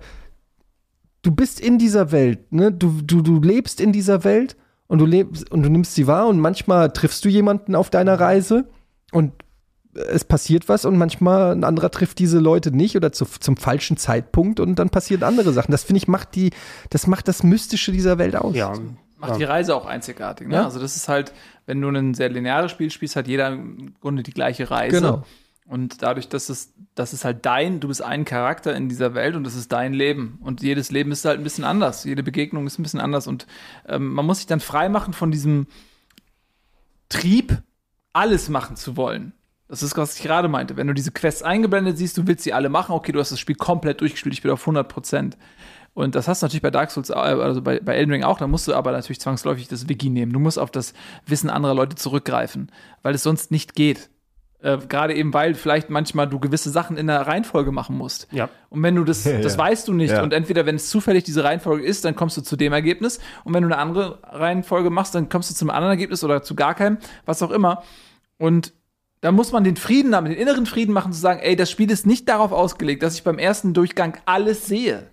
du bist in dieser Welt, ne? Du, du, du lebst in dieser Welt und du lebst und du nimmst sie wahr und manchmal triffst du jemanden auf deiner Reise und es passiert was und manchmal ein anderer trifft diese Leute nicht oder zu, zum falschen Zeitpunkt und dann passieren andere Sachen. Das finde ich macht die, das macht das Mystische dieser Welt aus. Ja, Macht die Reise auch einzigartig. Ne? Ja. Also das ist halt, wenn du ein sehr lineares Spiel spielst, hat jeder im Grunde die gleiche Reise. Genau. Und dadurch, dass es, das ist halt dein, du bist ein Charakter in dieser Welt und das ist dein Leben. Und jedes Leben ist halt ein bisschen anders. Jede Begegnung ist ein bisschen anders. Und ähm, man muss sich dann frei machen von diesem Trieb, alles machen zu wollen. Das ist, was ich gerade meinte. Wenn du diese Quests eingeblendet siehst, du willst sie alle machen, okay, du hast das Spiel komplett durchgespielt, ich bin auf 100 Prozent. Und das hast du natürlich bei Dark Souls, äh, also bei, bei Elden Ring auch, da musst du aber natürlich zwangsläufig das Wiki nehmen. Du musst auf das Wissen anderer Leute zurückgreifen, weil es sonst nicht geht. Äh, Gerade eben, weil vielleicht manchmal du gewisse Sachen in der Reihenfolge machen musst. Ja. Und wenn du das, das ja. weißt du nicht. Ja. Und entweder, wenn es zufällig diese Reihenfolge ist, dann kommst du zu dem Ergebnis. Und wenn du eine andere Reihenfolge machst, dann kommst du zum anderen Ergebnis oder zu gar keinem, was auch immer. Und da muss man den Frieden damit, den inneren Frieden machen, zu sagen, ey, das Spiel ist nicht darauf ausgelegt, dass ich beim ersten Durchgang alles sehe,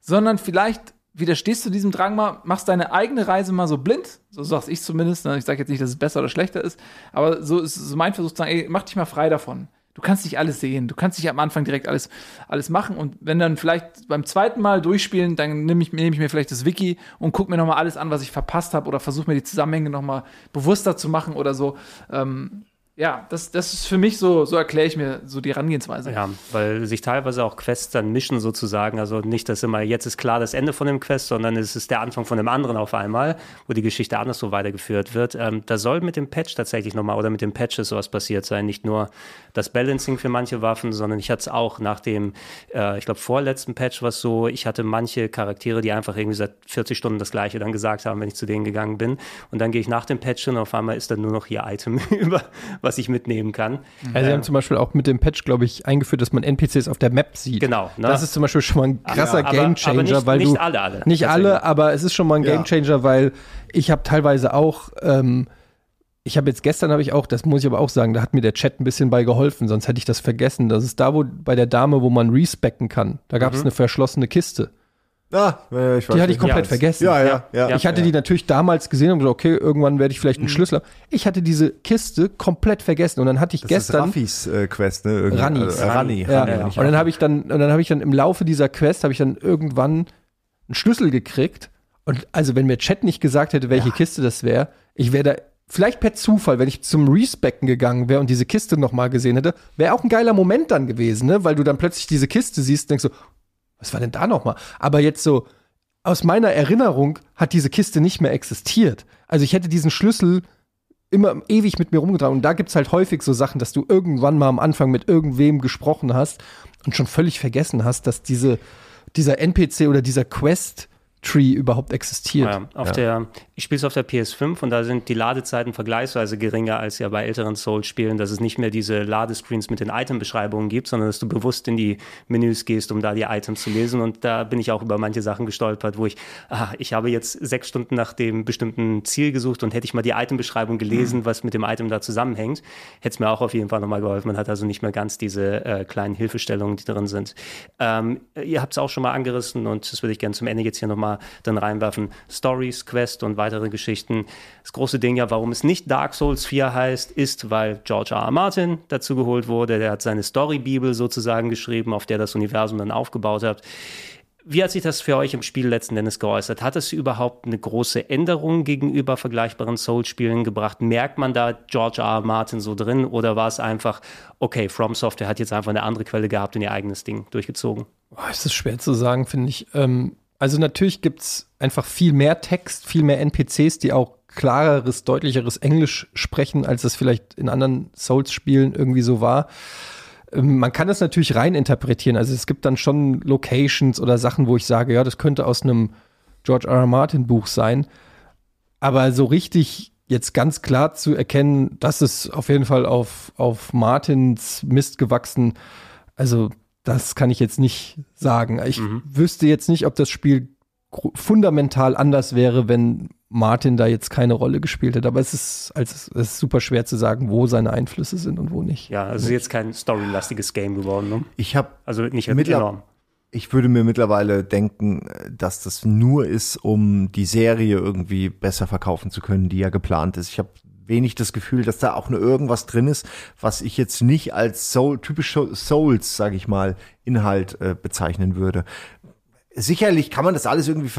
sondern vielleicht widerstehst du diesem Drang mal, machst deine eigene Reise mal so blind, so sag's ich zumindest, ne? ich sage jetzt nicht, dass es besser oder schlechter ist, aber so ist so mein Versuch zu sagen, ey, mach dich mal frei davon. Du kannst nicht alles sehen, du kannst nicht am Anfang direkt alles, alles machen und wenn dann vielleicht beim zweiten Mal durchspielen, dann nehme ich, nehm ich mir vielleicht das Wiki und guck mir nochmal alles an, was ich verpasst habe oder versuche mir die Zusammenhänge nochmal bewusster zu machen oder so. Ähm, ja, das, das ist für mich so, so erkläre ich mir so die Herangehensweise. Ja, weil sich teilweise auch Quests dann mischen sozusagen. Also nicht, dass immer jetzt ist klar das Ende von dem Quest, sondern es ist der Anfang von dem anderen auf einmal, wo die Geschichte anders so weitergeführt wird. Ähm, da soll mit dem Patch tatsächlich nochmal oder mit den Patches sowas passiert sein. Nicht nur das Balancing für manche Waffen, sondern ich hatte es auch nach dem, äh, ich glaube, vorletzten Patch was so, ich hatte manche Charaktere, die einfach irgendwie seit 40 Stunden das gleiche dann gesagt haben, wenn ich zu denen gegangen bin. Und dann gehe ich nach dem Patch hin und auf einmal ist dann nur noch ihr Item *laughs* über, was ich mitnehmen kann. Also sie haben zum Beispiel auch mit dem Patch, glaube ich, eingeführt, dass man NPCs auf der Map sieht. Genau, ne? Das ist zum Beispiel schon mal ein krasser Ja, Gamechanger, aber nicht- weil nicht du alle, alle, nicht alle, aber es ist schon mal ein Ja. Gamechanger, weil ich habe teilweise auch ähm, ich habe jetzt gestern habe ich auch, das muss ich aber auch sagen, da hat mir der Chat ein bisschen bei geholfen, sonst hätte ich das vergessen. Das ist da, wo bei der Dame, wo man respecken kann. Da gab es eine verschlossene Kiste. Ah, ich weiß Die hatte ich komplett Ja, vergessen. Ja, ja, ja. Ja. Ich hatte die natürlich damals gesehen und gesagt, okay, irgendwann werde ich vielleicht einen Schlüssel haben. Ich hatte diese Kiste komplett vergessen und dann hatte ich Das gestern ist Raffis äh, Quest, ne? Irgendwie, Rannis. Äh, Rani. Ja, Rani, ja. nicht und dann habe ich dann und dann habe ich dann im Laufe dieser Quest habe ich dann irgendwann einen Schlüssel gekriegt und also wenn mir Chat nicht gesagt hätte, welche Kiste das wäre, ich wäre da vielleicht per Zufall, wenn ich zum Respecken gegangen wäre und diese Kiste noch mal gesehen hätte, wäre auch ein geiler Moment dann gewesen, ne, weil du dann plötzlich diese Kiste siehst und denkst so, was war denn da noch mal? Aber jetzt so aus meiner Erinnerung hat diese Kiste nicht mehr existiert. Also ich hätte diesen Schlüssel immer ewig mit mir rumgetragen. Und da gibt's halt häufig so Sachen, dass du irgendwann mal am Anfang mit irgendwem gesprochen hast und schon völlig vergessen hast, dass diese, dieser NPC oder dieser Quest-Tree überhaupt existiert. Ja, auf Der, ich spiele es auf der PS5 und da sind die Ladezeiten vergleichsweise geringer als ja bei älteren Souls-Spielen, dass es nicht mehr diese Ladescreens mit den Item-Beschreibungen gibt, sondern dass du bewusst in die Menüs gehst, um da die Items zu lesen. Und da bin ich auch über manche Sachen gestolpert, wo ich, ah, ich habe jetzt sechs Stunden nach dem bestimmten Ziel gesucht und hätte ich mal die Item-Beschreibung gelesen, was mit dem Item da zusammenhängt, hätte es mir auch auf jeden Fall nochmal geholfen. Man hat also nicht mehr ganz diese äh, kleinen Hilfestellungen, die drin sind. Ähm, ihr habt es auch schon mal angerissen und das würde ich gerne zum Ende jetzt hier nochmal dann reinwerfen. Stories, Quest und weitere Geschichten. Das große Ding ja, warum es nicht Dark Souls 4 heißt, ist, weil George R. R. Martin dazu geholt wurde. Der hat seine Story-Bibel sozusagen geschrieben, auf der das Universum dann aufgebaut hat. Wie hat sich das für euch im Spiel letzten Endes geäußert? Hat es überhaupt eine große Änderung gegenüber vergleichbaren Souls-Spielen gebracht? Merkt man da George R. R. Martin so drin oder war es einfach, okay, From Software hat jetzt einfach eine andere Quelle gehabt und ihr eigenes Ding durchgezogen? Boah, ist schwer zu sagen, finde ich. Ähm, also natürlich gibt's einfach viel mehr Text, viel mehr NPCs, die auch klareres, deutlicheres Englisch sprechen, als es vielleicht in anderen Souls-Spielen irgendwie so war. Ähm, Man kann das natürlich rein interpretieren. Also es gibt dann schon Locations oder Sachen, wo ich sage, ja, das könnte aus einem George R. R. Martin Buch sein. Aber so richtig jetzt ganz klar zu erkennen, das ist auf jeden Fall auf, auf Martins Mist gewachsen. Also das kann ich jetzt nicht sagen. Ich wüsste jetzt nicht, ob das Spiel fundamental anders wäre, wenn Martin da jetzt keine Rolle gespielt hätte. Aber es ist, also es ist super schwer zu sagen, wo seine Einflüsse sind und wo nicht. Ja, also es ist jetzt kein storylastiges Game geworden, ne? Ich habe Also nicht enorm. ich würde mir mittlerweile denken, dass das nur ist, um die Serie irgendwie besser verkaufen zu können, die ja geplant ist. Ich habe wenig das Gefühl, dass da auch nur irgendwas drin ist, was ich jetzt nicht als Soul, typisch Souls, sage ich mal, Inhalt äh, bezeichnen würde. Sicherlich kann man das alles irgendwie,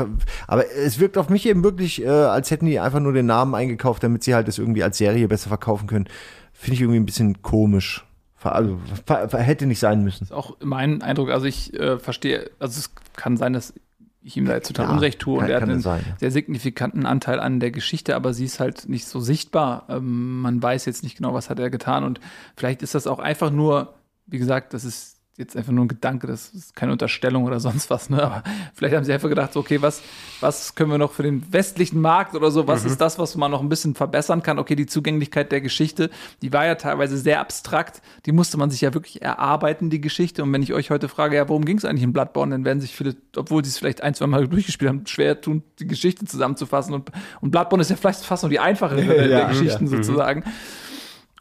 aber es wirkt auf mich eben wirklich, äh, als hätten die einfach nur den Namen eingekauft, damit sie halt das irgendwie als Serie besser verkaufen können. Finde ich irgendwie ein bisschen komisch. Also, hätte nicht sein müssen. ist auch mein Eindruck. Also ich äh, verstehe, also es kann sein, dass ich ihm da jetzt total Ja, Unrecht tue kann- und er hat einen sein, ja. sehr signifikanten Anteil an der Geschichte, aber sie ist halt nicht so sichtbar. Ähm, man weiß jetzt nicht genau, was hat er getan und vielleicht ist das auch einfach nur, wie gesagt, das ist jetzt einfach nur ein Gedanke, das ist keine Unterstellung oder sonst was, ne? Aber vielleicht haben sie einfach gedacht, okay, was, was können wir noch für den westlichen Markt oder so, was mhm. ist das, was man noch ein bisschen verbessern kann? Okay, die Zugänglichkeit der Geschichte, die war ja teilweise sehr abstrakt, die musste man sich ja wirklich erarbeiten, die Geschichte. Und wenn ich euch heute frage, ja, worum ging es eigentlich in Bloodborne, dann werden sich viele, obwohl sie es vielleicht ein, zwei Mal durchgespielt haben, schwer tun, die Geschichte zusammenzufassen. Und, und Bloodborne ist ja vielleicht fast nur die einfache *laughs* ja, der Geschichten ja. sozusagen.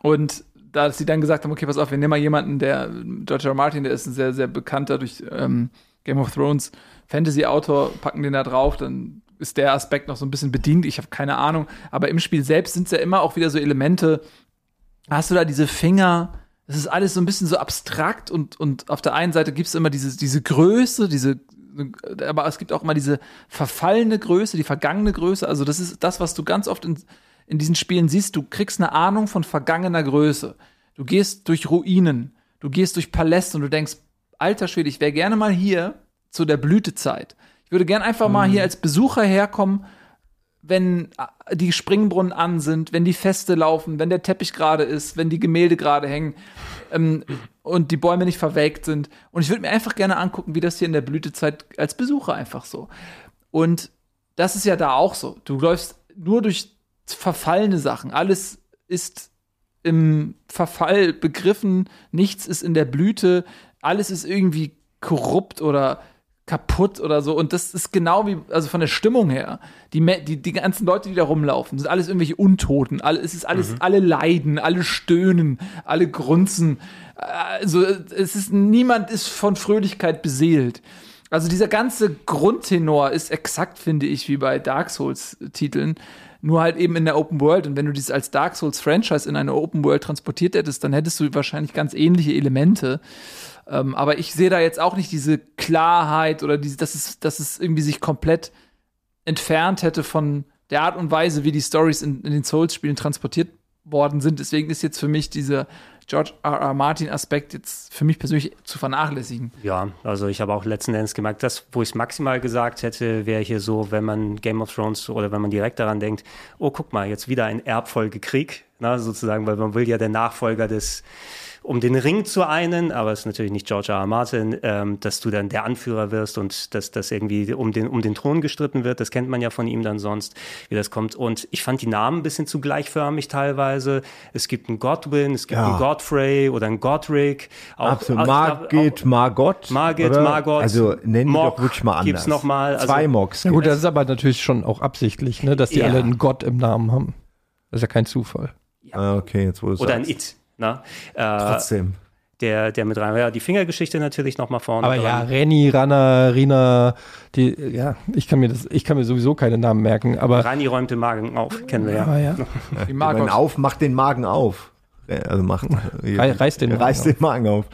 Und da sie dann gesagt haben, okay, pass auf, wir nehmen mal jemanden, der, George R. Martin, der ist ein sehr, sehr bekannter durch ähm, Game of Thrones Fantasy-Autor, packen den da drauf, dann ist der Aspekt noch so ein bisschen bedient. Ich habe keine Ahnung. Aber im Spiel selbst sind es ja immer auch wieder so Elemente. Hast du da diese Finger? Es ist alles so ein bisschen so abstrakt und, und auf der einen Seite gibt es immer diese, diese Größe, diese, aber es gibt auch immer diese verfallene Größe, die vergangene Größe. Also, das ist das, was du ganz oft in, in diesen Spielen siehst, du kriegst eine Ahnung von vergangener Größe. Du gehst durch Ruinen, du gehst durch Paläste und du denkst, alter Schwede, ich wäre gerne mal hier zu der Blütezeit. Ich würde gerne einfach mhm. mal hier als Besucher herkommen, wenn äh, die Springbrunnen an sind, wenn die Feste laufen, wenn der Teppich gerade ist, wenn die Gemälde gerade hängen ähm, und die Bäume nicht verwelkt sind. Und ich würde mir einfach gerne angucken, wie das hier in der Blütezeit als Besucher einfach so. Und das ist ja da auch so. Du läufst nur durch verfallene Sachen. Alles ist im Verfall begriffen, nichts ist in der Blüte, alles ist irgendwie korrupt oder kaputt oder so. Und das ist genau wie, also von der Stimmung her, die, die, die ganzen Leute, die da rumlaufen, sind alles irgendwelche Untoten. Alle, es ist alles, mhm. alle leiden, alle stöhnen, alle grunzen. Also es ist, niemand ist von Fröhlichkeit beseelt. Also dieser ganze Grundtenor ist exakt, finde ich, wie bei Dark Souls-Titeln nur halt eben in der Open World. Und wenn du dies als Dark Souls Franchise in eine Open World transportiert hättest, dann hättest du wahrscheinlich ganz ähnliche Elemente. Ähm, aber ich sehe da jetzt auch nicht diese Klarheit oder diese, dass es, dass es irgendwie sich komplett entfernt hätte von der Art und Weise, wie die Stories in, in den Souls-Spielen transportiert worden sind. Deswegen ist jetzt für mich diese George R. R. Martin-Aspekt jetzt für mich persönlich zu vernachlässigen. Ja, also ich habe auch letzten Endes gemerkt, das, wo ich es maximal gesagt hätte, wäre hier so, wenn man Game of Thrones oder wenn man direkt daran denkt, oh, guck mal, jetzt wieder ein Erbfolgekrieg, na, sozusagen, weil man will ja der Nachfolger des um den Ring zu einen, aber es ist natürlich nicht George R. R. Martin, ähm, dass du dann der Anführer wirst und dass das irgendwie um den, um den Thron gestritten wird. Das kennt man ja von ihm dann sonst, wie das kommt. Und ich fand die Namen ein bisschen zu gleichförmig teilweise. Es gibt einen Godwin, es gibt ja. einen Godfrey oder einen Godric. Auch, Absolut. Margit, Margot. Margit, oder? Margot. Also nennen Mog, doch wirklich mal anders. Gibt's noch mal. Also, Zwei Mogs. Ja gut, das ist aber natürlich schon auch absichtlich, ne, dass die ja. alle einen Gott im Namen haben. Das ist ja kein Zufall. Ja. Ah, okay, jetzt wo Oder sagst. ein It. Na? Äh, Trotzdem. Der, der mit rein, ja, die Fingergeschichte natürlich nochmal vorne. Aber dran. ja, Renny, Rana, Rina, die, ja, ich kann mir das, ich kann mir sowieso keine Namen merken, aber. Rani räumt den Magen auf, kennen wir ja. Ah, ja. Die Magen auf, macht den Magen auf. Äh, also macht *laughs* reißt den, reißt den Magen auf.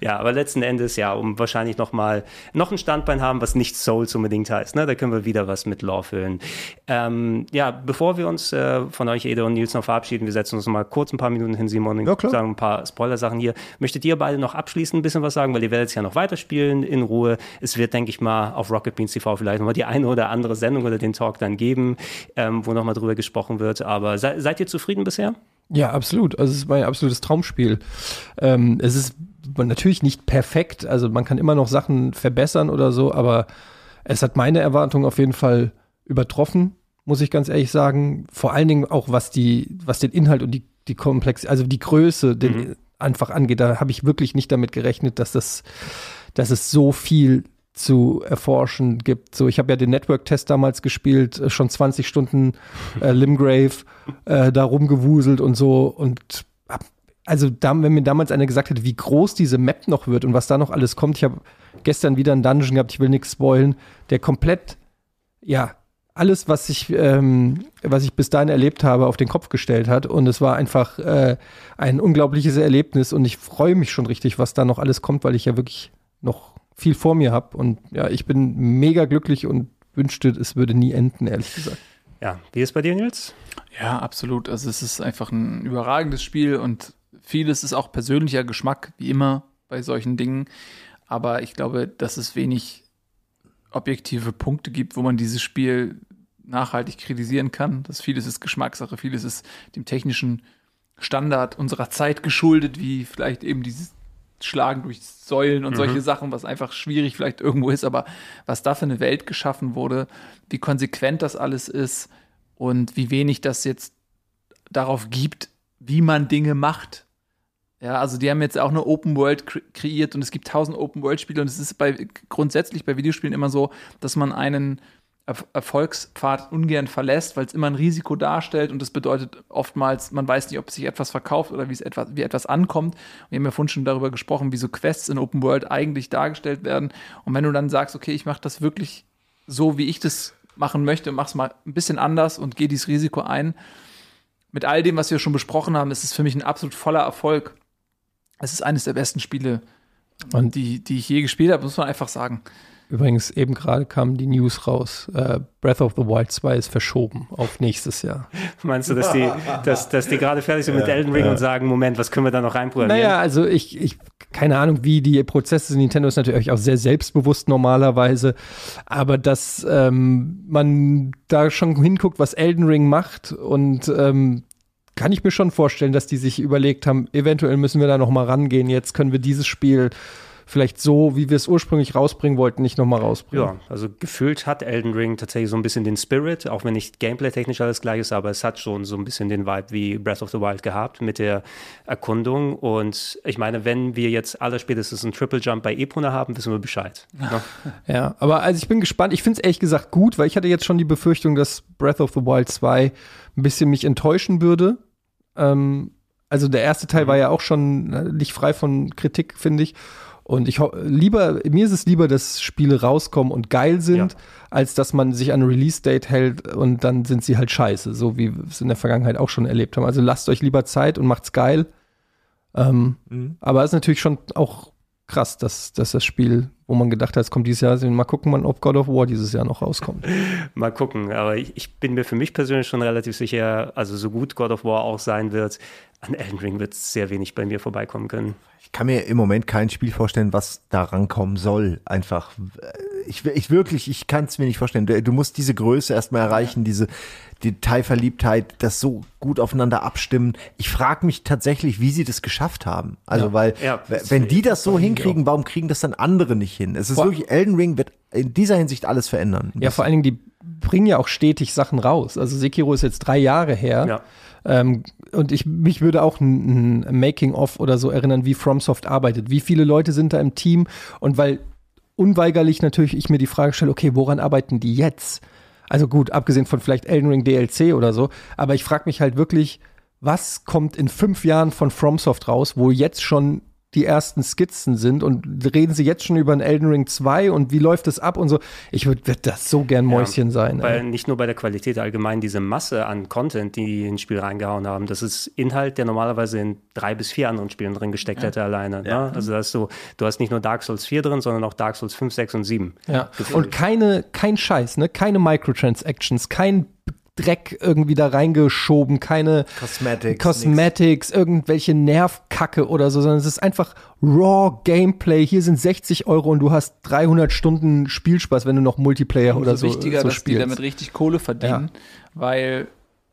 Ja, aber letzten Endes ja, um wahrscheinlich noch mal noch ein Standbein haben, was nicht Souls unbedingt heißt. Ne? Da können wir wieder was mit Lore füllen. Ähm, ja, bevor wir uns äh, von euch Ede und Nils noch verabschieden, wir setzen uns noch mal kurz ein paar Minuten hin, Simon, und ja, sagen ein paar Spoiler-Sachen hier. Möchtet ihr beide noch abschließend ein bisschen was sagen, weil ihr werdet es ja noch weiterspielen in Ruhe. Es wird, denke ich mal, auf Rocket Beans TV vielleicht noch mal die eine oder andere Sendung oder den Talk dann geben, ähm, wo noch mal drüber gesprochen wird. Aber se seid ihr zufrieden bisher? Ja, absolut. Also es ist mein absolutes Traumspiel. Ähm, es ist natürlich nicht perfekt, also man kann immer noch Sachen verbessern oder so, aber es hat meine Erwartungen auf jeden Fall übertroffen, muss ich ganz ehrlich sagen. Vor allen Dingen auch was die, was den Inhalt und die, die Komplex, also die Größe den mhm. einfach angeht. Da habe ich wirklich nicht damit gerechnet, dass das, dass es so viel zu erforschen gibt. So, ich habe ja den Network-Test damals gespielt, äh, schon 20 Stunden äh, Limgrave äh, da rumgewuselt und so und hab, also da, wenn mir damals einer gesagt hätte, wie groß diese Map noch wird und was da noch alles kommt, ich habe gestern wieder einen Dungeon gehabt, ich will nichts spoilen, der komplett, ja, alles, was ich, ähm, was ich bis dahin erlebt habe, auf den Kopf gestellt hat. Und es war einfach äh, ein unglaubliches Erlebnis und ich freue mich schon richtig, was da noch alles kommt, weil ich ja wirklich noch viel vor mir habe. Und ja, ich bin mega glücklich und wünschte, es würde nie enden, ehrlich gesagt. Ja, wie ist bei dir, Nils? Ja, absolut. Also es ist einfach ein überragendes Spiel und vieles ist auch persönlicher Geschmack, wie immer bei solchen Dingen. Aber ich glaube, dass es wenig objektive Punkte gibt, wo man dieses Spiel nachhaltig kritisieren kann. Das vieles ist Geschmackssache, vieles ist dem technischen Standard unserer Zeit geschuldet, wie vielleicht eben dieses schlagen durch Säulen und Mhm. solche Sachen, was einfach schwierig vielleicht irgendwo ist, aber was da für eine Welt geschaffen wurde, wie konsequent das alles ist und wie wenig das jetzt darauf gibt, wie man Dinge macht. Ja, also die haben jetzt auch eine Open World kre kreiert und es gibt tausend Open World Spiele und es ist bei grundsätzlich bei Videospielen immer so, dass man einen Erfolgspfad ungern verlässt, weil es immer ein Risiko darstellt und das bedeutet oftmals, man weiß nicht, ob sich etwas verkauft oder wie es etwas, wie etwas ankommt. Wir haben ja vorhin schon darüber gesprochen, wie so Quests in Open World eigentlich dargestellt werden. Und wenn du dann sagst, okay, ich mache das wirklich so, wie ich das machen möchte, mach's mal ein bisschen anders und gehe dieses Risiko ein. Mit all dem, was wir schon besprochen haben, ist es für mich ein absolut voller Erfolg. Es ist eines der besten Spiele, Und die, die ich je gespielt habe, muss man einfach sagen. Übrigens, eben gerade kam die News raus. Äh, Breath of the Wild 2 ist verschoben auf nächstes Jahr. *laughs* Meinst du, dass die, dass, dass die gerade fertig sind mit Elden Ring und sagen, Moment, was können wir da noch reinprogrammieren? Naja, also ich, ich, keine Ahnung, wie die Prozesse sind. Nintendo ist natürlich auch sehr selbstbewusst normalerweise. Aber dass ähm, man da schon hinguckt, was Elden Ring macht und ähm, kann ich mir schon vorstellen, dass die sich überlegt haben, eventuell müssen wir da noch mal rangehen. Jetzt können wir dieses Spiel vielleicht so, wie wir es ursprünglich rausbringen wollten, nicht noch mal rausbringen. Ja, also gefühlt hat Elden Ring tatsächlich so ein bisschen den Spirit, auch wenn nicht gameplay-technisch alles gleich ist, aber es hat schon so ein bisschen den Vibe wie Breath of the Wild gehabt mit der Erkundung. Und ich meine, wenn wir jetzt aller spätestens einen Triple Jump bei Epona haben, wissen wir Bescheid. Ne? Ja, aber also ich bin gespannt. Ich finde es ehrlich gesagt gut, weil ich hatte jetzt schon die Befürchtung, dass Breath of the Wild 2 ein bisschen mich enttäuschen würde. Ähm, also der erste Teil war ja auch schon äh, nicht frei von Kritik, finde ich. Und ich lieber, mir ist es lieber, dass Spiele rauskommen und geil sind, Ja. als dass man sich an Release-Date hält und dann sind sie halt scheiße, so wie wir es in der Vergangenheit auch schon erlebt haben. Also lasst euch lieber Zeit und macht's geil. Ähm, Aber es ist natürlich schon auch krass, dass, dass das Spiel, wo man gedacht hat, es kommt dieses Jahr, also mal gucken, ob God of War dieses Jahr noch rauskommt. *laughs* Mal gucken, aber ich, ich bin mir für mich persönlich schon relativ sicher, also so gut God of War auch sein wird, an Elden Ring wird sehr wenig bei mir vorbeikommen können. Ich kann mir im Moment kein Spiel vorstellen, was da rankommen soll. Einfach, ich, ich wirklich, ich kann es mir nicht vorstellen. Du, du musst diese Größe erstmal erreichen, diese Detailverliebtheit, das so gut aufeinander abstimmen. Ich frage mich tatsächlich, wie sie das geschafft haben. Also, weil, Ja, wenn die das so hinkriegen, warum kriegen das dann andere nicht hin? Es ist Vor- wirklich, Elden Ring wird in dieser Hinsicht alles verändern. Ja, vor allen Dingen, die bringen ja auch stetig Sachen raus. Also Sekiro ist jetzt drei Jahre her. Ja. Ähm, und ich, mich würde auch ein, ein Making-of oder so erinnern, wie FromSoft arbeitet. Wie viele Leute sind da im Team? Und weil unweigerlich natürlich ich mir die Frage stelle, okay, woran arbeiten die jetzt? Also gut, abgesehen von vielleicht Elden Ring DLC oder so. Aber ich frage mich halt wirklich, was kommt in fünf Jahren von FromSoft raus, wo jetzt schon die ersten Skizzen sind und reden sie jetzt schon über ein Elden Ring 2 und wie läuft es ab und so. Ich würde würd das so gern Mäuschen sein. Weil ey. nicht nur bei der Qualität allgemein, diese Masse an Content, die ins Spiel reingehauen haben, das ist Inhalt, der normalerweise in drei bis vier anderen Spielen drin gesteckt hätte alleine. Ne? Also da hast du, du hast nicht nur Dark Souls 4 drin, sondern auch Dark Souls 5, 6 und 7. Ja. Und keine, kein Scheiß, ne? Keine Microtransactions, kein Dreck irgendwie da reingeschoben, keine Cosmetics, Cosmetics, irgendwelche Nervkacke oder so, sondern es ist einfach raw Gameplay. Hier sind 60 Euro und du hast 300 Stunden Spielspaß, wenn du noch Multiplayer oder so, wichtiger, so dass die spielst. damit richtig Kohle verdienen, weil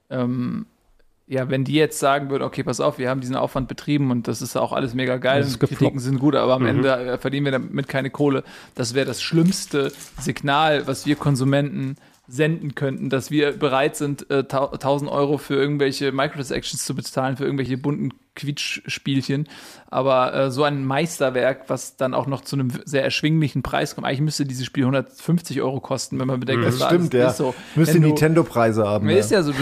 ähm, ja, wenn die jetzt sagen würden, okay, pass auf, wir haben diesen Aufwand betrieben und das ist auch alles mega geil und Kritiken gefloppt. sind gut, aber am Ende äh, verdienen wir damit keine Kohle. Das wäre das schlimmste Signal, was wir Konsumenten senden könnten, dass wir bereit sind, äh, tau- 1000 Euro für irgendwelche Microtransactions zu bezahlen, für irgendwelche bunten Quietschspielchen. Aber äh, so ein Meisterwerk, was dann auch noch zu einem sehr erschwinglichen Preis kommt, eigentlich müsste dieses Spiel 150 Euro kosten, wenn man bedenkt, Das da stimmt, alles ja. ist so. Müsste Nintendo-Preise haben. mir Ja. ist ja so,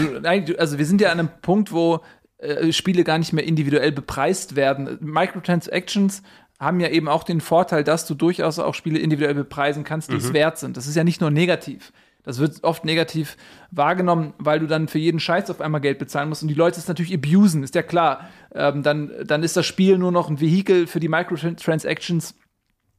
also wir sind ja an einem Punkt, wo äh, Spiele gar nicht mehr individuell bepreist werden. Microtransactions haben ja eben auch den Vorteil, dass du durchaus auch Spiele individuell bepreisen kannst, die es wert sind. Das ist ja nicht nur negativ. Das wird oft negativ wahrgenommen, weil du dann für jeden Scheiß auf einmal Geld bezahlen musst und die Leute es natürlich abusen, ist ja klar. Ähm, dann, dann ist das Spiel nur noch ein Vehikel für die Microtransactions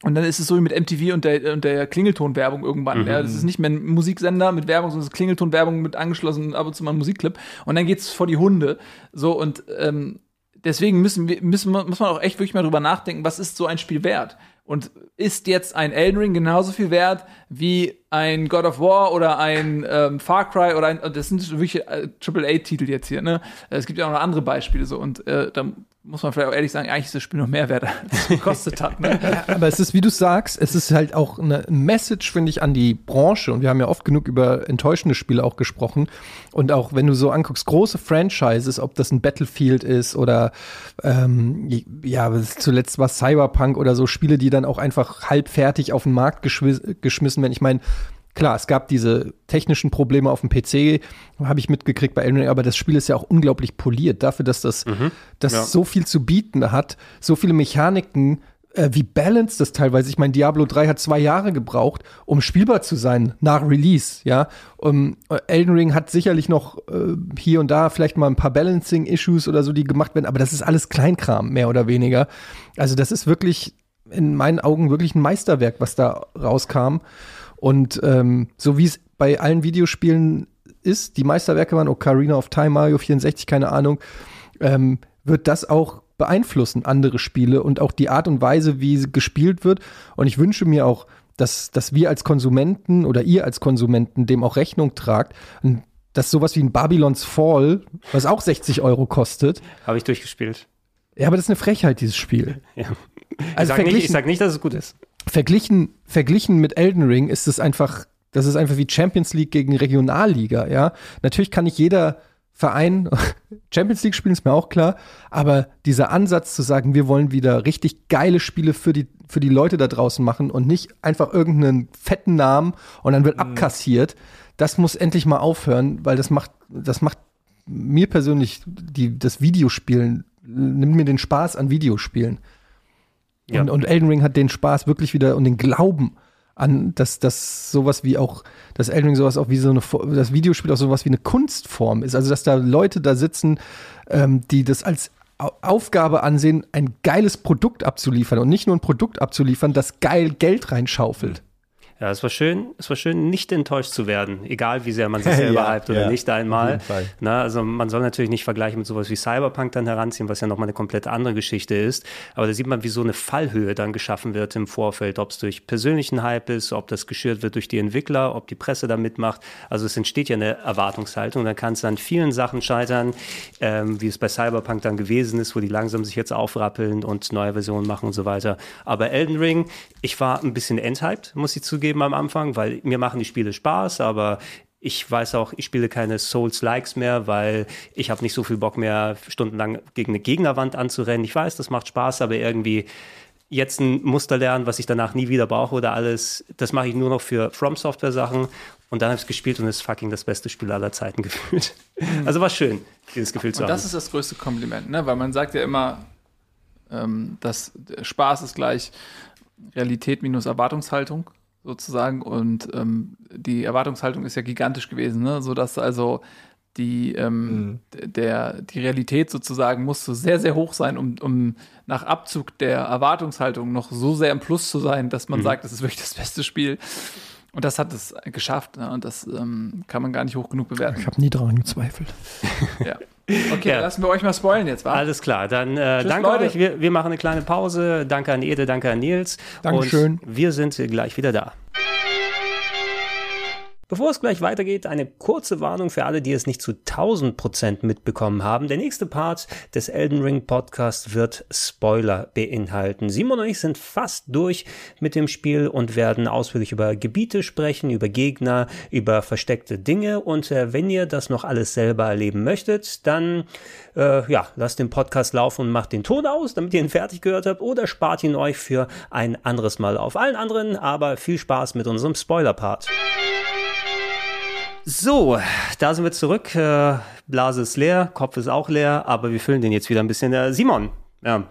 und dann ist es so wie mit MTV und der, und der Klingeltonwerbung irgendwann. Ja, das ist nicht mehr ein Musiksender mit Werbung, sondern es ist Klingeltonwerbung mit angeschlossen ab und zu mal ein Musikclip. Und dann geht's vor die Hunde. So, und ähm, deswegen müssen wir, müssen, muss man auch echt wirklich mal drüber nachdenken, was ist so ein Spiel wert? Und ist jetzt ein Elden Ring genauso viel wert wie ein God of War oder ein ähm, Far Cry oder ein, das sind wirklich äh, AAA-Titel jetzt hier, ne? Es gibt ja auch noch andere Beispiele so und äh, da muss man vielleicht auch ehrlich sagen, eigentlich ist das Spiel noch mehr wert, als es gekostet hat. Ne? *laughs* Aber es ist, wie du sagst, es ist halt auch eine Message, finde ich, an die Branche. Und wir haben ja oft genug über enttäuschende Spiele auch gesprochen. Und auch wenn du so anguckst, große Franchises, ob das ein Battlefield ist oder ähm, ja, zuletzt war Cyberpunk oder so Spiele, die dann auch einfach halbfertig auf den Markt geschmissen werden. Ich meine, Klar, es gab diese technischen Probleme auf dem PC, habe ich mitgekriegt bei Elden Ring, aber das Spiel ist ja auch unglaublich poliert dafür, dass das, mhm, das ja. so viel zu bieten hat, so viele Mechaniken, äh, wie balanced das teilweise. Ich meine, Diablo 3 hat zwei Jahre gebraucht, um spielbar zu sein nach Release, ja. Um, Elden Ring hat sicherlich noch äh, hier und da vielleicht mal ein paar Balancing-Issues oder so, die gemacht werden, aber das ist alles Kleinkram, mehr oder weniger. Also, das ist wirklich in meinen Augen wirklich ein Meisterwerk, was da rauskam. Und ähm, so wie es bei allen Videospielen ist, die Meisterwerke waren Ocarina of Time, Mario 64, keine Ahnung, ähm, wird das auch beeinflussen, andere Spiele und auch die Art und Weise, wie gespielt wird. Und ich wünsche mir auch, dass, dass wir als Konsumenten oder ihr als Konsumenten dem auch Rechnung tragt, dass sowas wie ein Babylons Fall, was auch 60 Euro kostet. Habe ich durchgespielt. Ja, aber das ist eine Frechheit, dieses Spiel. *laughs* Ja. Also ich sage nicht, sag nicht, dass es gut ist verglichen, verglichen mit Elden Ring ist es einfach, das ist einfach wie Champions League gegen Regionalliga, ja. Natürlich kann nicht jeder Verein *laughs* Champions League spielen, ist mir auch klar, aber dieser Ansatz zu sagen, wir wollen wieder richtig geile Spiele für die, für die Leute da draußen machen und nicht einfach irgendeinen fetten Namen und dann wird mhm. abkassiert, das muss endlich mal aufhören, weil das macht, das macht mir persönlich die, das Videospielen, nimmt mir den Spaß an Videospielen. Ja. Und, und Elden Ring hat den Spaß wirklich wieder und den Glauben an, dass das sowas wie auch, dass Elden Ring sowas auch wie so eine, das Videospiel auch sowas wie eine Kunstform ist. Also, dass da Leute da sitzen, ähm, die das als Aufgabe ansehen, ein geiles Produkt abzuliefern und nicht nur ein Produkt abzuliefern, das geil Geld reinschaufelt. Ja, es war schön, es war schön, nicht enttäuscht zu werden, egal wie sehr man sich *laughs* selber ja, hypt oder ja, nicht einmal. Na, also man soll natürlich nicht vergleichen mit sowas wie Cyberpunk dann heranziehen, was ja nochmal eine komplett andere Geschichte ist. Aber da sieht man, wie so eine Fallhöhe dann geschaffen wird im Vorfeld, ob es durch persönlichen Hype ist, ob das geschürt wird durch die Entwickler, ob die Presse da mitmacht. Also es entsteht ja eine Erwartungshaltung. Dann kann es an vielen Sachen scheitern, ähm, wie es bei Cyberpunk dann gewesen ist, wo die langsam sich jetzt aufrappeln und neue Versionen machen und so weiter. Aber Elden Ring, ich war ein bisschen enthyped, muss ich zugeben zugeben am Anfang, weil mir machen die Spiele Spaß, aber ich weiß auch, ich spiele keine Souls-Likes mehr, weil ich habe nicht so viel Bock mehr, stundenlang gegen eine Gegnerwand anzurennen. Ich weiß, das macht Spaß, aber irgendwie jetzt ein Muster lernen, was ich danach nie wieder brauche oder alles, das mache ich nur noch für From Software Sachen und dann habe ich es gespielt und es ist fucking das beste Spiel aller Zeiten *laughs* gefühlt. Also war schön, dieses Gefühl zu und haben. Das ist das größte Kompliment, ne? weil man sagt ja immer, ähm, dass Spaß ist gleich Realität minus Erwartungshaltung sozusagen. Und ähm, die Erwartungshaltung ist ja gigantisch gewesen, ne? sodass also die, ähm, mhm. der, die Realität sozusagen musste sehr, sehr hoch sein, um, um nach Abzug der Erwartungshaltung noch so sehr im Plus zu sein, dass man mhm. sagt, das ist wirklich das beste Spiel. Und das hat es geschafft. Ne? Und das ähm, kann man gar nicht hoch genug bewerten. Ich habe nie daran gezweifelt. ja. Okay, ja. lassen wir euch mal spoilen jetzt, wa? Alles klar, dann äh, Tschüss, danke Leute. euch. Wir, wir machen eine kleine Pause. Danke an Ede, danke an Nils. Dankeschön. Und wir sind gleich wieder da. Bevor es gleich weitergeht, eine kurze Warnung für alle, die es nicht zu 1000 Prozent mitbekommen haben. Der nächste Part des Elden Ring Podcast wird Spoiler beinhalten. Simon und ich sind fast durch mit dem Spiel und werden ausführlich über Gebiete sprechen, über Gegner, über versteckte Dinge. Und äh, wenn ihr das noch alles selber erleben möchtet, dann äh, ja, lasst den Podcast laufen und macht den Ton aus, damit ihr ihn fertig gehört habt, oder spart ihn euch für ein anderes Mal auf allen anderen. Aber viel Spaß mit unserem Spoiler-Part. So, da sind wir zurück. Äh, Blase ist leer, Kopf ist auch leer, aber wir füllen den jetzt wieder ein bisschen. Äh, Simon, ja,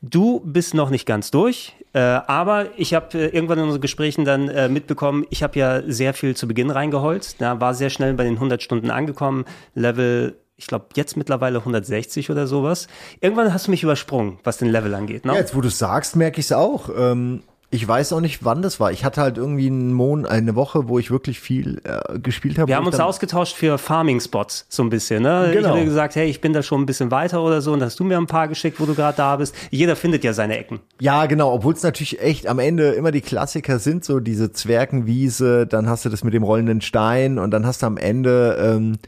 du bist noch nicht ganz durch, äh, aber ich habe irgendwann in unseren Gesprächen dann mitbekommen, ich habe ja sehr viel zu Beginn reingeholt, da war sehr schnell bei den 100 Stunden angekommen, Level ich glaube, jetzt mittlerweile 160 oder sowas. Irgendwann hast du mich übersprungen, was den Level angeht. Ne? Ja, jetzt wo du sagst, merke ich es auch. Ähm, ich weiß auch nicht, wann das war. Ich hatte halt irgendwie einen Monat, eine Woche, wo ich wirklich viel äh, gespielt habe. Wir haben uns ausgetauscht für Farming-Spots so ein bisschen. Ne? Genau. Ich habe gesagt, hey, ich bin da schon ein bisschen weiter oder so und hast du mir ein paar geschickt, wo du gerade da bist. Jeder findet ja seine Ecken. Ja, genau. Obwohl es natürlich echt am Ende immer die Klassiker sind, so diese Zwergenwiese, dann hast du das mit dem rollenden Stein und dann hast du am Ende ähm,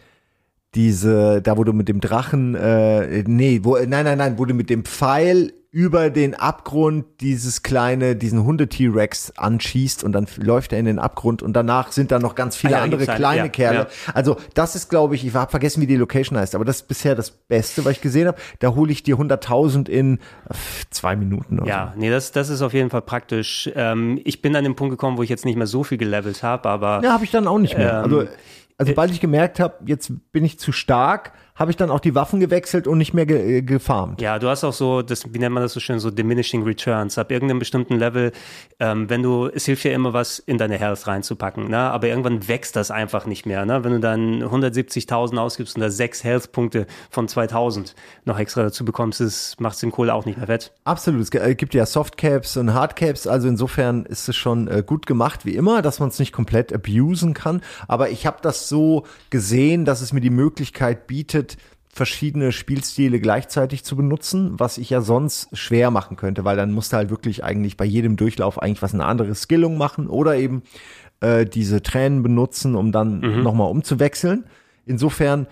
diese, da wo du mit dem Drachen, äh, nee, wo, nein, nein, nein, wo du mit dem Pfeil über den Abgrund dieses kleine, diesen Hunde-T-Rex anschießt und dann läuft er in den Abgrund und danach sind da noch ganz viele Ah ja, andere kleine ja, Kerle. ja. Also das ist, glaube ich, ich habe vergessen, wie die Location heißt, aber das ist bisher das Beste, was ich gesehen habe. Da hole ich dir 100.000 in zwei Minuten oder Ja, nee, das, das ist auf jeden Fall praktisch. Ähm, ich bin an den Punkt gekommen, wo ich jetzt nicht mehr so viel gelevelt habe, aber so. Ja, habe ich dann auch nicht mehr. Ähm, also, also bald ich gemerkt habe, jetzt bin ich zu stark, habe ich dann auch die Waffen gewechselt und nicht mehr ge äh, gefarmt. Ja, du hast auch so, das, wie nennt man das so schön, so diminishing returns. Ab irgendeinem bestimmten Level, ähm, wenn du, es hilft ja immer was in deine Health reinzupacken, ne? aber irgendwann wächst das einfach nicht mehr. Ne? Wenn du dann 170.000 ausgibst und da sechs Health-Punkte von 2000 noch extra dazu bekommst, das macht den Kohle auch nicht mehr wett. Absolut. Es äh, gibt ja Softcaps und Hardcaps, also insofern ist es schon äh, gut gemacht, wie immer, dass man es nicht komplett abusen kann. Aber ich habe das so gesehen, dass es mir die Möglichkeit bietet, verschiedene Spielstile gleichzeitig zu benutzen, was ich ja sonst schwer machen könnte, weil dann musst du halt wirklich eigentlich bei jedem Durchlauf eigentlich was eine andere Skillung machen oder eben äh, diese Tränen benutzen, um dann Mhm. nochmal umzuwechseln. Insofern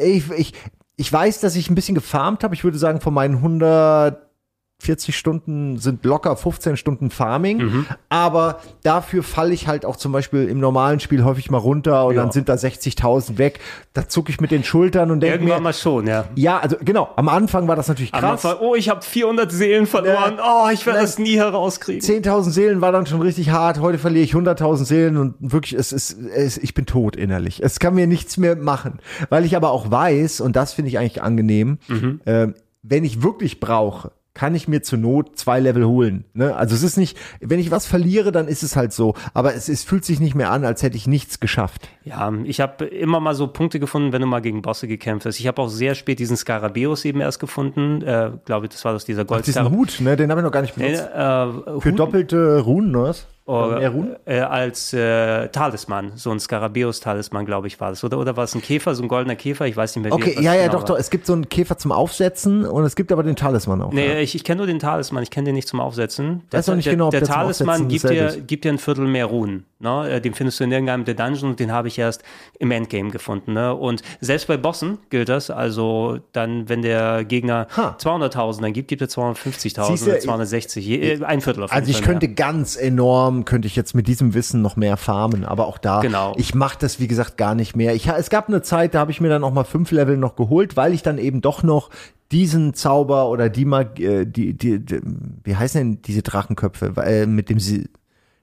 äh, ich, ich, ich weiß, dass ich ein bisschen gefarmt habe. Ich würde sagen, von meinen 140 Stunden sind locker 15 Stunden Farming. Mhm. Aber dafür falle ich halt auch zum Beispiel im normalen Spiel häufig mal runter und Ja. dann sind da 60.000 weg. Da zucke ich mit den Schultern und denke Irgendwann mir, mal schon, ja. ja, also genau, am Anfang war das natürlich Am krass. Anfang, oh, ich habe 400 Seelen verloren. Oh, ich werde das nie herauskriegen. 10.000 Seelen war dann schon richtig hart. Heute verliere ich 100.000 Seelen und wirklich, es ist, es, ich bin tot innerlich. Es kann mir nichts mehr machen. Weil ich aber auch weiß, und das finde ich eigentlich angenehm, äh, wenn ich wirklich brauche, kann ich mir zur Not zwei Level holen. Ne? Also es ist nicht, wenn ich was verliere, dann ist es halt so. Aber es, es fühlt sich nicht mehr an, als hätte ich nichts geschafft. Ja, ich habe immer mal so Punkte gefunden, wenn du mal gegen Bosse gekämpft hast. Ich habe auch sehr spät diesen Skarabäus eben erst gefunden. Äh, Glaube ich, das war aus dieser Ach, diesen. Hut, ne? den habe ich noch gar nicht benutzt. äh, Für Hut- doppelte Runen, oder was? Oder, Mehr Runen? äh, als äh, Talisman, so ein Skarabäus-Talisman, glaube ich, war das. Oder, oder war es ein Käfer, so ein goldener Käfer? Ich weiß nicht mehr, wie Okay, was ja, ja, genau doch, war. doch. Es gibt so einen Käfer zum Aufsetzen und es gibt aber den Talisman auch. ja. Nee, ich, ich kenne nur den Talisman, ich kenne den nicht zum Aufsetzen. Der, Weiß auch nicht der, genau, ob der der Talisman gibt dir, gibt dir ein Viertel mehr Runen. Ne? Äh, Den findest du in irgendeinem der Dungeons und den habe ich erst im Endgame gefunden. Ne? Und selbst bei Bossen gilt das. Also dann, wenn der Gegner Ha. 200.000 dann gibt, gibt er 250.000 Siehst du, oder ich- 260. Je, äh, ein Viertel auf jeden Also ich Fall könnte mehr. ganz enorm, könnte ich jetzt mit diesem Wissen noch mehr farmen, aber auch da, Genau. ich mache das wie gesagt gar nicht mehr. Ich, es gab eine Zeit, da habe ich mir dann auch mal fünf Level noch geholt, weil ich dann eben doch noch diesen Zauber oder die Mag äh, die, die, die, wie heißen denn diese Drachenköpfe äh, mit dem Sie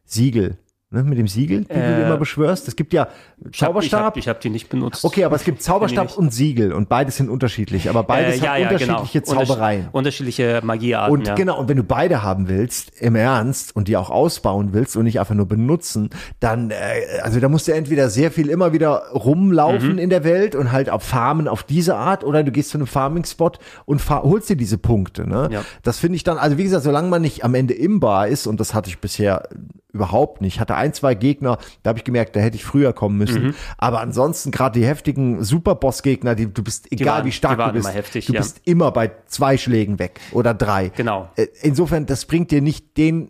Siegel, ne? mit dem Siegel, die du Äh, immer beschwörst. Es gibt ja Zauberstab. Ich habe hab die nicht benutzt. Okay, aber es gibt *laughs* Zauberstab und Siegel und beides sind unterschiedlich, aber beides Äh, hat unterschiedliche Unterschied- Zaubereien. Unterschiedliche Magiearten. Und ja. genau, und wenn du beide haben willst, im Ernst, und die auch ausbauen willst und nicht einfach nur benutzen, dann, äh, also da musst du entweder sehr viel immer wieder Mhm. rumlaufen in der Welt und halt auf Farmen auf diese Art, oder du gehst zu einem Farming-Spot und holst dir diese Punkte. Ne? Ja. Das finde ich dann, also wie gesagt, solange man nicht am Ende imbar ist, und das hatte ich bisher überhaupt nicht. Ich hatte ein, zwei Gegner, da habe ich gemerkt, da hätte ich früher kommen müssen. Mhm. Aber ansonsten gerade die heftigen Superboss-Gegner, die du bist, egal waren- wie stark du bist, immer heftig, du ja. bist immer bei zwei Schlägen weg oder drei. Genau. Äh, Insofern, das bringt dir nicht den,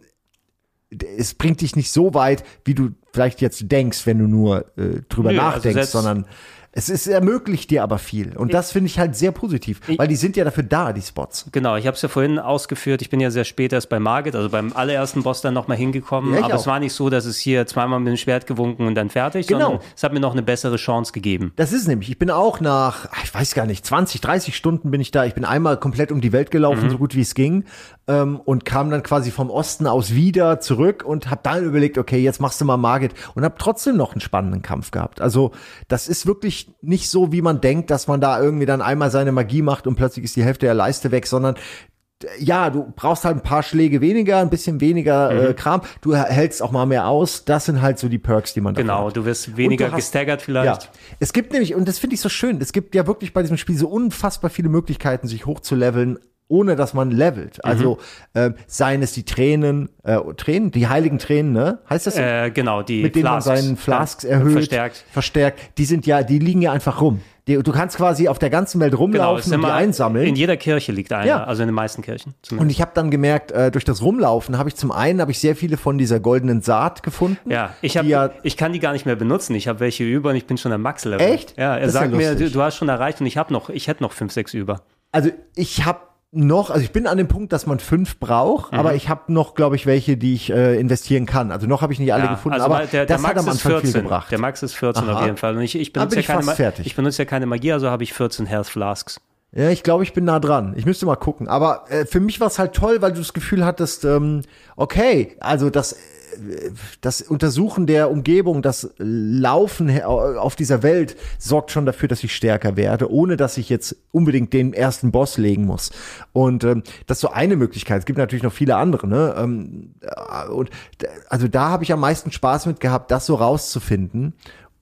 es bringt dich nicht so weit, wie du vielleicht jetzt denkst, wenn du nur äh, drüber Nö, also nachdenkst, selbst- sondern es ist, ermöglicht dir aber viel. Und das finde ich halt sehr positiv, weil die sind ja dafür da, die Spots. Genau, ich habe es ja vorhin ausgeführt. Ich bin ja sehr spät erst bei Margit, also beim allerersten Boss dann nochmal hingekommen. Ja, aber auch. es war nicht so, dass es hier zweimal mit dem Schwert gewunken und dann fertig, Genau. sondern es hat mir noch eine bessere Chance gegeben. Das ist nämlich, ich bin auch nach, ach, ich weiß gar nicht, 20, 30 Stunden bin ich da. Ich bin einmal komplett um die Welt gelaufen, so gut wie es ging. Ähm, und kam dann quasi vom Osten aus wieder zurück und habe dann überlegt, okay, jetzt machst du mal Margit und habe trotzdem noch einen spannenden Kampf gehabt. Also das ist wirklich nicht so, wie man denkt, dass man da irgendwie dann einmal seine Magie macht und plötzlich ist die Hälfte der Leiste weg, sondern ja, du brauchst halt ein paar Schläge weniger, ein bisschen weniger Mhm. äh, Kram. Du hältst auch mal mehr aus. Das sind halt so die Perks, die man Genau, hat. du wirst weniger du hast- gestaggert vielleicht. Ja. Es gibt nämlich, und das finde ich so schön, es gibt ja wirklich bei diesem Spiel so unfassbar viele Möglichkeiten, sich hochzuleveln, ohne dass man levelt. Also ähm, seien es die Tränen, äh, Tränen, die heiligen Tränen, ne? Heißt das so? Äh, genau, die Mit denen Flasks, man seinen Flasks erhöht, Verstärkt. verstärkt. Die sind ja, die liegen ja einfach rum. Die, du kannst quasi auf der ganzen Welt Genau, rumlaufen ist und die einsammeln. in jeder Kirche liegt einer, Ja. also in den meisten Kirchen Und zumindest. ich habe dann gemerkt, äh, durch das Rumlaufen habe ich zum einen habe ich sehr viele von dieser goldenen Saat gefunden. ja, ich, hab, die ja ich kann die gar nicht mehr benutzen. Ich habe welche über und ich bin schon am Max-Level. Echt? Ja, er Das ist ja sagt mir, du, du hast schon erreicht und ich habe noch, ich hätte noch fünf, sechs über. Also ich habe noch, also ich bin an dem Punkt, dass man fünf braucht, Mhm. aber ich habe noch, glaube ich, welche, die ich äh, investieren kann. Also noch habe ich nicht alle gefunden, also aber der, der das Max hat am ist Anfang 14. viel gebracht. Der Max ist 14 Aha. auf jeden Fall. Und ich, ich, benutze ja keine, ich benutze ja keine Magie, also habe ich 14 Health Flasks. Ja, ich glaube, ich bin nah dran. Ich müsste mal gucken. Aber äh, für mich war es halt toll, weil du das Gefühl hattest, ähm, okay, also das, das Untersuchen der Umgebung, das Laufen auf dieser Welt sorgt schon dafür, dass ich stärker werde, ohne dass ich jetzt unbedingt den ersten Boss legen muss. Und ähm, das ist so eine Möglichkeit. Es gibt natürlich noch viele andere. Ne? Ähm, äh, und also da habe ich am meisten Spaß mit gehabt, das so rauszufinden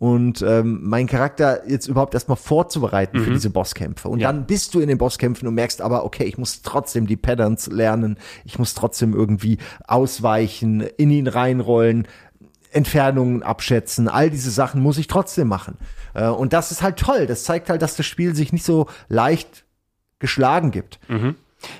und ähm, meinen Charakter jetzt überhaupt erstmal vorzubereiten für diese Bosskämpfe. Und Ja. dann bist du in den Bosskämpfen und merkst aber, okay, ich muss trotzdem die Patterns lernen, ich muss trotzdem irgendwie ausweichen, in ihn reinrollen, Entfernungen abschätzen, all diese Sachen muss ich trotzdem machen. Äh, und das ist halt toll. Das zeigt halt, dass das Spiel sich nicht so leicht geschlagen gibt.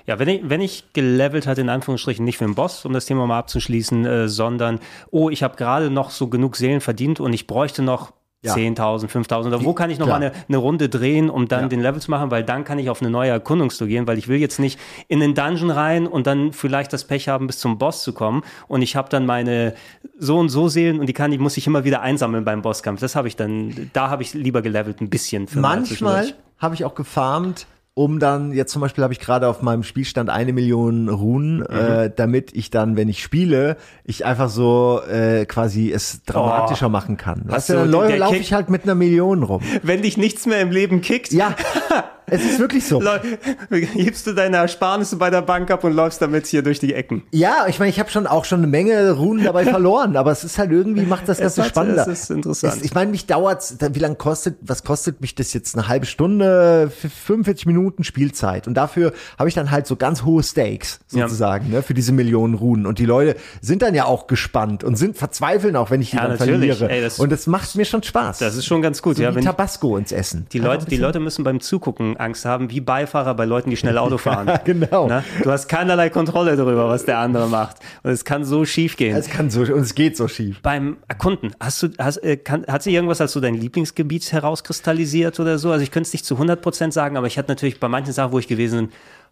Ja, wenn ich, wenn ich gelevelt hatte, in Anführungsstrichen, nicht für den Boss, um das Thema mal abzuschließen, äh, sondern, oh, ich habe gerade noch so genug Seelen verdient und ich bräuchte noch Ja. 10.000, 5.000 oder wo kann ich noch klar. mal eine, eine Runde drehen, um dann Ja. den Level zu machen, weil dann kann ich auf eine neue Erkundungstour gehen, weil ich will jetzt nicht in den Dungeon rein und dann vielleicht das Pech haben, bis zum Boss zu kommen und ich habe dann meine so und so Seelen und die kann, die muss ich immer wieder einsammeln beim Bosskampf. Das habe ich dann, da habe ich lieber gelevelt ein bisschen. Für mal Manchmal habe ich auch gefarmt, um dann, jetzt zum Beispiel habe ich gerade auf meinem Spielstand eine Million Runen, Mhm. äh, damit ich dann, wenn ich spiele, ich einfach so äh, quasi es dramatischer machen kann. Weißt du, dann laufe ich halt mit einer Million rum. Wenn dich nichts mehr im Leben kickt, Ja, *laughs* es ist wirklich so. *laughs* Hebst du deine Ersparnisse bei der Bank ab und läufst damit hier durch die Ecken. Ja, ich meine, ich habe schon auch schon eine Menge Runen dabei *laughs* verloren, aber es ist halt irgendwie macht das Ganze spannender. es ist interessant. Es, ich meine, mich dauert's, da- wie lange kostet, was kostet mich das jetzt? Eine halbe Stunde, f- 45 Minuten Spielzeit und dafür habe ich dann halt so ganz hohe Stakes Ja. sozusagen, ne, für diese Millionen Runen und die Leute sind dann ja auch gespannt und sind verzweifeln auch, wenn ich die Ja, dann natürlich. verliere. Ey, das- und das macht mir schon Spaß. Das ist schon ganz gut, so ja. wie Tabasco ins Essen. die Leute, die Leute müssen beim Zugucken Angst haben, wie Beifahrer bei Leuten, die schnell Auto fahren. *laughs* genau. Na? Du hast keinerlei Kontrolle darüber, was der andere macht. Und es kann so schief gehen. Es kann so und es geht so schief. beim Erkunden, hast du, hast, äh, kann, hat sich irgendwas als so dein Lieblingsgebiet herauskristallisiert oder so? Also ich könnte es nicht zu 100% sagen, aber ich hatte natürlich bei manchen Sachen, wo ich gewesen bin,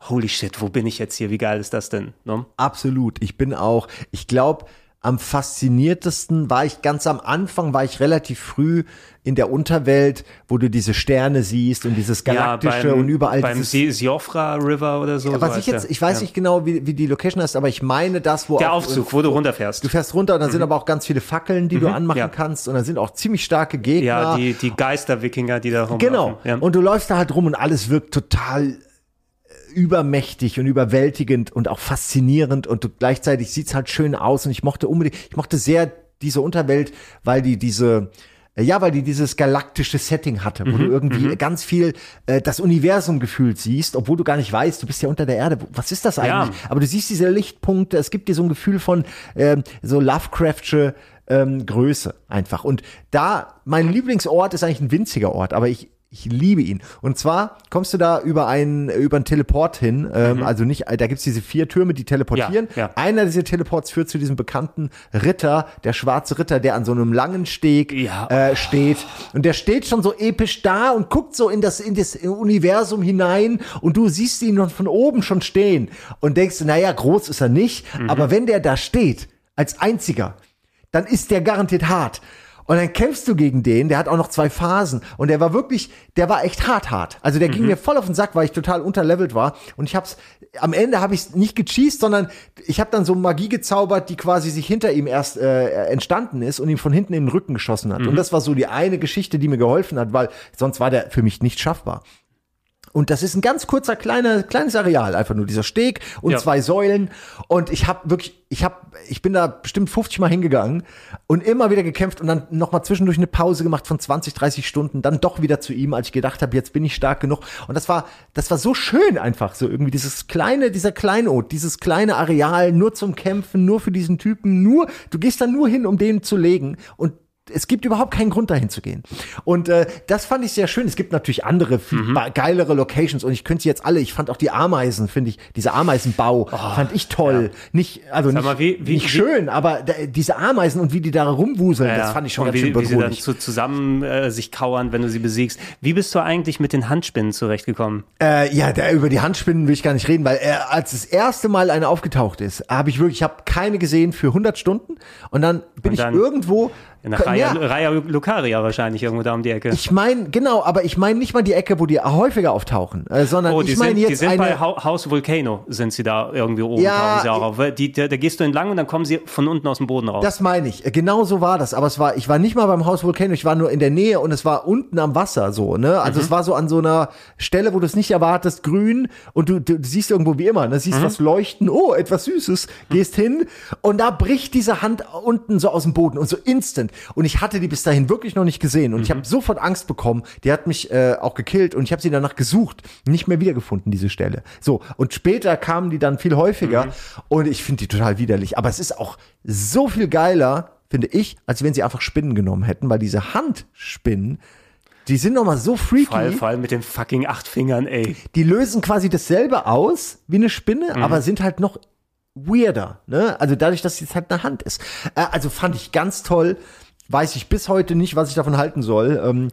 holy shit, wo bin ich jetzt hier? Wie geil ist das denn? Ne? Absolut. Ich bin auch, ich glaube, am fasziniertesten war ich ganz am Anfang, war ich relativ früh in der Unterwelt, wo du diese Sterne siehst und dieses galaktische und überall beim dieses, Si- Siofra River oder so. so was ich heißt jetzt, ich weiß Ja. nicht genau, wie, wie die Location heißt, aber ich meine das, wo Der auch- Aufzug, wo du runterfährst. Du fährst runter und dann sind aber auch ganz viele Fackeln, die du anmachen Mhm. ja. kannst und dann sind auch ziemlich starke Gegner. Ja, die, die Geister-Wikinger, die da rumlaufen. Genau. Ja. Und du läufst da halt rum und alles wirkt total übermächtig und überwältigend und auch faszinierend und gleichzeitig sieht's halt schön aus und ich mochte unbedingt, ich mochte sehr diese Unterwelt, weil die diese äh, ja, weil die dieses galaktische Setting hatte, wo du Mhm, irgendwie ganz viel äh, das Universum gefühlt siehst, obwohl du gar nicht weißt, du bist ja unter der Erde. Was ist das eigentlich? Aber du siehst diese Lichtpunkte, es gibt dir so ein Gefühl von ähm, so Lovecraftsche ähm, Größe einfach. Und da, mein Lieblingsort ist eigentlich ein winziger Ort, aber ich ich liebe ihn. Und zwar kommst du da über einen, über einen Teleport hin, ähm, also nicht, da gibt's diese vier Türme, die teleportieren. Mhm. Ja, ja. Einer dieser Teleports führt zu diesem bekannten Ritter, der schwarze Ritter, der an so einem langen Steg Ja. äh, steht. Und der steht schon so episch da und guckt so in das, in das Universum hinein und du siehst ihn von oben schon stehen und denkst, naja, groß ist er nicht, Mhm. aber wenn der da steht, als einziger, dann ist der garantiert hart. Und dann kämpfst du gegen den, der hat auch noch zwei Phasen und der war wirklich, der war echt hart hart. Also der ging mir voll auf den Sack, weil ich total unterlevelt war und ich hab's am Ende habe ich nicht gecheased, sondern ich habe dann so Magie gezaubert, die quasi sich hinter ihm erst äh, entstanden ist und ihm von hinten in den Rücken geschossen hat. Und das war so die eine Geschichte, die mir geholfen hat, weil sonst war der für mich nicht schaffbar. Und das ist ein ganz kurzer kleiner kleines Areal, einfach nur dieser Steg und Ja. zwei Säulen. Und ich habe wirklich, ich habe, ich bin da bestimmt 50 Mal hingegangen und immer wieder gekämpft und dann noch mal zwischendurch eine Pause gemacht von 20, 30 Stunden, dann doch wieder zu ihm, als ich gedacht habe, jetzt bin ich stark genug. Und das war, das war so schön einfach, so irgendwie dieses kleine, dieser Kleinod, dieses kleine Areal nur zum Kämpfen, nur für diesen Typen, nur, du gehst da nur hin, um den zu legen und es gibt überhaupt keinen Grund dahin zu gehen. Und äh, das fand ich sehr schön. Es gibt natürlich andere Mhm. geilere Locations und ich könnte sie jetzt alle. Ich fand auch die Ameisen, finde ich, dieser Ameisenbau fand ich toll. Nicht also nicht, Oh, mal, wie- wie- nicht wie- schön, aber da, diese Ameisen und wie die da rumwuseln, das fand ich schon ganz wie, schön wie sie dann bedrohlich. so zusammen äh, sich kauern, wenn du sie besiegst. Wie bist du eigentlich mit den Handspinnen zurechtgekommen? Äh, ja, da, über die Handspinnen will ich gar nicht reden, weil äh, als das erste Mal eine aufgetaucht ist, habe ich wirklich, ich habe keine gesehen für 100 Stunden und dann bin Und dann- ich irgendwo Nach Raya, ja, Raya Lucaria wahrscheinlich irgendwo da um die Ecke. Ich meine, genau, aber ich meine nicht mal die Ecke, wo die häufiger auftauchen, äh, sondern Oh, die ich sind, meine die jetzt sind bei eine. Hau- Haus Volcano, sind sie da irgendwie oben, Ja, sie auch auf. Die, da, da gehst du entlang und dann kommen sie von unten aus dem Boden raus. Das meine ich. Äh, Genau so war das. Aber es war, ich war nicht mal beim Haus Volcano, ich war nur in der Nähe und es war unten am Wasser so, ne? Also es war so an so einer Stelle, wo du es nicht erwartest, grün und du, du siehst irgendwo wie immer, ne? Siehst was leuchten, oh, etwas Süßes, gehst hin und da bricht diese Hand unten so aus dem Boden und so instant. Und ich hatte die bis dahin wirklich noch nicht gesehen und ich habe sofort Angst bekommen. Die hat mich äh, auch gekillt und ich habe sie danach gesucht, nicht mehr wiedergefunden, diese Stelle. So, und später kamen die dann viel häufiger und ich finde die total widerlich. Aber es ist auch so viel geiler, finde ich, als wenn sie einfach Spinnen genommen hätten, weil diese Handspinnen, die sind noch mal so freaky. vor, allem, vor allem mit den fucking acht Fingern, ey. Die lösen quasi dasselbe aus wie eine Spinne, Mhm. aber sind halt noch weirder. Ne? Also dadurch, dass es halt eine Hand ist. Äh, also fand ich ganz toll. Weiß ich bis heute nicht, was ich davon halten soll. Ähm,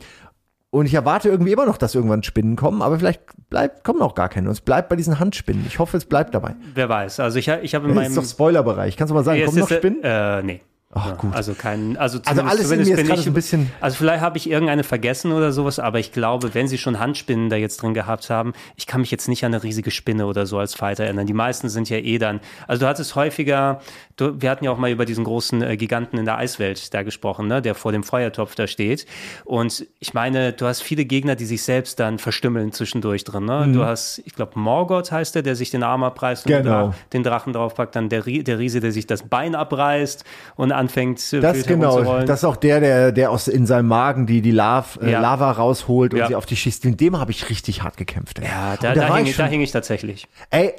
und ich erwarte irgendwie immer noch, dass irgendwann Spinnen kommen, aber vielleicht bleibt, kommen auch gar keine. Und es bleibt bei diesen Handspinnen. Ich hoffe, es bleibt dabei. Wer weiß. Also ich, ich habe in Das meinem... ist doch Spoilerbereich. Kannst du mal sagen, Jetzt kommen noch ist, Spinnen? Äh, nee. Ach, Ja, gut. Also kein, also, Also alles in mir bin ich- ein bisschen- Also vielleicht habe ich irgendeine vergessen oder sowas, aber ich glaube, wenn sie schon Handspinnen da jetzt drin gehabt haben, ich kann mich jetzt nicht an eine riesige Spinne oder so als Fighter erinnern. Die meisten sind ja eh dann. Also du hattest häufiger, du, wir hatten ja auch mal über diesen großen äh, Giganten in der Eiswelt da gesprochen, ne, der vor dem Feuertopf da steht. Und ich meine, du hast viele Gegner, die sich selbst dann verstümmeln zwischendurch drin. Ne? Du hast, ich glaube, Morgoth heißt der, der sich den Arm abreißt und Mhm. Genau. da den Drachen draufpackt, dann der, der Riese, der sich das Bein abreißt und anfängt äh, Das genau, das ist auch der, der, der aus in seinem Magen die, die Lav, äh, Ja. Lava rausholt und Ja. sie auf die schießt. In dem habe ich richtig hart gekämpft. Ey. ja, da, Und da, war hing, ich ich, da schon- hing ich tatsächlich. Ey,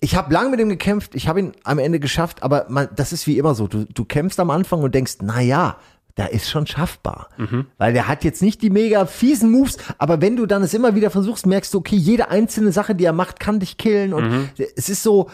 ich habe lang mit ihm gekämpft, ich habe ihn am Ende geschafft, aber man, das ist wie immer so. Du, du kämpfst am Anfang und denkst, na ja, da ist schon schaffbar. Weil der hat jetzt nicht die mega fiesen Moves, aber wenn du dann es immer wieder versuchst, merkst du, okay, jede einzelne Sache, die er macht, kann dich killen und es ist so,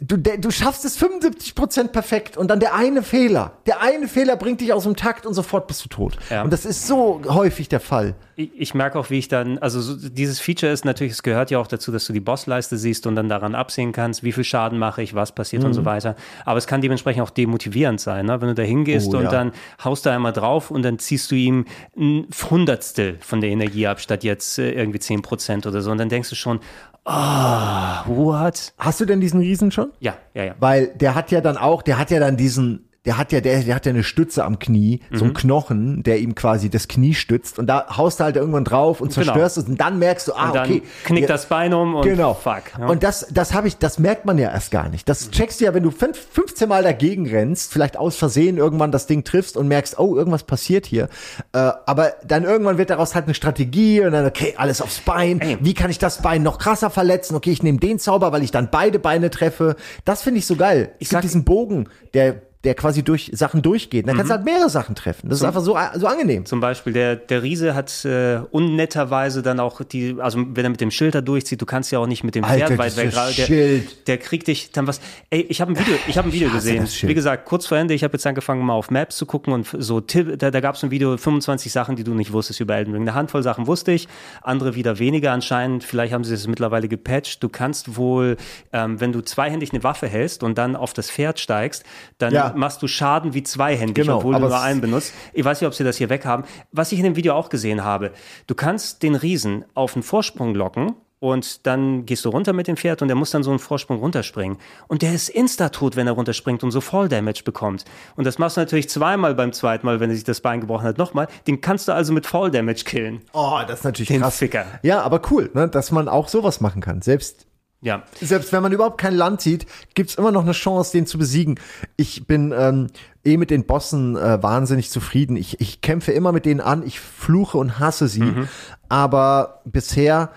du, du schaffst es 75% perfekt und dann der eine Fehler. Der eine Fehler bringt dich aus dem Takt und sofort bist du tot. Ja. Und das ist so häufig der Fall. Ich, ich merke auch, wie ich dann, also so, dieses Feature ist natürlich, es gehört ja auch dazu, dass du die Bossleiste siehst und dann daran absehen kannst, wie viel Schaden mache ich, was passiert Mhm. und so weiter. Aber es kann dementsprechend auch demotivierend sein, ne? wenn du da hingehst Oh, und ja. dann haust du einmal drauf und dann ziehst du ihm ein Hundertstel von der Energie ab, statt jetzt äh, irgendwie 10% oder so. Und dann denkst du schon, ah, what? Hast du denn diesen Riesen schon? Ja, ja, ja. Weil der hat ja dann auch, der hat ja dann diesen, der hat ja, der, der hat ja eine Stütze am Knie, so Mhm. ein Knochen, der ihm quasi das Knie stützt und da haust du halt irgendwann drauf und Genau. zerstörst es und dann merkst du, ah, okay. knickt ja, das Bein um und Genau. fuck. Ja. Und das, das habe ich, das merkt man ja erst gar nicht. Das checkst du ja, wenn du fünf, 15 Mal dagegen rennst, vielleicht aus Versehen irgendwann das Ding triffst und merkst, oh, irgendwas passiert hier. Äh, aber dann irgendwann wird daraus halt eine Strategie und dann, okay, alles aufs Bein. Ey. Wie kann ich das Bein noch krasser verletzen? Okay, ich nehme den Zauber, weil ich dann beide Beine treffe. Das finde ich so geil. Ich es gibt diesen Bogen, der, der quasi durch Sachen durchgeht. Dann kannst du halt mehrere Sachen treffen. Das ist einfach so, so angenehm. Zum Beispiel, der, der Riese hat äh, unnetterweise dann auch die, also wenn er mit dem Schild da durchzieht, du kannst ja auch nicht mit dem Alter, Pferd weit weg. Der, Schild. der kriegt dich dann was. Ey, ich habe ein Video, ich habe ein Video Ich gesehen. Wie gesagt, kurz vor Ende, ich habe jetzt angefangen, mal auf Maps zu gucken und so Tipp, da, da gab es ein Video, 25 Sachen, die du nicht wusstest über Elden Ring. Eine Handvoll Sachen wusste ich, andere wieder weniger anscheinend. Vielleicht haben sie es mittlerweile gepatcht. Du kannst wohl, ähm, wenn du zweihändig eine Waffe hältst und dann auf das Pferd steigst, dann Ja. Machst du Schaden wie zweihändig, Genau, obwohl du nur einen benutzt. Ich weiß nicht, ob sie das hier weg haben. Was ich in dem Video auch gesehen habe, du kannst den Riesen auf einen Vorsprung locken und dann gehst du runter mit dem Pferd und der muss dann so einen Vorsprung runterspringen. Und der ist insta-tot, wenn er runterspringt und so Fall-Damage bekommt. Und das machst du natürlich zweimal beim zweiten Mal, wenn er sich das Bein gebrochen hat, nochmal. Den kannst du also mit Fall-Damage killen. Oh, das ist natürlich Den krass. Ficker. Ja, aber cool, ne, dass man auch sowas machen kann. Selbst Ja. selbst wenn man überhaupt kein Land sieht, gibt's immer noch eine Chance, den zu besiegen. Ich bin ähm, eh mit den Bossen äh, wahnsinnig zufrieden. Ich, ich kämpfe immer mit denen an, ich fluche und hasse sie. Mhm. Aber bisher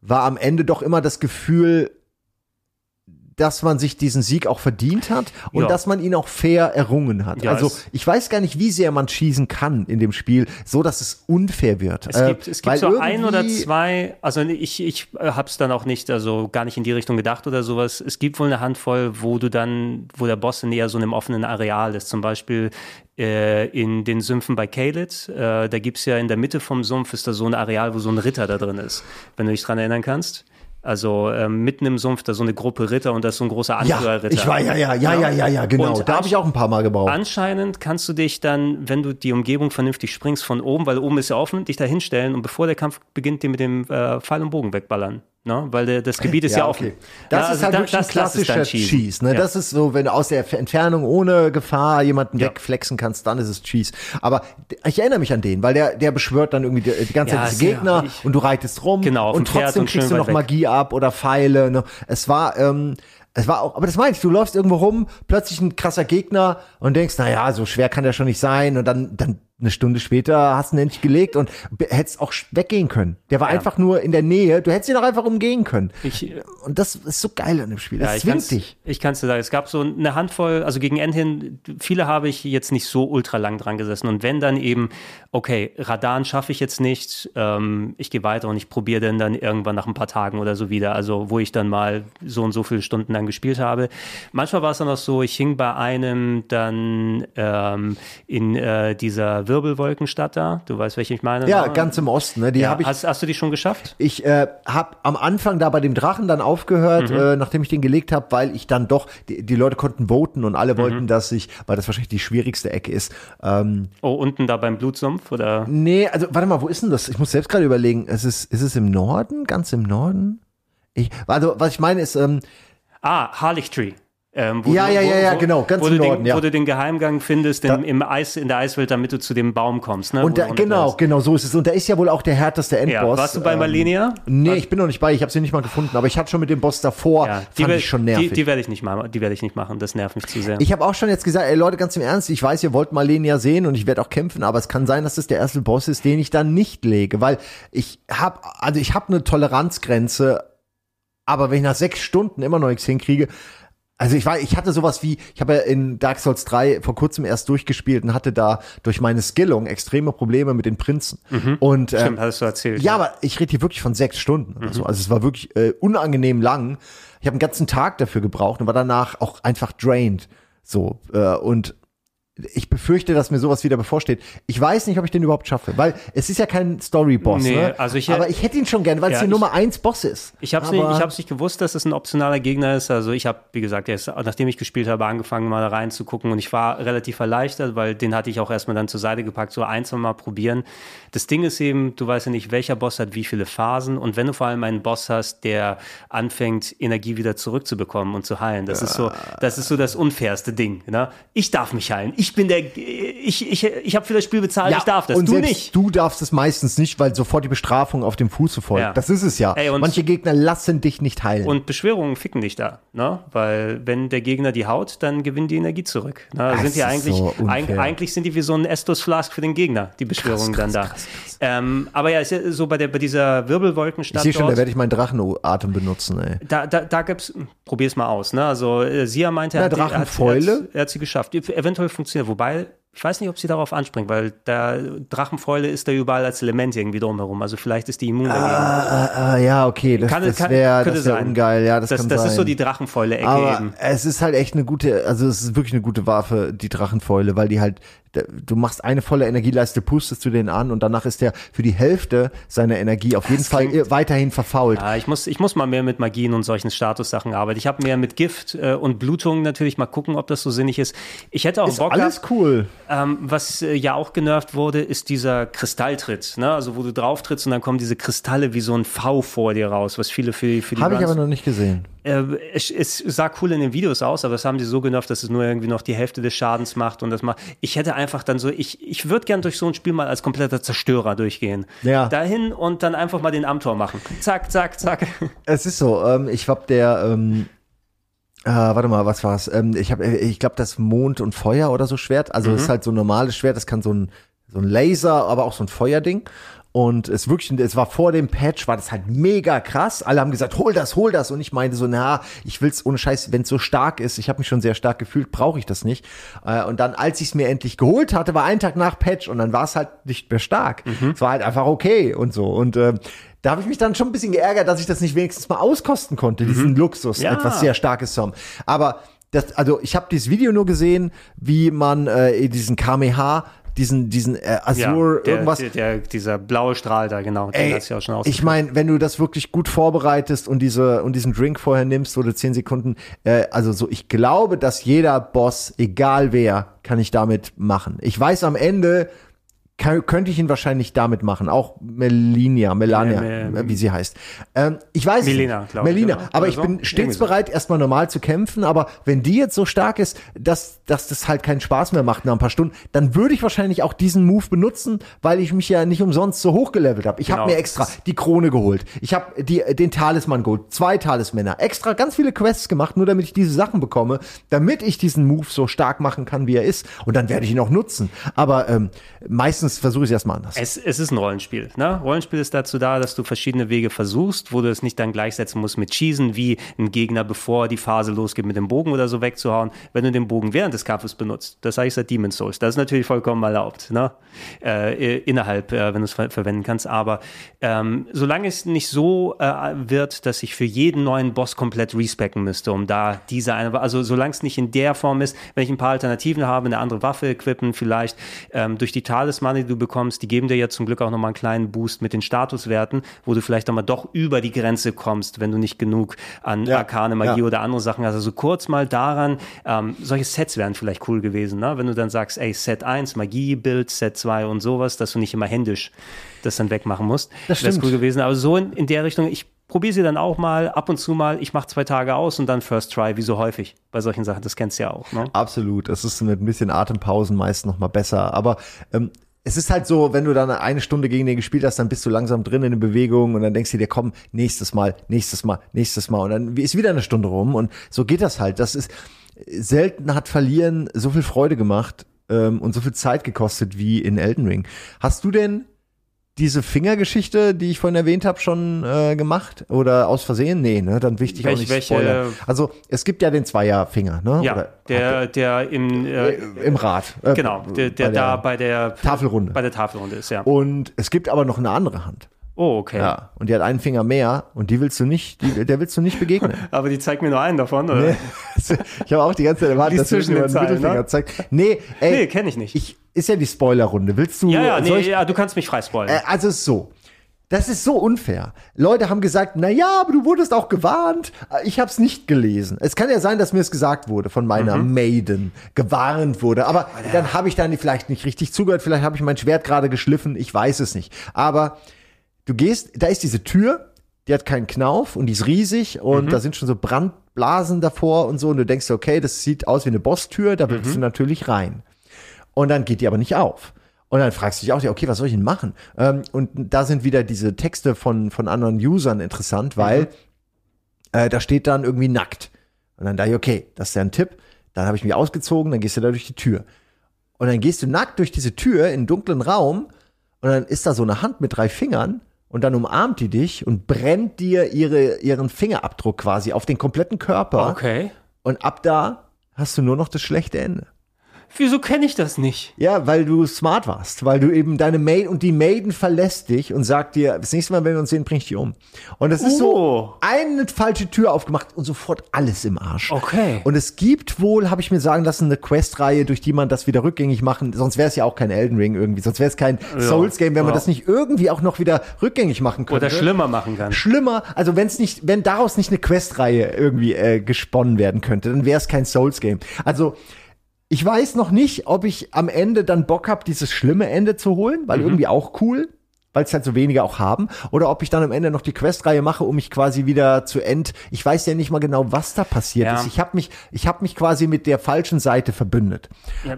war am Ende doch immer das Gefühl, dass man sich diesen Sieg auch verdient hat und Ja. dass man ihn auch fair errungen hat. Ja, also es- ich weiß gar nicht, wie sehr man schießen kann in dem Spiel, so dass es unfair wird. Es Äh, gibt, es weil gibt so ein oder zwei, also ich, ich habe es dann auch nicht, also gar nicht in die Richtung gedacht oder sowas. Es gibt wohl eine Handvoll, wo du dann, wo der Boss in eher so einem offenen Areal ist. Zum Beispiel äh, in den Sümpfen bei Kaled. Äh, da gibt's ja in der Mitte vom Sumpf ist da so ein Areal, wo so ein Ritter da drin ist, wenn du dich dran erinnern kannst. Also ähm, mitten im Sumpf da so eine Gruppe Ritter und da ist so ein großer Ja, Anführerritter. ich war ja, ja, ja, ja, ja, ja, genau. Und da habe ich auch ein paar Mal gebraucht. Anscheinend kannst du dich dann, wenn du die Umgebung vernünftig springst von oben, weil oben ist ja offen, dich da hinstellen und bevor der Kampf beginnt, dir mit dem äh, Pfeil und Bogen wegballern. Ne? Weil der, das Gebiet ist ja, offen. Das Ja, ist also halt da- wirklich ein das- das ist dann klassischer Cheesen. Cheese. Ne? Ja. Das ist so, wenn du aus der Entfernung ohne Gefahr jemanden Ja. wegflexen kannst, dann ist es Cheese. Aber ich erinnere mich an den, weil der, der beschwört dann irgendwie die, die ganze Ja, Zeit ist diese ja Gegner und du reitest rum Genau, und trotzdem und kriegst du noch weg. Magie ab oder Pfeile. Ne? Es war, ähm, es war auch, aber das meine ich, du läufst irgendwo rum, plötzlich ein krasser Gegner und denkst, na ja, so schwer kann der schon nicht sein und dann, dann eine Stunde später hast du ihn endlich gelegt und hättest auch weggehen können. Der war Ja. einfach nur in der Nähe, du hättest ihn auch einfach umgehen können. Ich, Und das ist so geil an dem Spiel. Ja, Das ich zwingt dich. ich kann es dir sagen. Es gab so eine Handvoll, also gegen Ende hin, viele habe ich jetzt nicht so ultra lang dran gesessen. Und wenn dann eben, okay, Radan schaffe ich jetzt nicht, ähm, ich gehe weiter und ich probiere dann dann irgendwann nach ein paar Tagen oder so wieder, also wo ich dann mal so und so viele Stunden dann gespielt habe. Manchmal war es dann auch so, ich hing bei einem dann ähm, in äh, dieser Wirbelwolkenstadt da, du weißt, welche ich meine? Ja, ne? ganz im Osten. Ne? Die ja, ich. hast, hast du die schon geschafft? Ich äh, habe am Anfang da bei dem Drachen dann aufgehört, Mhm. äh, nachdem ich den gelegt habe, weil ich dann doch, die, die Leute konnten voten und alle Mhm. wollten, dass ich, weil das wahrscheinlich die schwierigste Ecke ist. Ähm, Oh, unten da beim Blutsumpf oder? nee, also warte mal, wo ist denn das? Ich muss selbst gerade überlegen. Es ist, ist es im Norden? Ganz im Norden? Ich, also, was ich meine ist, ähm, Ah, Harlichtree. Ähm, wo Ja, ja, ja, ja, genau, ganz wo im du Norden, den, ja. Wo du den Geheimgang findest Da- im, Eis, in der Eiswelt, damit du zu dem Baum kommst. Ne? und wo da, du genau, genau, so ist es. Und da ist ja wohl auch der härteste Endboss. Ja, warst du bei ähm, Malenia? Nee, ich bin noch nicht bei, ich habe sie nicht mal gefunden, aber ich hatte schon mit dem Boss davor, Ja, fand werd- ich schon nervig. Die, die werde ich nicht machen. Die werde ich nicht machen. Das nervt mich zu sehr. Ich habe auch schon jetzt gesagt, ey Leute, ganz im Ernst, ich weiß, ihr wollt Malenia sehen und ich werde auch kämpfen, aber es kann sein, dass das der erste Boss ist, den ich dann nicht lege, weil ich habe, also ich habe eine Toleranzgrenze, aber wenn ich nach sechs Stunden immer noch nichts hinkriege, also ich war, ich hatte sowas wie, ich habe ja in Dark Souls 3 vor kurzem erst durchgespielt und hatte da durch meine Skillung extreme Probleme mit den Prinzen. Und ähm, Stimmt, hattest du erzählt. ja, aber ich rede hier wirklich von sechs Stunden oder so. Also es war wirklich äh, unangenehm lang. Ich habe einen ganzen Tag dafür gebraucht und war danach auch einfach drained. So äh, und ich befürchte, dass mir sowas wieder bevorsteht. Ich weiß nicht, ob ich den überhaupt schaffe, weil es ist ja kein Story-Boss. Nee, ne? also ich- aber ich hätte ihn schon gern, weil es Ja, der ich- Nummer eins Boss ist. Ich habe es nicht, ich nicht gewusst, dass es ein optionaler Gegner ist. Also ich habe, wie gesagt, erst nachdem ich gespielt habe, angefangen mal reinzugucken und ich war relativ erleichtert, weil den hatte ich auch erstmal dann zur Seite gepackt, so ein, zwei Mal probieren. Das Ding ist eben, du weißt ja nicht, welcher Boss hat wie viele Phasen und wenn du vor allem einen Boss hast, der anfängt, Energie wieder zurückzubekommen und zu heilen, das ist so, das ist so das unfairste Ding. Ne? Ich darf mich heilen. Ich bin der, ich, ich, ich habe für das Spiel bezahlt, ich darf das. und du nicht. Du darfst es meistens nicht, weil sofort die Bestrafung auf dem Fuße folgt. Ja. Das ist es ja. Ey, Manche Gegner lassen dich nicht heilen. Und Beschwörungen ficken dich da, ne? Weil wenn der Gegner die haut, dann gewinnen die Energie zurück. Ne? Das sind ist eigentlich, so eig eigentlich sind die wie so ein Estus Flask für den Gegner, die Beschwörungen dann da. Ähm, aber ja, ist ja so bei der bei dieser ich Wirbelwolkenstadt sehe schon, da werde ich meinen Drachenatem benutzen, ey. da, da, da gibt's, probier's mal aus, ne? Also äh, Sia meinte, er hat, er hat, Drachenfäule? hat, er hat sie geschafft. Eventuell funktioniert, wobei ich weiß nicht, ob sie darauf anspringt, weil der Drachenfäule ist da überall als Element irgendwie drumherum. Also vielleicht ist die immun dagegen. Ah, ah, ja, okay, das, Kann- das wäre das wär sein. ungeil, ja, das, das kann das sein. ist so die Drachenfäule-Ecke Aber eben. es ist halt echt eine gute, also es ist wirklich eine gute Waffe, die Drachenfäule, weil die halt, du machst eine volle Energieleiste, pustest du den an und danach ist der für die Hälfte seiner Energie auf jeden Fall klingt- weiterhin verfault. Ja, ich muss, ich muss mal mehr mit Magien und solchen Statussachen arbeiten. Ich habe mehr mit Gift äh, und Blutung natürlich mal gucken, ob das so sinnig ist. Ich hätte auch Ist Bock alles gehabt, cool. ähm, was äh, ja auch genervt wurde, ist dieser Kristalltritt. Ne? Also wo du drauf trittst und dann kommen diese Kristalle wie so ein V vor dir raus, was viele für, für die Habe ich aber noch nicht gesehen. Äh, es, es sah cool in den Videos aus, aber das haben sie so genervt, dass es nur irgendwie noch die Hälfte des Schadens macht und das macht. Ich hätte einfach dann so, ich, ich würde gern durch so ein Spiel mal als kompletter Zerstörer durchgehen. Ja. Dahin und dann einfach mal den Amtor machen. Zack, zack, zack. *laughs* Es ist so, ähm, ich hab der, ähm, äh, warte mal, was war's? Ähm, ich habe, ich glaube, das Mond und Feuer oder so Schwert. Also Mhm. es ist halt so ein normales Schwert, das kann so ein, so ein Laser, aber auch so ein Feuerding. Und es wirklich, es war vor dem Patch, war das halt mega krass. Alle haben gesagt, hol das, hol das. Und ich meinte so, na, ich will's ohne Scheiß, wenn es so stark ist, ich habe mich schon sehr stark gefühlt, brauche ich das nicht. Äh, und dann, als ich es mir endlich geholt hatte, war ein Tag nach Patch und dann war es halt nicht mehr stark. Es war halt einfach okay und so. Und äh, da habe ich mich dann schon ein bisschen geärgert, dass ich das nicht wenigstens mal auskosten konnte, diesen Luxus, Ja. etwas sehr starkes zu haben. Aber das, also ich habe dieses Video nur gesehen, wie man äh, diesen Kameha, diesen, diesen äh, Azure, der, irgendwas. Der, der, dieser blaue Strahl da, genau. Ey, ja ich ausgeführt. meine, wenn du das wirklich gut vorbereitest und diese und diesen Drink vorher nimmst oder zehn Sekunden, äh, also so, ich glaube, dass jeder Boss, egal wer, kann ich damit machen. Ich weiß am Ende kann, könnte ich ihn wahrscheinlich damit machen, auch Melania, Melania, Me- me- äh, wie sie heißt. Ähm, ich weiß Melina, nicht. glaub ich, Melina, aber ich so? bin stets so. bereit, erstmal normal zu kämpfen, aber wenn die jetzt so stark ist, dass, dass das halt keinen Spaß mehr macht nach ein paar Stunden, dann würde ich wahrscheinlich auch diesen Move benutzen, weil ich mich ja nicht umsonst so hochgelevelt habe. Ich habe Genau. mir extra die Krone geholt. Ich habe die den Talisman geholt, zwei Talismänner, extra ganz viele Quests gemacht, nur damit ich diese Sachen bekomme, damit ich diesen Move so stark machen kann, wie er ist. Und dann werde ich ihn auch nutzen. Aber ähm, meistens versuche ich es erstmal anders. Es, es ist ein Rollenspiel. Ne? Rollenspiel ist dazu da, dass du verschiedene Wege versuchst, wo du es nicht dann gleichsetzen musst mit Schießen, wie ein Gegner, bevor die Phase losgeht, mit dem Bogen oder so wegzuhauen, wenn du den Bogen während des Kampfes benutzt. Das ich seit Demon's Souls. Das ist natürlich vollkommen erlaubt, ne? äh, innerhalb, äh, wenn du es ver verwenden kannst. Aber ähm, solange es nicht so äh, wird, dass ich für jeden neuen Boss komplett respecken müsste, um da diese eine, also solange es nicht in der Form ist, wenn ich ein paar Alternativen habe, eine andere Waffe equippen, vielleicht ähm, durch die Talismane, die du bekommst, die geben dir ja zum Glück auch nochmal einen kleinen Boost mit den Statuswerten, wo du vielleicht nochmal doch über die Grenze kommst, wenn du nicht genug an Ja, arkane Magie ja. oder andere Sachen hast. Also kurz mal daran, ähm, solche Sets wären vielleicht cool gewesen, ne? wenn du dann sagst, ey, Set 1, Magie-Bild, Set 2 und sowas, dass du nicht immer händisch das dann wegmachen musst. Das stimmt. cool gewesen. Aber so in, in der Richtung, ich probiere sie dann auch mal ab und zu mal, ich mache zwei Tage aus und dann First Try, wie so häufig bei solchen Sachen, das kennst du ja auch. Ne? Absolut. Es ist mit ein bisschen Atempausen meist noch mal besser. Aber ähm, es ist halt so, wenn du dann eine Stunde gegen den gespielt hast, dann bist du langsam drin in der Bewegung und dann denkst du dir, komm, nächstes Mal, nächstes Mal, nächstes Mal. Und dann ist wieder eine Stunde rum und so geht das halt. Das ist, selten hat Verlieren so viel Freude gemacht ähm, und so viel Zeit gekostet wie in Elden Ring. Hast du denn diese Fingergeschichte, die ich vorhin erwähnt habe, schon äh, gemacht? Oder aus Versehen? Nee, ne? Dann wichtig auch Welch- nicht welche- spoilern. Also es gibt ja den Zweierfinger, ne? Ja, Oder, der, der im, äh, im Rad. Äh, genau, der, der bei da bei der Tafelrunde. bei der Tafelrunde ist, ja. Und es gibt aber noch eine andere Hand. Oh, okay. Ja. Und die hat einen Finger mehr und die willst du nicht, die, der willst du nicht begegnen. *laughs* Aber die zeigt mir nur einen davon, oder? ich habe auch die ganze Zeit erwartet, dass du zwischen mir den Zeilen, Mittelfinger ne? zeigst. Nee, ey, Nee, kenne ich nicht. ich, ist ja die Spoilerrunde. Willst du, ja, ja, nee, ich, ja, du kannst mich frei spoilern. äh, also ist so. Das ist so unfair. Leute haben gesagt, na ja, aber du wurdest auch gewarnt. Äh, Ich habe es nicht gelesen. Es kann ja sein, dass mir es gesagt wurde von meiner Mhm. Maiden, gewarnt wurde. Aber dann habe ich dann vielleicht nicht richtig zugehört. Vielleicht habe ich mein Schwert gerade geschliffen. Ich weiß es nicht. Aber du gehst, da ist diese Tür, die hat keinen Knauf und die ist riesig und Mhm. da sind schon so Brandblasen davor und so. Und du denkst, okay, das sieht aus wie eine Bosstür, da Mhm. willst du natürlich rein. Und dann geht die aber nicht auf. Und dann fragst du dich auch, okay, was soll ich denn machen? Ähm, und da sind wieder diese Texte von, von anderen Usern interessant, weil äh, da steht dann irgendwie nackt. Und dann dachte ich, okay, das ist ja ein Tipp. Dann habe ich mich ausgezogen, dann gehst du da durch die Tür. Und dann gehst du nackt durch diese Tür in einen dunklen Raum und dann ist da so eine Hand mit drei Fingern und dann umarmt die dich und brennt dir ihre, ihren Fingerabdruck quasi auf den kompletten Körper. okay. Und ab da hast du nur noch das schlechte Ende. Wieso kenne ich das nicht? Ja, weil du smart warst, weil du eben deine Maid und die Maiden verlässt dich und sagt dir, das nächste Mal, wenn wir uns sehen, bring ich dich um. Und es ist Oh. so eine falsche Tür aufgemacht und sofort alles im Arsch. Okay. Und es gibt wohl, habe ich mir sagen lassen, eine Questreihe, durch die man das wieder rückgängig machen. Sonst wäre es ja auch kein Elden Ring irgendwie. Sonst wäre es kein Souls-Game, wenn man Ja. das nicht irgendwie auch noch wieder rückgängig machen könnte. Oder schlimmer machen kann. Schlimmer, also wenn es nicht, wenn daraus nicht eine Questreihe irgendwie äh, gesponnen werden könnte, dann wäre es kein Souls-Game. Also ich weiß noch nicht, ob ich am Ende dann Bock habe, dieses schlimme Ende zu holen, weil irgendwie auch cool, weil es halt so wenige auch haben, oder ob ich dann am Ende noch die Questreihe mache, um mich quasi wieder zu end. Ich weiß ja nicht mal genau, was da passiert Ja. ist. Ich habe mich, ich habe mich quasi mit der falschen Seite verbündet.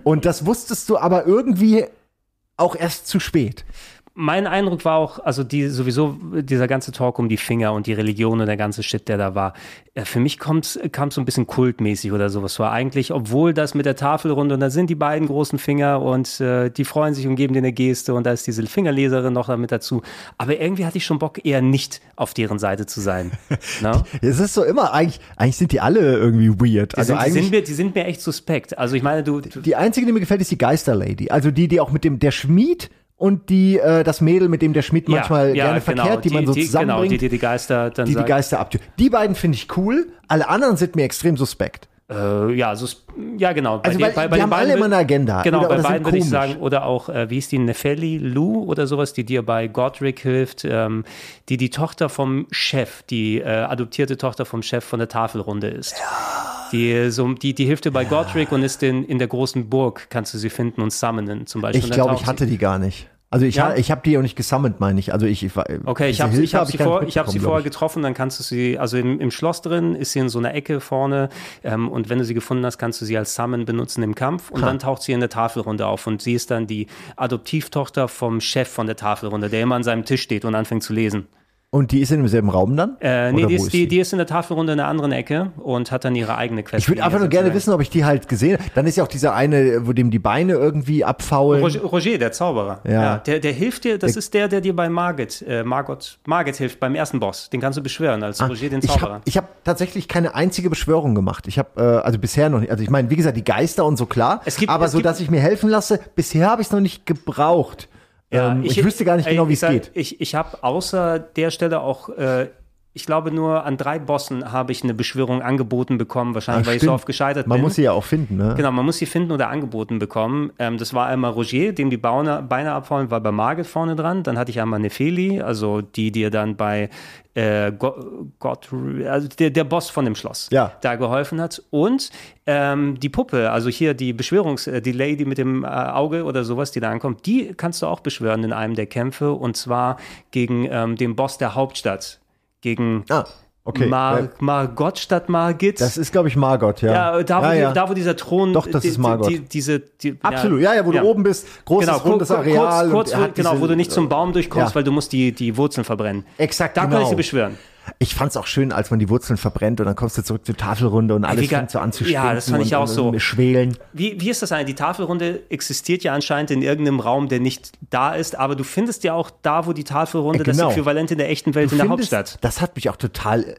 Und das wusstest du aber irgendwie auch erst zu spät. Mein Eindruck war auch, also die sowieso dieser ganze Talk um die Finger und die Religion und der ganze Shit, der da war. äh, Für mich kam es so ein bisschen kultmäßig oder sowas. War eigentlich, obwohl das mit der Tafelrunde und da sind die beiden großen Finger und äh, die freuen sich und geben dir eine Geste und da ist diese Fingerleserin noch damit dazu. Aber irgendwie hatte ich schon Bock, eher nicht auf deren Seite zu sein. *laughs* Na? Es ist so immer, eigentlich, eigentlich sind die alle irgendwie weird. Die, also sind, die, eigentlich, sind mir, die sind mir echt suspekt. Also ich meine, du, du die einzige, die mir gefällt, ist die Geisterlady. Also die, die auch mit dem, der Schmied und die, äh, das Mädel, mit dem der Schmied manchmal gerne verkehrt, die, man so die, genau, zusammenbringt, die, die die Geister dann die die Geister abtüren. Die beiden finde ich cool, alle anderen sind mir extrem suspekt. Äh, ja, so, ja, genau. Bei Also, den- bei, die bei den haben alle immer eine Agenda. Genau, Oder- bei beiden würde ich sagen, oder auch, äh, wie ist die, Nefeli Lou oder sowas, die dir bei Godric hilft, ähm, die die Tochter vom Chef, die äh, adoptierte Tochter vom Chef von der Tafelrunde ist. Die, so, die, die hilft dir bei Godric und ist in, in der großen Burg, kannst du sie finden und summonen zum Beispiel. Ich glaube, ich hatte die gar nicht. Also ich, Ja? ha, ich habe die auch nicht gesammelt, meine ich. Also ich, ich Okay, ich habe hab hab sie, vor, ich hab sie vorher getroffen, dann kannst du sie, also im, im Schloss drin ist sie in so einer Ecke vorne ähm, und wenn du sie gefunden hast, kannst du sie als Summon benutzen im Kampf und dann taucht sie in der Tafelrunde auf und sie ist dann die Adoptivtochter vom Chef von der Tafelrunde, der immer an seinem Tisch steht und anfängt zu lesen. Und die ist in demselben Raum dann? Äh, nee, die wo ist, die, die ist in der Tafelrunde in einer anderen Ecke und hat dann ihre eigene Quest. Ich würde einfach nur gerne wissen, ob ich die halt gesehen habe. Dann ist ja auch dieser eine, wo dem die Beine irgendwie abfaulen. Roger, Roger, der Zauberer. Ja. der, der hilft dir, das ist der, der dir bei Margit, äh, Margot, Margit hilft beim ersten Boss. Den kannst du beschwören als Roger den Ah, ich Zauberer. habe hab tatsächlich keine einzige Beschwörung gemacht. Ich habe äh, also bisher noch nicht. Also ich meine, wie gesagt, die Geister und so klar. Es gibt- aber so, gibt- dass ich mir helfen lasse, bisher habe ich es noch nicht gebraucht. Ähm, ich, wüsste gar nicht genau, wie ich es geht. Ich, ich habe außer der Stelle auch, äh, ich glaube nur an drei Bossen habe ich eine Beschwörung angeboten bekommen, wahrscheinlich, weil ich so oft gescheitert Man bin. muss sie ja auch finden, ne? Genau, man muss sie finden oder angeboten bekommen. Ähm, das war einmal Roger, dem die Beine, Beine abfallen, war bei Margit vorne dran. Dann hatte ich einmal Nefeli, also die dir dann bei äh, Go- Gott, also der, der Boss von dem Schloss, Ja. da geholfen hat. Und ähm, die Puppe, also hier die Beschwörungs-, äh, die Lady mit dem äh, Auge oder sowas, die da ankommt, die kannst du auch beschwören in einem der Kämpfe und zwar gegen ähm, den Boss der Hauptstadt. Gegen Ah, okay. Mar Äh, Margot statt Margit. das ist, glaube ich, Margot, ja. Ja, da wo, ja, die, ja. da wo dieser Thron. Doch, das die, ist Margot. Die, die, diese, die, Absolut, ja, ja, wo du oben bist, großes Genau, rundes Areal. kurz, kurz, er wo, genau, diese- wo du nicht zum Baum durchkommst, weil du musst die, die Wurzeln verbrennen. Exakt, Da genau. kann ich sie beschwören. Ich fand's auch schön, als man die Wurzeln verbrennt und dann kommst du zurück zur Tafelrunde und alles fängt so an zu Ja, das fand ich auch so. Schwelen. Wie, wie ist das eigentlich? Die Tafelrunde existiert ja anscheinend in irgendeinem Raum, der nicht da ist, aber du findest ja auch da, wo die Tafelrunde Äh, genau. das Äquivalent in der echten Welt Du in der findest- Hauptstadt. Das hat mich auch total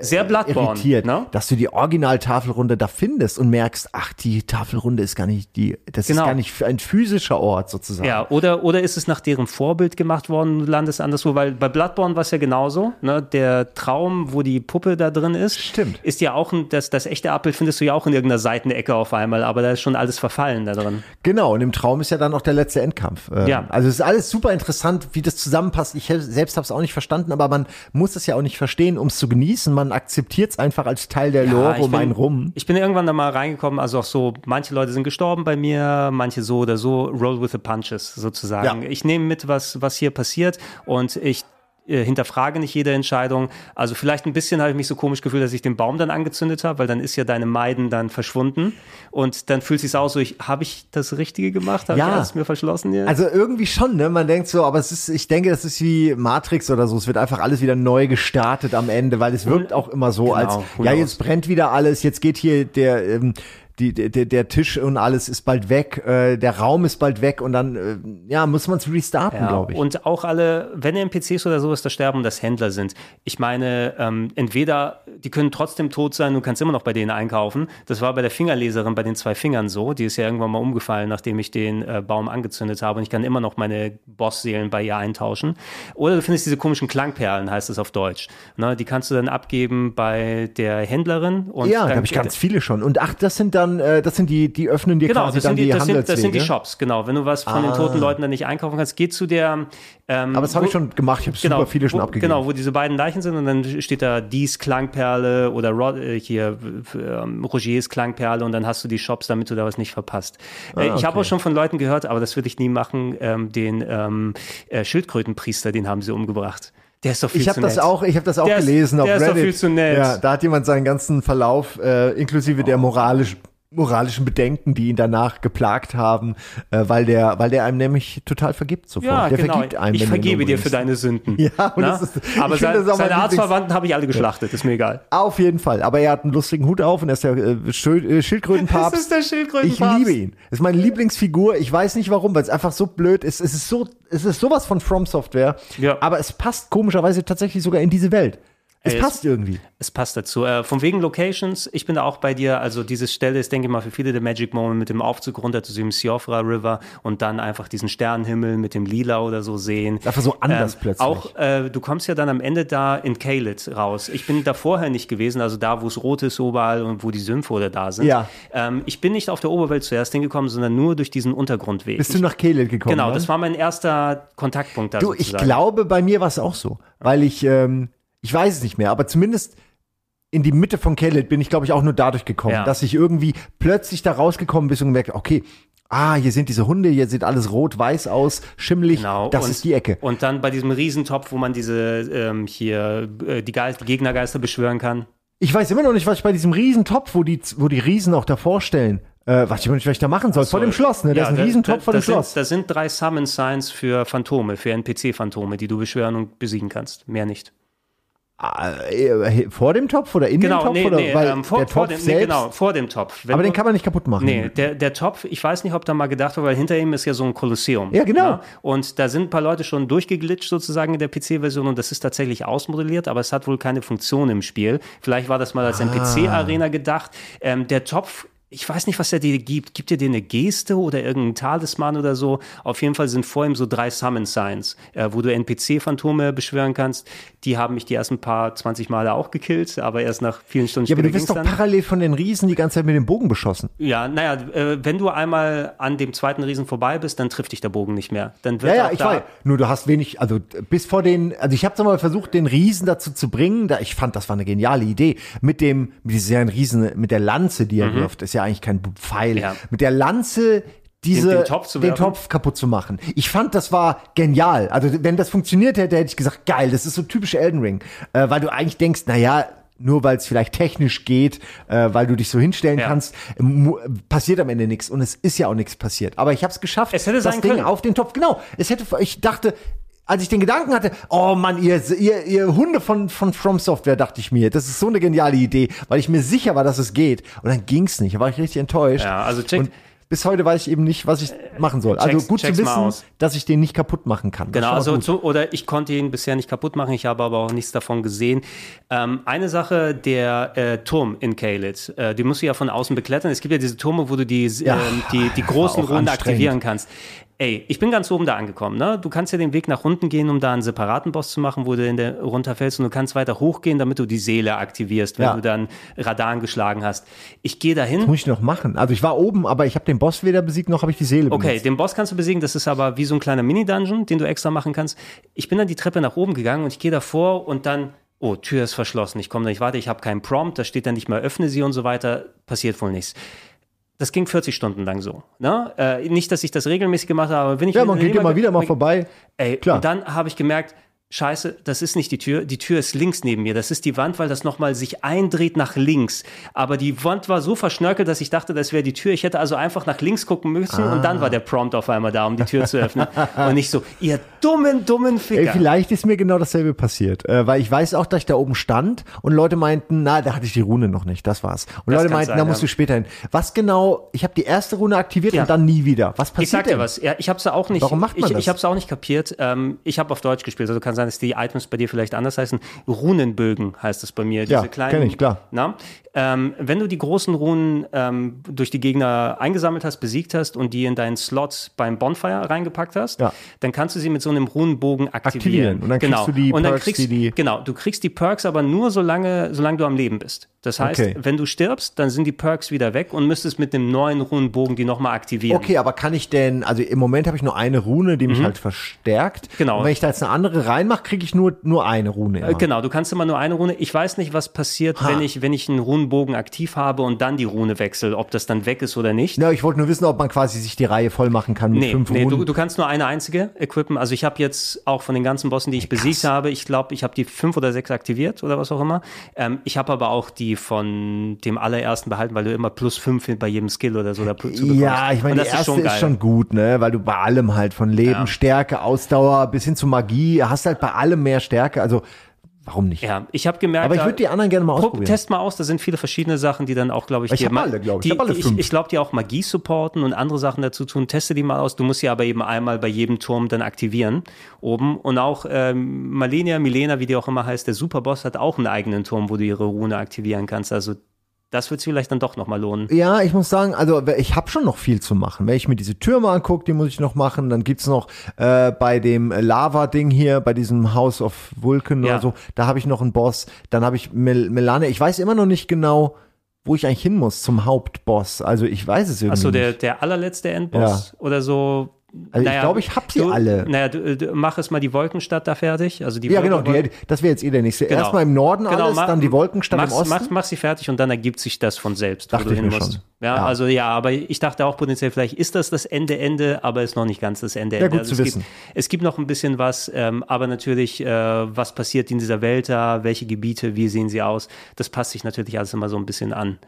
Sehr Bloodborne. irritiert, Ne? dass du die Original-Tafelrunde da findest und merkst, ach, die Tafelrunde ist gar nicht die, das Genau. ist gar nicht ein physischer Ort sozusagen. Ja, oder, oder ist es nach deren Vorbild gemacht worden, du landest anderswo? Weil bei Bloodborne war es ja genauso. Ne? Der Traum, wo die Puppe da drin ist, Stimmt. ist ja auch ein, das, das echte Abbild findest du ja auch in irgendeiner Seitenecke auf einmal, aber da ist schon alles verfallen da drin. Genau, und im Traum ist ja dann auch der letzte Endkampf. Ähm, Ja. Also es ist alles super interessant, wie das zusammenpasst. Ich selbst habe es auch nicht verstanden, aber man muss es ja auch nicht verstehen, um es zu genießen. Man akzeptiert es einfach als Teil der Lore ich um bin- einen rum. Ich bin irgendwann da mal reingekommen, also auch so, manche Leute sind gestorben bei mir, manche so oder so, roll with the punches sozusagen. Ja. Ich nehme mit, was, was hier passiert und ich hinterfrage nicht jede Entscheidung. Also vielleicht ein bisschen habe ich mich so komisch gefühlt, dass ich den Baum dann angezündet habe, weil dann ist ja deine Meiden dann verschwunden und dann fühlt sich aus so, ich, habe ich das Richtige gemacht? Habe Ja. ich alles mir verschlossen hier? Also irgendwie schon, ne? Man denkt so, aber es ist, ich denke, das ist wie Matrix oder so. Es wird einfach alles wieder neu gestartet am Ende, weil es wirkt auch immer so, Genau, als ja, jetzt brennt wieder alles, jetzt geht hier der, ähm, die, der, der Tisch und alles ist bald weg, äh, der Raum ist bald weg und dann, äh, ja, muss man es restarten, Ja, glaube ich. Und auch alle, wenn NPCs oder sowas da sterben, das Händler sind. Ich meine, ähm, entweder die können trotzdem tot sein, du kannst immer noch bei denen einkaufen. Das war bei der Fingerleserin bei den zwei Fingern so. Die ist ja irgendwann mal umgefallen, nachdem ich den äh, Baum angezündet habe. Und ich kann immer noch meine Bossseelen bei ihr eintauschen. Oder du findest diese komischen Klangperlen, heißt es auf Deutsch. Ne, die kannst du dann abgeben bei der Händlerin. Und ja, da habe ich ganz viele schon. Und ach, das sind dann, äh, das sind die, die öffnen dir Genau, quasi das dann sind, die, die, das, sind, das sind die. Shops, genau. Wenn du was von den toten Leuten dann nicht einkaufen kannst, geh zu der. Ähm, Aber das habe ich schon gemacht. Ich habe super viele schon wo, abgegeben. Genau, wo diese beiden Leichen sind und dann steht da dies Klangperle oder Rod, äh, hier äh, ähm, Rogers Klangperle und dann hast du die Shops, damit du da was nicht verpasst. Äh, Ich habe okay. auch schon von Leuten gehört, aber das würde ich nie machen, ähm, den ähm, äh, Schildkrötenpriester, den haben sie umgebracht. Der ist doch viel Ich habe zu das nett. auch, ich habe das auch Der ist- gelesen auf der ist doch Reddit. viel zu nett. Ja, da hat jemand seinen ganzen Verlauf äh, inklusive der moralisch moralischen Bedenken, die ihn danach geplagt haben, äh, weil der, weil der einem nämlich total vergibt sofort. Ja, der genau. vergibt einem, ich vergebe dir für deine Sünden. *laughs* Ja, und das ist- aber ich sein, das seine Arztverwandten habe ich alle geschlachtet, ist mir egal. Auf jeden Fall. Aber er hat einen lustigen Hut auf und er ist der äh, äh, Schildkrötenpapst. *laughs* Das ist der Ich Schildkrötenpapst. liebe ihn. Das ist meine Lieblingsfigur. Ich weiß nicht warum, weil es einfach so blöd ist. Es ist so, es ist sowas von From Software. Ja. Aber es passt komischerweise tatsächlich sogar in diese Welt. Es es- passt irgendwie. Es passt dazu. Äh, von wegen Locations, ich bin da auch bei dir. Also diese Stelle ist, denke ich mal, für viele der Magic Moment mit dem Aufzug runter zu dem Siofra River und dann einfach diesen Sternenhimmel mit dem Lila oder so sehen. Einfach so anders plötzlich. Auch, äh, du kommst ja dann am Ende da in Kalit raus. Ich bin da vorher nicht gewesen, also da, wo es rot ist überall und wo die Sümpfe oder da sind. Ja. Ähm, ich bin nicht auf der Oberwelt zuerst hingekommen, sondern nur durch diesen Untergrundweg. Bist du nach Kehlel gekommen? genau, ne? das war mein erster Kontaktpunkt da Du, ich sozusagen. glaube, bei mir war es auch so. Weil ich, ähm, ich weiß es nicht mehr, aber zumindest in die Mitte von Kellet bin ich, glaube ich, auch nur dadurch gekommen, Ja. dass ich irgendwie plötzlich da rausgekommen bin und gemerkt, okay, ah, hier sind diese Hunde, hier sieht alles rot-weiß aus, schimmelig, Genau. das und, ist die Ecke. Und dann bei diesem Riesentopf, wo man diese ähm, hier äh, die, Geist, die Gegnergeister beschwören kann. Ich weiß immer noch nicht, was ich bei diesem Riesentopf, wo die, wo die Riesen auch davor stellen, äh, was ich immer nicht, was ich da machen soll. vor dem Schloss, ne? Da ist ein da- Riesentopf da, vor da dem Schloss. Sind, da sind drei Summon Signs für Phantome, für NPC-Phantome, die du beschwören und besiegen kannst. Mehr nicht. Ah, äh, vor dem Topf oder in Genau, dem Topf? nee, oder? nee, Weil ähm, vor, der vor Topf dem, nee, selbst, genau, vor dem Topf. Wenn aber den kann man nicht kaputt machen. Nee, der, der Topf, ich weiß nicht, ob da mal gedacht wurde, weil hinter ihm ist ja so ein Kolosseum. Ja, genau. Und da sind ein paar Leute schon durchgeglitscht sozusagen in der PC-Version und das ist tatsächlich ausmodelliert, aber es hat wohl keine Funktion im Spiel. Vielleicht war das mal als Ah. NPC-Arena gedacht. Ähm, der Topf ich weiß nicht, was er dir gibt. Gibt er dir eine Geste oder irgendeinen Talisman oder so? Auf jeden Fall sind vor ihm so drei Summon Signs, äh, wo du NPC-Phantome beschwören kannst. Die haben mich die ersten paar 20 Male auch gekillt, aber erst nach vielen Stunden ja, aber du wirst ging's doch dann. parallel von den Riesen die ganze Zeit mit dem Bogen beschossen. Ja, naja, äh, wenn du einmal an dem zweiten Riesen vorbei bist, dann trifft dich der Bogen nicht mehr. Dann wird Ja, ja, ich da, weiß. Nur du hast wenig, also bis vor den, also ich habe mal versucht, den Riesen dazu zu bringen. Da, ich fand, das war eine geniale Idee. Mit dem, mit diesem Riesen, mit der Lanze, die er wirft, ist ja eigentlich kein Pfeil. Ja. Mit der Lanze diese, Den- den Topf zu den? Topf kaputt zu machen. Ich fand, das war genial. Also wenn das funktioniert hätte, hätte ich gesagt, geil, das ist so typisch Elden Ring. Äh, weil du eigentlich denkst, na ja, nur weil es vielleicht technisch geht, äh, weil du dich so hinstellen Ja. kannst, mu- passiert am Ende nichts. Und es ist ja auch nichts passiert. Aber ich habe es geschafft, Es hätte das Ding können. auf den Topf. Genau. Es hätte, ich dachte, als ich den Gedanken hatte, oh Mann, ihr, ihr, ihr Hunde von, von From Software, dachte ich mir, das ist so eine geniale Idee, weil ich mir sicher war, dass es geht. Und dann ging's nicht. Da war ich richtig enttäuscht. Ja, also check- Und bis heute weiß ich eben nicht, was ich machen soll. Also check's- gut zu wissen, dass ich den nicht kaputt machen kann. Das Genau, also zu, oder ich konnte ihn bisher nicht kaputt machen, ich habe aber auch nichts davon gesehen. Ähm, eine Sache, der äh, Turm in Kalit, äh, die musst du ja von außen beklettern. Es gibt ja diese Türme, wo du die, Ja, ähm, die, die großen Runden aktivieren kannst. Ey, ich bin ganz oben da angekommen. Ne? Du kannst ja den Weg nach unten gehen, um da einen separaten Boss zu machen, wo du in der runterfällst und du kannst weiter hochgehen, damit du die Seele aktivierst, wenn Ja. du dann Radan geschlagen hast. Ich gehe dahin. muss ich noch machen. Also ich war oben, aber ich habe den Boss weder besiegt, noch habe ich die Seele Okay, benutzt. den Boss kannst du besiegen, das ist aber wie so ein kleiner Mini-Dungeon, den du extra machen kannst. Ich bin dann die Treppe nach oben gegangen und ich gehe davor und dann, oh, Tür ist verschlossen, ich komme nicht weiter, ich habe keinen Prompt, da steht dann nicht mehr, öffne sie und so weiter, passiert wohl nichts. Das ging 40 Stunden lang so. Ne? Äh, nicht, dass ich das regelmäßig gemacht habe, aber wenn ich Ja, man geht immer wieder mal vorbei. Ey, Klar. und dann habe ich gemerkt, Scheiße, das ist nicht die Tür. Die Tür ist links neben mir. Das ist die Wand, weil das nochmal sich eindreht nach links. Aber die Wand war so verschnörkelt, dass ich dachte, das wäre die Tür. Ich hätte also einfach nach links gucken müssen und dann war der Prompt auf einmal da, um die Tür zu öffnen. *laughs* und nicht so, ihr dummen, dummen Ey, Ficker. vielleicht ist mir genau dasselbe passiert, äh, weil ich weiß auch, dass ich da oben stand und Leute meinten, na, da hatte ich die Rune noch nicht, das war's. Und Das Leute meinten, sein, da musst ja. du später hin. Was genau? Ich habe die erste Rune aktiviert Ja. und dann nie wieder. Was passiert Ich sag dir denn? was, ja, ich hab's auch nicht. Warum macht man ich, das? Ich hab's auch nicht kapiert. Ähm, ich habe auf Deutsch gespielt, also kann sein, dass die Items bei dir vielleicht anders heißen. Runenbögen heißt es bei mir. Ja, Diese kleinen, kenn ich, klar. Na? Ähm, wenn du die großen Runen ähm, durch die Gegner eingesammelt hast, besiegt hast und die in deinen Slots beim Bonfire reingepackt hast, Ja. dann kannst du sie mit so einem Runenbogen aktivieren. Aktivieren. Und dann kriegst genau. du die und dann Perks, kriegst, die die- Genau, du kriegst die Perks aber nur solange, solange du am Leben bist. Das heißt, Okay. wenn du stirbst, dann sind die Perks wieder weg und müsstest mit dem neuen Runenbogen die nochmal aktivieren. Okay, aber kann ich denn, also im Moment habe ich nur eine Rune, die mich halt verstärkt. Mhm. Genau. Und wenn ich da jetzt eine andere reinmache, kriege ich nur, nur eine Rune. Äh, Immer. Genau, du kannst immer nur eine Rune. Ich weiß nicht, was passiert, wenn ich, wenn ich einen Runenbogen aktiv habe und dann die Rune wechsle, ob das dann weg ist oder nicht. Na, ich wollte nur wissen, ob man quasi sich die Reihe voll machen kann mit Nee, fünf nee Runen. du, du kannst nur eine einzige equippen. Also ich habe jetzt auch von den ganzen Bossen, die ich besiegt habe, ich glaube, ich habe die fünf oder sechs aktiviert oder was auch immer. Ähm, ich habe aber auch die von dem allerersten behalten, weil du immer plus fünf bei jedem Skill oder so dazu bekommst. Ja, ich meine, das erste ist schon, geil. gut, ne? Weil du bei allem halt von Leben, Ja. Stärke, Ausdauer bis hin zu Magie hast halt bei allem mehr Stärke. Also warum nicht? Ja, ich habe gemerkt, Aber ich würde die anderen gerne mal Pro- ausprobieren. Test mal aus, da sind viele verschiedene Sachen, die dann auch, glaube ich, Ich dir hab ma- alle, glaub ich. die, Ich alle fünf. Ich, ich glaube, die auch Magie supporten und andere Sachen dazu tun. Teste die mal aus. Du musst sie aber eben einmal bei jedem Turm dann aktivieren oben. Und auch ähm, Malenia, Milena, wie die auch immer heißt, der Superboss hat auch einen eigenen Turm, wo du ihre Rune aktivieren kannst. Also das wird sich vielleicht dann doch nochmal lohnen. Ja, ich muss sagen, also ich habe schon noch viel zu machen. Wenn ich mir diese Türme angucke, die muss ich noch machen. Dann gibt's noch äh, bei dem Lava-Ding hier, bei diesem House of Vulcan Ja. oder so, da habe ich noch einen Boss. Dann habe ich Mel Melania. Ich weiß immer noch nicht genau, wo ich eigentlich hin muss zum Hauptboss. Also ich weiß es irgendwie Achso, der, der allerletzte Endboss oder so. Also ich glaube, ich hab sie du, alle. Naja, du, du, mach es mal die Wolkenstadt da fertig. Also die Ja, genau, Wolken- die, das wäre jetzt eh der nächste. Genau. Erstmal im Norden alles, mach- dann die Wolkenstadt mach's, im Osten. Mach, mach sie fertig und dann ergibt sich das von selbst, Dachte wo du ich hin mir musst. schon. Ja, Ja. also ja, aber ich dachte auch potenziell, vielleicht ist das das Ende, Ende, aber ist noch nicht ganz das Ende, Ja, Ende. gut zu es wissen. Gibt, es gibt noch ein bisschen was, ähm, aber natürlich, äh, was passiert in dieser Welt da, welche Gebiete, wie sehen sie aus, das passt sich natürlich alles immer so ein bisschen an.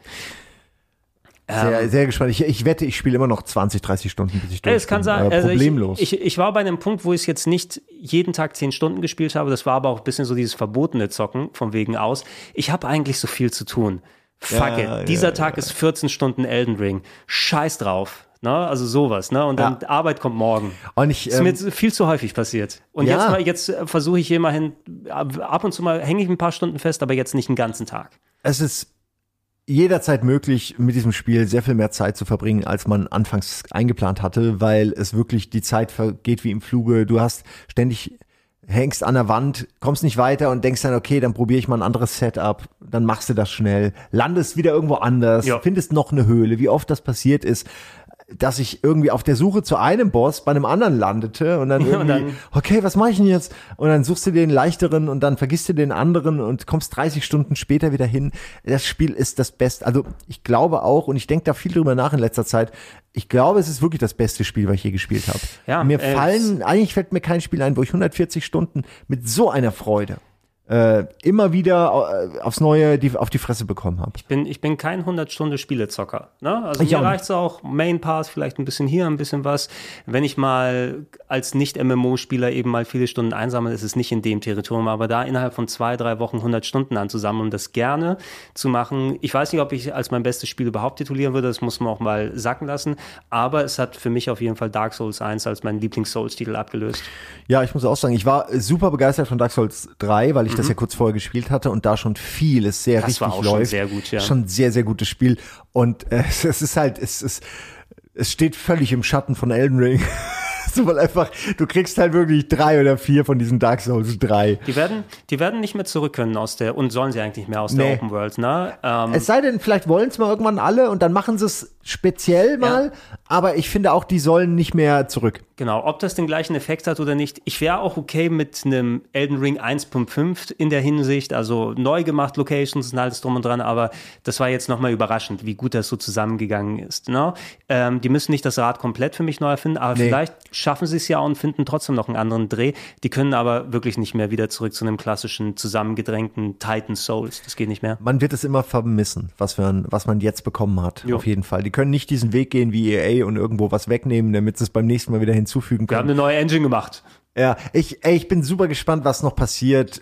Sehr, sehr gespannt. Ich, ich wette, ich spiele immer noch 20, 30 Stunden, bis ich durch Ja, es kann sein, also problemlos. Ich, ich, ich war bei einem Punkt, wo ich es jetzt nicht jeden Tag zehn Stunden gespielt habe. Das war aber auch ein bisschen so dieses verbotene Zocken von wegen aus. Ich habe eigentlich so viel zu tun. Fuck Ja, it. ja, Dieser ja, Tag ist 14 Stunden Elden Ring. Scheiß drauf. Ne? Also sowas, ne? Und dann Arbeit kommt morgen. Und ich, ist ähm, mir jetzt viel zu häufig passiert. Und Ja. jetzt jetzt äh, versuche ich immerhin, ab ab und zu mal hänge ich ein paar Stunden fest, aber jetzt nicht einen ganzen Tag. es ist jederzeit möglich, mit diesem Spiel sehr viel mehr Zeit zu verbringen, als man anfangs eingeplant hatte, weil es wirklich die Zeit vergeht wie im Fluge. Du hast ständig hängst an der Wand, kommst nicht weiter und denkst dann, okay, dann probiere ich mal ein anderes Setup, dann machst du das schnell, landest wieder irgendwo anders, Ja. findest noch eine Höhle, wie oft das passiert ist, dass ich irgendwie auf der Suche zu einem Boss bei einem anderen landete und dann *laughs* Ja, und irgendwie, dann- okay, was mache ich denn jetzt? Und dann suchst du den leichteren und dann vergisst du den anderen und kommst 30 Stunden später wieder hin. Das Spiel ist das Beste. Also ich glaube auch, und ich denke da viel drüber nach in letzter Zeit, ich glaube, es ist wirklich das beste Spiel, was ich je gespielt habe. Ja, mir äh, fallen, eigentlich fällt mir kein Spiel ein, wo ich 140 Stunden mit so einer Freude äh, immer wieder äh, aufs Neue die, auf die Fresse bekommen habe. Ich bin, ich bin kein 100-Stunde-Spielezocker. Ne? Also Ich mir reicht es auch, Main Pass, vielleicht ein bisschen hier, ein bisschen was. Wenn ich mal als Nicht-MMO-Spieler eben mal viele Stunden einsammle, ist es nicht in dem Territorium, aber da innerhalb von zwei, drei Wochen 100 Stunden anzusammeln und das gerne zu machen. Ich weiß nicht, ob ich als mein bestes Spiel überhaupt titulieren würde, das muss man auch mal sacken lassen, aber es hat für mich auf jeden Fall Dark Souls 1 als mein Lieblings-Souls-Titel abgelöst. Ja, ich muss auch sagen, ich war super begeistert von Dark Souls 3, weil ich das ja kurz vorher gespielt hatte und da schon vieles sehr Mhm. Das richtig war auch schon läuft. sehr gut, ja. Schon ein sehr, sehr gutes Spiel. Und äh, *laughs* es, es ist halt, es ist, es steht völlig im Schatten von Elden Ring. *laughs* so, weil einfach, du kriegst halt wirklich drei oder vier von diesen Dark Souls 3. Die werden, die werden nicht mehr zurück können aus der, und sollen sie eigentlich nicht mehr aus Nee. der Open World, ne? Ähm, Es sei denn, vielleicht wollen es mal irgendwann alle und dann machen sie es speziell mal, aber ich finde auch, die sollen nicht mehr zurück. Genau, ob das den gleichen Effekt hat oder nicht. Ich wäre auch okay mit einem Elden Ring 1.5 in der Hinsicht, also neu gemacht Locations und alles drum und dran, aber das war jetzt nochmal überraschend, wie gut das so zusammengegangen ist. Ne? Ähm, die müssen nicht das Rad komplett für mich neu erfinden, aber Nee. vielleicht schaffen sie es ja und finden trotzdem noch einen anderen Dreh. Die können aber wirklich nicht mehr wieder zurück zu einem klassischen zusammengedrängten Titan Souls. Das geht nicht mehr. Man wird es immer vermissen, was, wir, was man jetzt bekommen hat. Jo. Auf jeden Fall. Die können nicht diesen Weg gehen wie EA und irgendwo was wegnehmen, damit sie es beim nächsten Mal wieder hinzufügen Wir haben können. eine neue Engine gemacht. Ja, ich, ey, ich bin super gespannt, was noch passiert.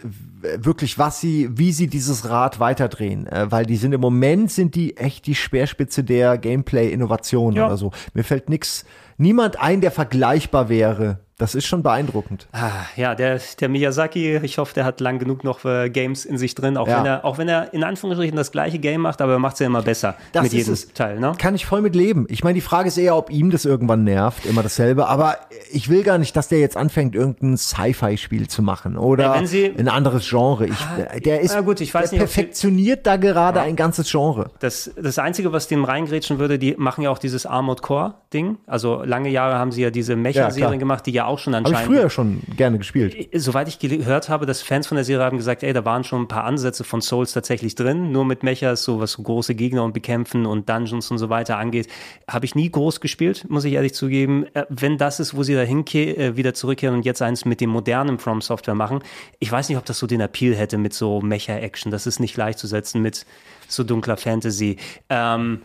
Wirklich, was sie, wie sie dieses Rad weiterdrehen. Äh, weil die sind im Moment sind die echt die Speerspitze der Gameplay-Innovation Ja. oder so. Mir fällt nix, niemand ein, der vergleichbar wäre. Das ist schon beeindruckend. Ah, ja, der, der Miyazaki, ich hoffe, der hat lang genug noch äh, Games in sich drin, auch, Ja. wenn er, auch wenn er in Anführungsstrichen das gleiche Game macht, aber er macht es ja immer besser Das mit jedem es. Teil. Ne? Kann ich voll mit leben. Ich meine, die Frage ist eher, ob ihm das irgendwann nervt, immer dasselbe. Aber ich will gar nicht, dass der jetzt anfängt, irgendein Sci-Fi-Spiel zu machen oder Ja, sie- ein anderes Genre. Ich, der ist, gut, ich weiß der nicht, perfektioniert da gerade ein ganzes Genre. Das, das Einzige, was dem reingrätschen würde, die machen ja auch dieses Armored Core-Ding. Also lange Jahre haben sie ja diese Ja, Mecha-Serien gemacht, die ja auch schon Habe ich anscheinend früher schon gerne gespielt. Soweit ich gehört habe, dass Fans von der Serie haben gesagt, ey, da waren schon ein paar Ansätze von Souls tatsächlich drin, nur mit Mechas, so was große Gegner und Bekämpfen und Dungeons und so weiter angeht, habe ich nie groß gespielt, muss ich ehrlich zugeben. Äh, Wenn das ist, wo sie da äh, wieder zurückkehren und jetzt eins mit dem modernen From Software machen, ich weiß nicht, ob das so den Appeal hätte mit so Mecha-Action. Das ist nicht gleichzusetzen mit so dunkler Fantasy. Ähm,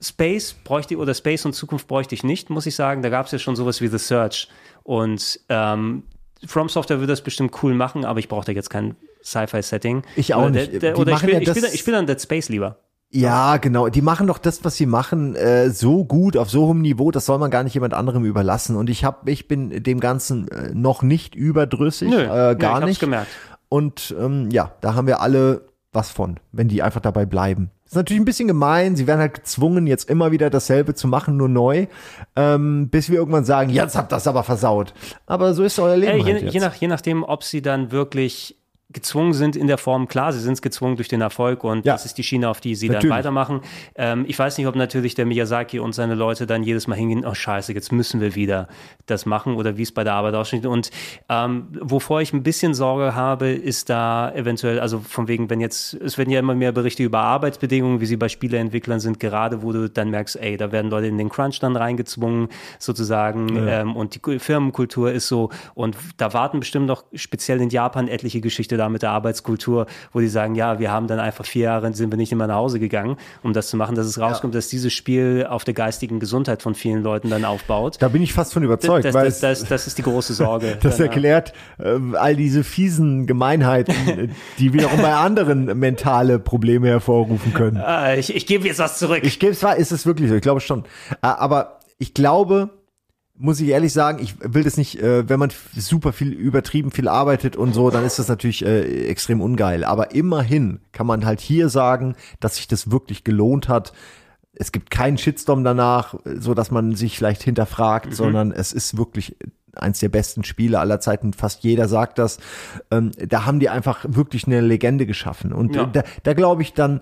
Space bräuchte oder Space und Zukunft bräuchte ich nicht, muss ich sagen. Da gab es ja schon sowas wie The Search. Und ähm, From Software würde das bestimmt cool machen, aber ich brauche da jetzt kein Sci-Fi-Setting. Ich auch oder nicht. Der, der, oder ich spiele ja ich spiel, das- ich spiel dann Dead Space lieber. Ja, genau. Die machen doch das, was sie machen, äh, so gut, auf so hohem Niveau, das soll man gar nicht jemand anderem überlassen. Und ich hab, ich bin dem Ganzen äh, noch nicht überdrüssig, Nö, äh, nö, gar ich hab's nicht. gemerkt. Und ähm, ja, da haben wir alle was von, wenn die einfach dabei bleiben. Ist natürlich ein bisschen gemein, sie werden halt gezwungen, jetzt immer wieder dasselbe zu machen, nur neu, ähm, bis wir irgendwann sagen, jetzt habt ihr das aber versaut. Aber so ist euer Leben Ey, je, halt jetzt. je, nach, je nachdem, ob sie dann wirklich gezwungen sind in der Form, klar, sie sind es gezwungen durch den Erfolg und Ja. das ist die Schiene, auf die sie Natürlich. dann weitermachen. Ähm, ich weiß nicht, ob natürlich der Miyazaki und seine Leute dann jedes Mal hingehen, oh scheiße, jetzt müssen wir wieder das machen oder wie es bei der Arbeit aussieht. Und ähm, wovor ich ein bisschen Sorge habe, ist da eventuell, also von wegen, wenn jetzt, es werden ja immer mehr Berichte über Arbeitsbedingungen, wie sie bei Spieleentwicklern sind, gerade wo du dann merkst, ey, da werden Leute in den Crunch dann reingezwungen, sozusagen, ähm, und die Firmenkultur ist so, und da warten bestimmt noch speziell in Japan etliche Geschichte da mit der Arbeitskultur, wo die sagen, ja, wir haben dann einfach vier Jahre, sind wir nicht immer nach Hause gegangen, um das zu machen, dass es rauskommt, dass dieses Spiel auf der geistigen Gesundheit von vielen Leuten dann aufbaut. Da bin ich fast von überzeugt, Das, weil das, das, das ist die große Sorge. *laughs* Das erklärt äh, all diese fiesen Gemeinheiten, *laughs* die wiederum bei anderen mentale Probleme hervorrufen können. äh, ich, ich gebe jetzt was zurück. Ich gebe es ist es wirklich so, ich glaube schon. Aber ich glaube, muss ich ehrlich sagen, ich will das nicht, äh, wenn man super viel übertrieben viel arbeitet und so, dann ist das natürlich äh, extrem ungeil. Aber immerhin kann man halt hier sagen, dass sich das wirklich gelohnt hat. Es gibt keinen Shitstorm danach, so dass man sich vielleicht hinterfragt, sondern es ist wirklich eins der besten Spiele aller Zeiten. Fast jeder sagt das. Ähm, da haben die einfach wirklich eine Legende geschaffen. Und Ja. da, da glaube ich dann,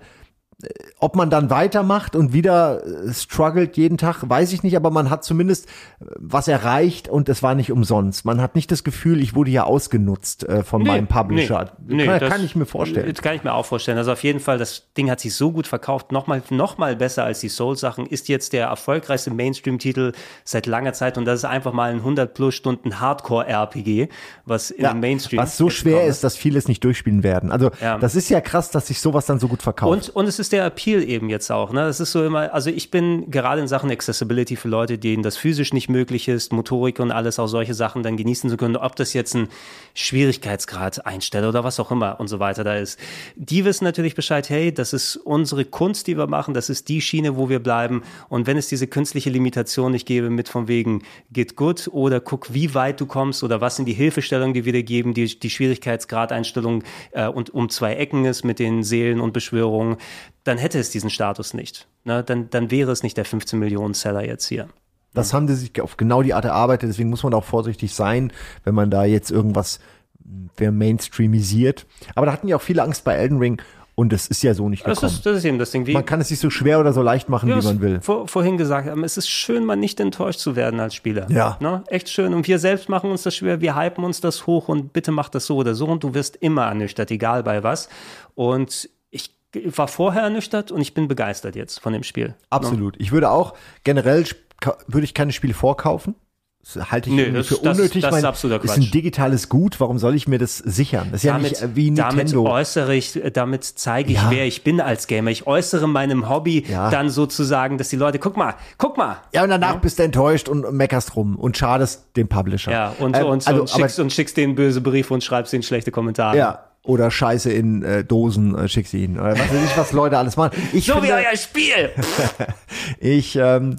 ob man dann weitermacht und wieder äh, struggelt jeden Tag, weiß ich nicht, aber man hat zumindest äh, was erreicht und es war nicht umsonst. Man hat nicht das Gefühl, ich wurde hier ausgenutzt äh, von meinem Publisher. Nee, nee, kann, das- kann ich mir vorstellen. Das kann ich mir auch vorstellen. Also auf jeden Fall, das Ding hat sich so gut verkauft, nochmal noch mal besser als die Souls-Sachen, ist jetzt der erfolgreichste Mainstream-Titel seit langer Zeit und das ist einfach mal ein 100 plus Stunden Hardcore-RPG, was in Ja, Mainstream was so schwer ist, dass viele es nicht durchspielen werden. Also Ja. das ist ja krass, dass sich sowas dann so gut verkauft. Und, und es ist der Appeal eben jetzt auch. Ne? Es ist so immer, also ich bin gerade in Sachen Accessibility für Leute, denen das physisch nicht möglich ist, Motorik und alles, auch solche Sachen dann genießen zu können, ob das jetzt ein Schwierigkeitsgrad einstelle oder was auch immer und so weiter da ist. Die wissen natürlich Bescheid, hey, das ist unsere Kunst, die wir machen, das ist die Schiene, wo wir bleiben. Und wenn es diese künstliche Limitation nicht gäbe mit von wegen geht gut oder guck, wie weit du kommst oder was sind die Hilfestellungen, die wir dir geben, die, die Schwierigkeitsgradeinstellung äh, und um zwei Ecken ist mit den Seelen und Beschwörungen, dann hätte es diesen Status nicht. Ne? Dann, dann wäre es nicht der 15 Millionen Seller jetzt hier. Das haben sie sich auf genau die Art erarbeitet, deswegen muss man auch vorsichtig sein, wenn man da jetzt irgendwas wer mainstreamisiert. Aber da hatten ja auch viele Angst bei Elden Ring und es ist ja so nicht Das gekommen. ist, das ist eben das Ding. Wie, man kann es sich so schwer oder so leicht machen, wie man will. Vor, vorhin gesagt haben, es ist schön, mal nicht enttäuscht zu werden als Spieler. Ja. Ne? Echt schön. Und wir selbst machen uns das schwer, wir hypen uns das hoch und bitte mach das so oder so und du wirst immer ernüchtert, egal bei was. Und war vorher ernüchtert und ich bin begeistert jetzt von dem Spiel. Absolut. Ich würde auch generell würde ich keine Spiele vorkaufen. Das halte ich Nö, das- für das- unnötig. das ist Mein, absoluter ist ein Quatsch. digitales Gut. Warum soll ich mir das sichern? Das ist ja damit, nicht äh, wie damit Nintendo. äußere ich, damit zeige ich, Ja. wer ich bin als Gamer. Ich äußere meinem Hobby Ja. dann sozusagen, dass die Leute, guck mal, guck mal. Ja, und danach bist du enttäuscht und meckerst rum und schadest dem Publisher. Ja, und, Ähm, und, also, und, schickst, und schickst denen böse Briefe und schreibst ihnen schlechte Kommentare. aber, ja, oder Scheiße in äh, Dosen äh, schickst du ihnen. Oder was weiß ich, was Leute alles machen. Ich So wie finde, euer Spiel. *laughs* ich, ähm,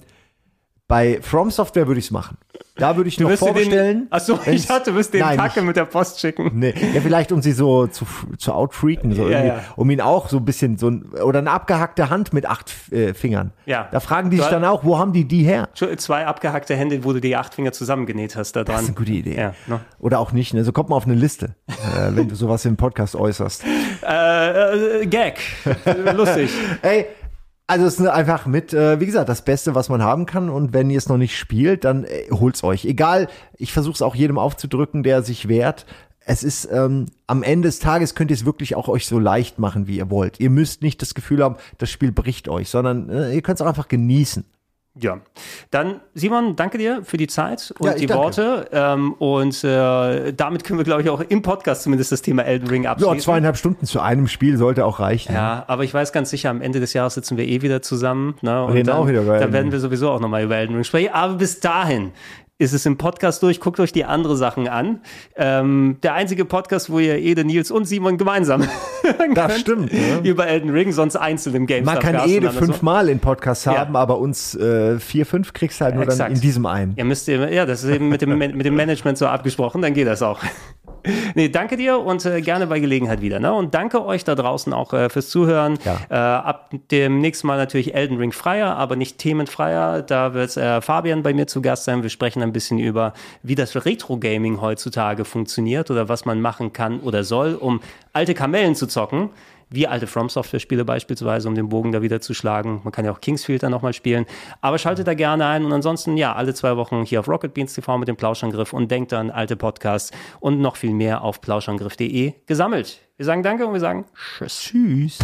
bei From Software würde ich es machen. Da würde ich noch du vorbestellen. Den, achso, ich hatte, du wirst den Nein, Kacke nicht- mit der Post schicken. Nee, ja, vielleicht um sie so zu, zu outfreaken, so Ja, ja. um ihn auch so ein bisschen so ein, oder eine abgehackte Hand mit acht äh, Fingern. Ja. Da fragen die sich Du- dann auch, wo haben die die her? Zwei abgehackte Hände, wo du die acht Finger zusammengenäht hast da dran. Das ist eine gute Idee. Ja, ne? Oder auch nicht, ne? So kommt man auf eine Liste, äh, wenn du sowas im Podcast äußerst. Äh, äh, Gag. Lustig. *laughs* Ey, also es ist einfach mit, äh, wie gesagt, das Beste, was man haben kann. Und wenn ihr es noch nicht spielt, dann äh, holt's euch. Egal, ich versuche es auch jedem aufzudrücken, der sich wehrt. Es ist ähm, am Ende des Tages könnt ihr es wirklich auch euch so leicht machen, wie ihr wollt. Ihr müsst nicht das Gefühl haben, das Spiel bricht euch, sondern äh, ihr könnt es auch einfach genießen. Ja, dann Simon, danke dir für die Zeit und Ja, die danke. Worte. Ähm, und äh, damit können wir, glaube ich, auch im Podcast zumindest das Thema Elden Ring abschließen. Ja, zweieinhalb Stunden zu einem Spiel sollte auch reichen. Ja, aber ich weiß ganz sicher, am Ende des Jahres sitzen wir eh wieder zusammen. Ne? Und reden dann, auch wieder dann werden wir sowieso auch nochmal über Elden Ring sprechen. Aber bis dahin ist es im Podcast durch. Guckt euch die andere Sachen an. Ähm, der einzige Podcast, wo ihr Ede, Nils und Simon gemeinsam *laughs* Das stimmt, ja. über Elden Ring, sonst einzeln im GameStop. Man kann Ede fünfmal in Podcasts Ja. haben, aber uns äh, vier, fünf kriegst du halt nur dann Exakt. in diesem einen. Ihr müsst ihr, ja, das ist eben mit dem, *laughs* mit dem Management so abgesprochen, dann geht das auch. *laughs* Nee, danke dir und äh, gerne bei Gelegenheit wieder. Ne? Und danke euch da draußen auch äh, fürs Zuhören. Ja. Äh, ab dem nächsten Mal natürlich Elden Ring freier, aber nicht themenfreier. Da wird äh, Fabian bei mir zu Gast sein. Wir sprechen ein bisschen über, wie das Retro-Gaming heutzutage funktioniert oder was man machen kann oder soll, um alte Kamellen zu zocken. Wie alte From Software-Spiele beispielsweise, um den Bogen da wieder zu schlagen. Man kann ja auch Kingsfield dann nochmal spielen. Aber schaltet da gerne ein und ansonsten, ja, alle zwei Wochen hier auf Rocket Beans TV mit dem Plauschangriff und denkt an alte Podcasts und noch viel mehr auf plauschangriff.de gesammelt. Wir sagen Danke und wir sagen Tschüss. Tschüss.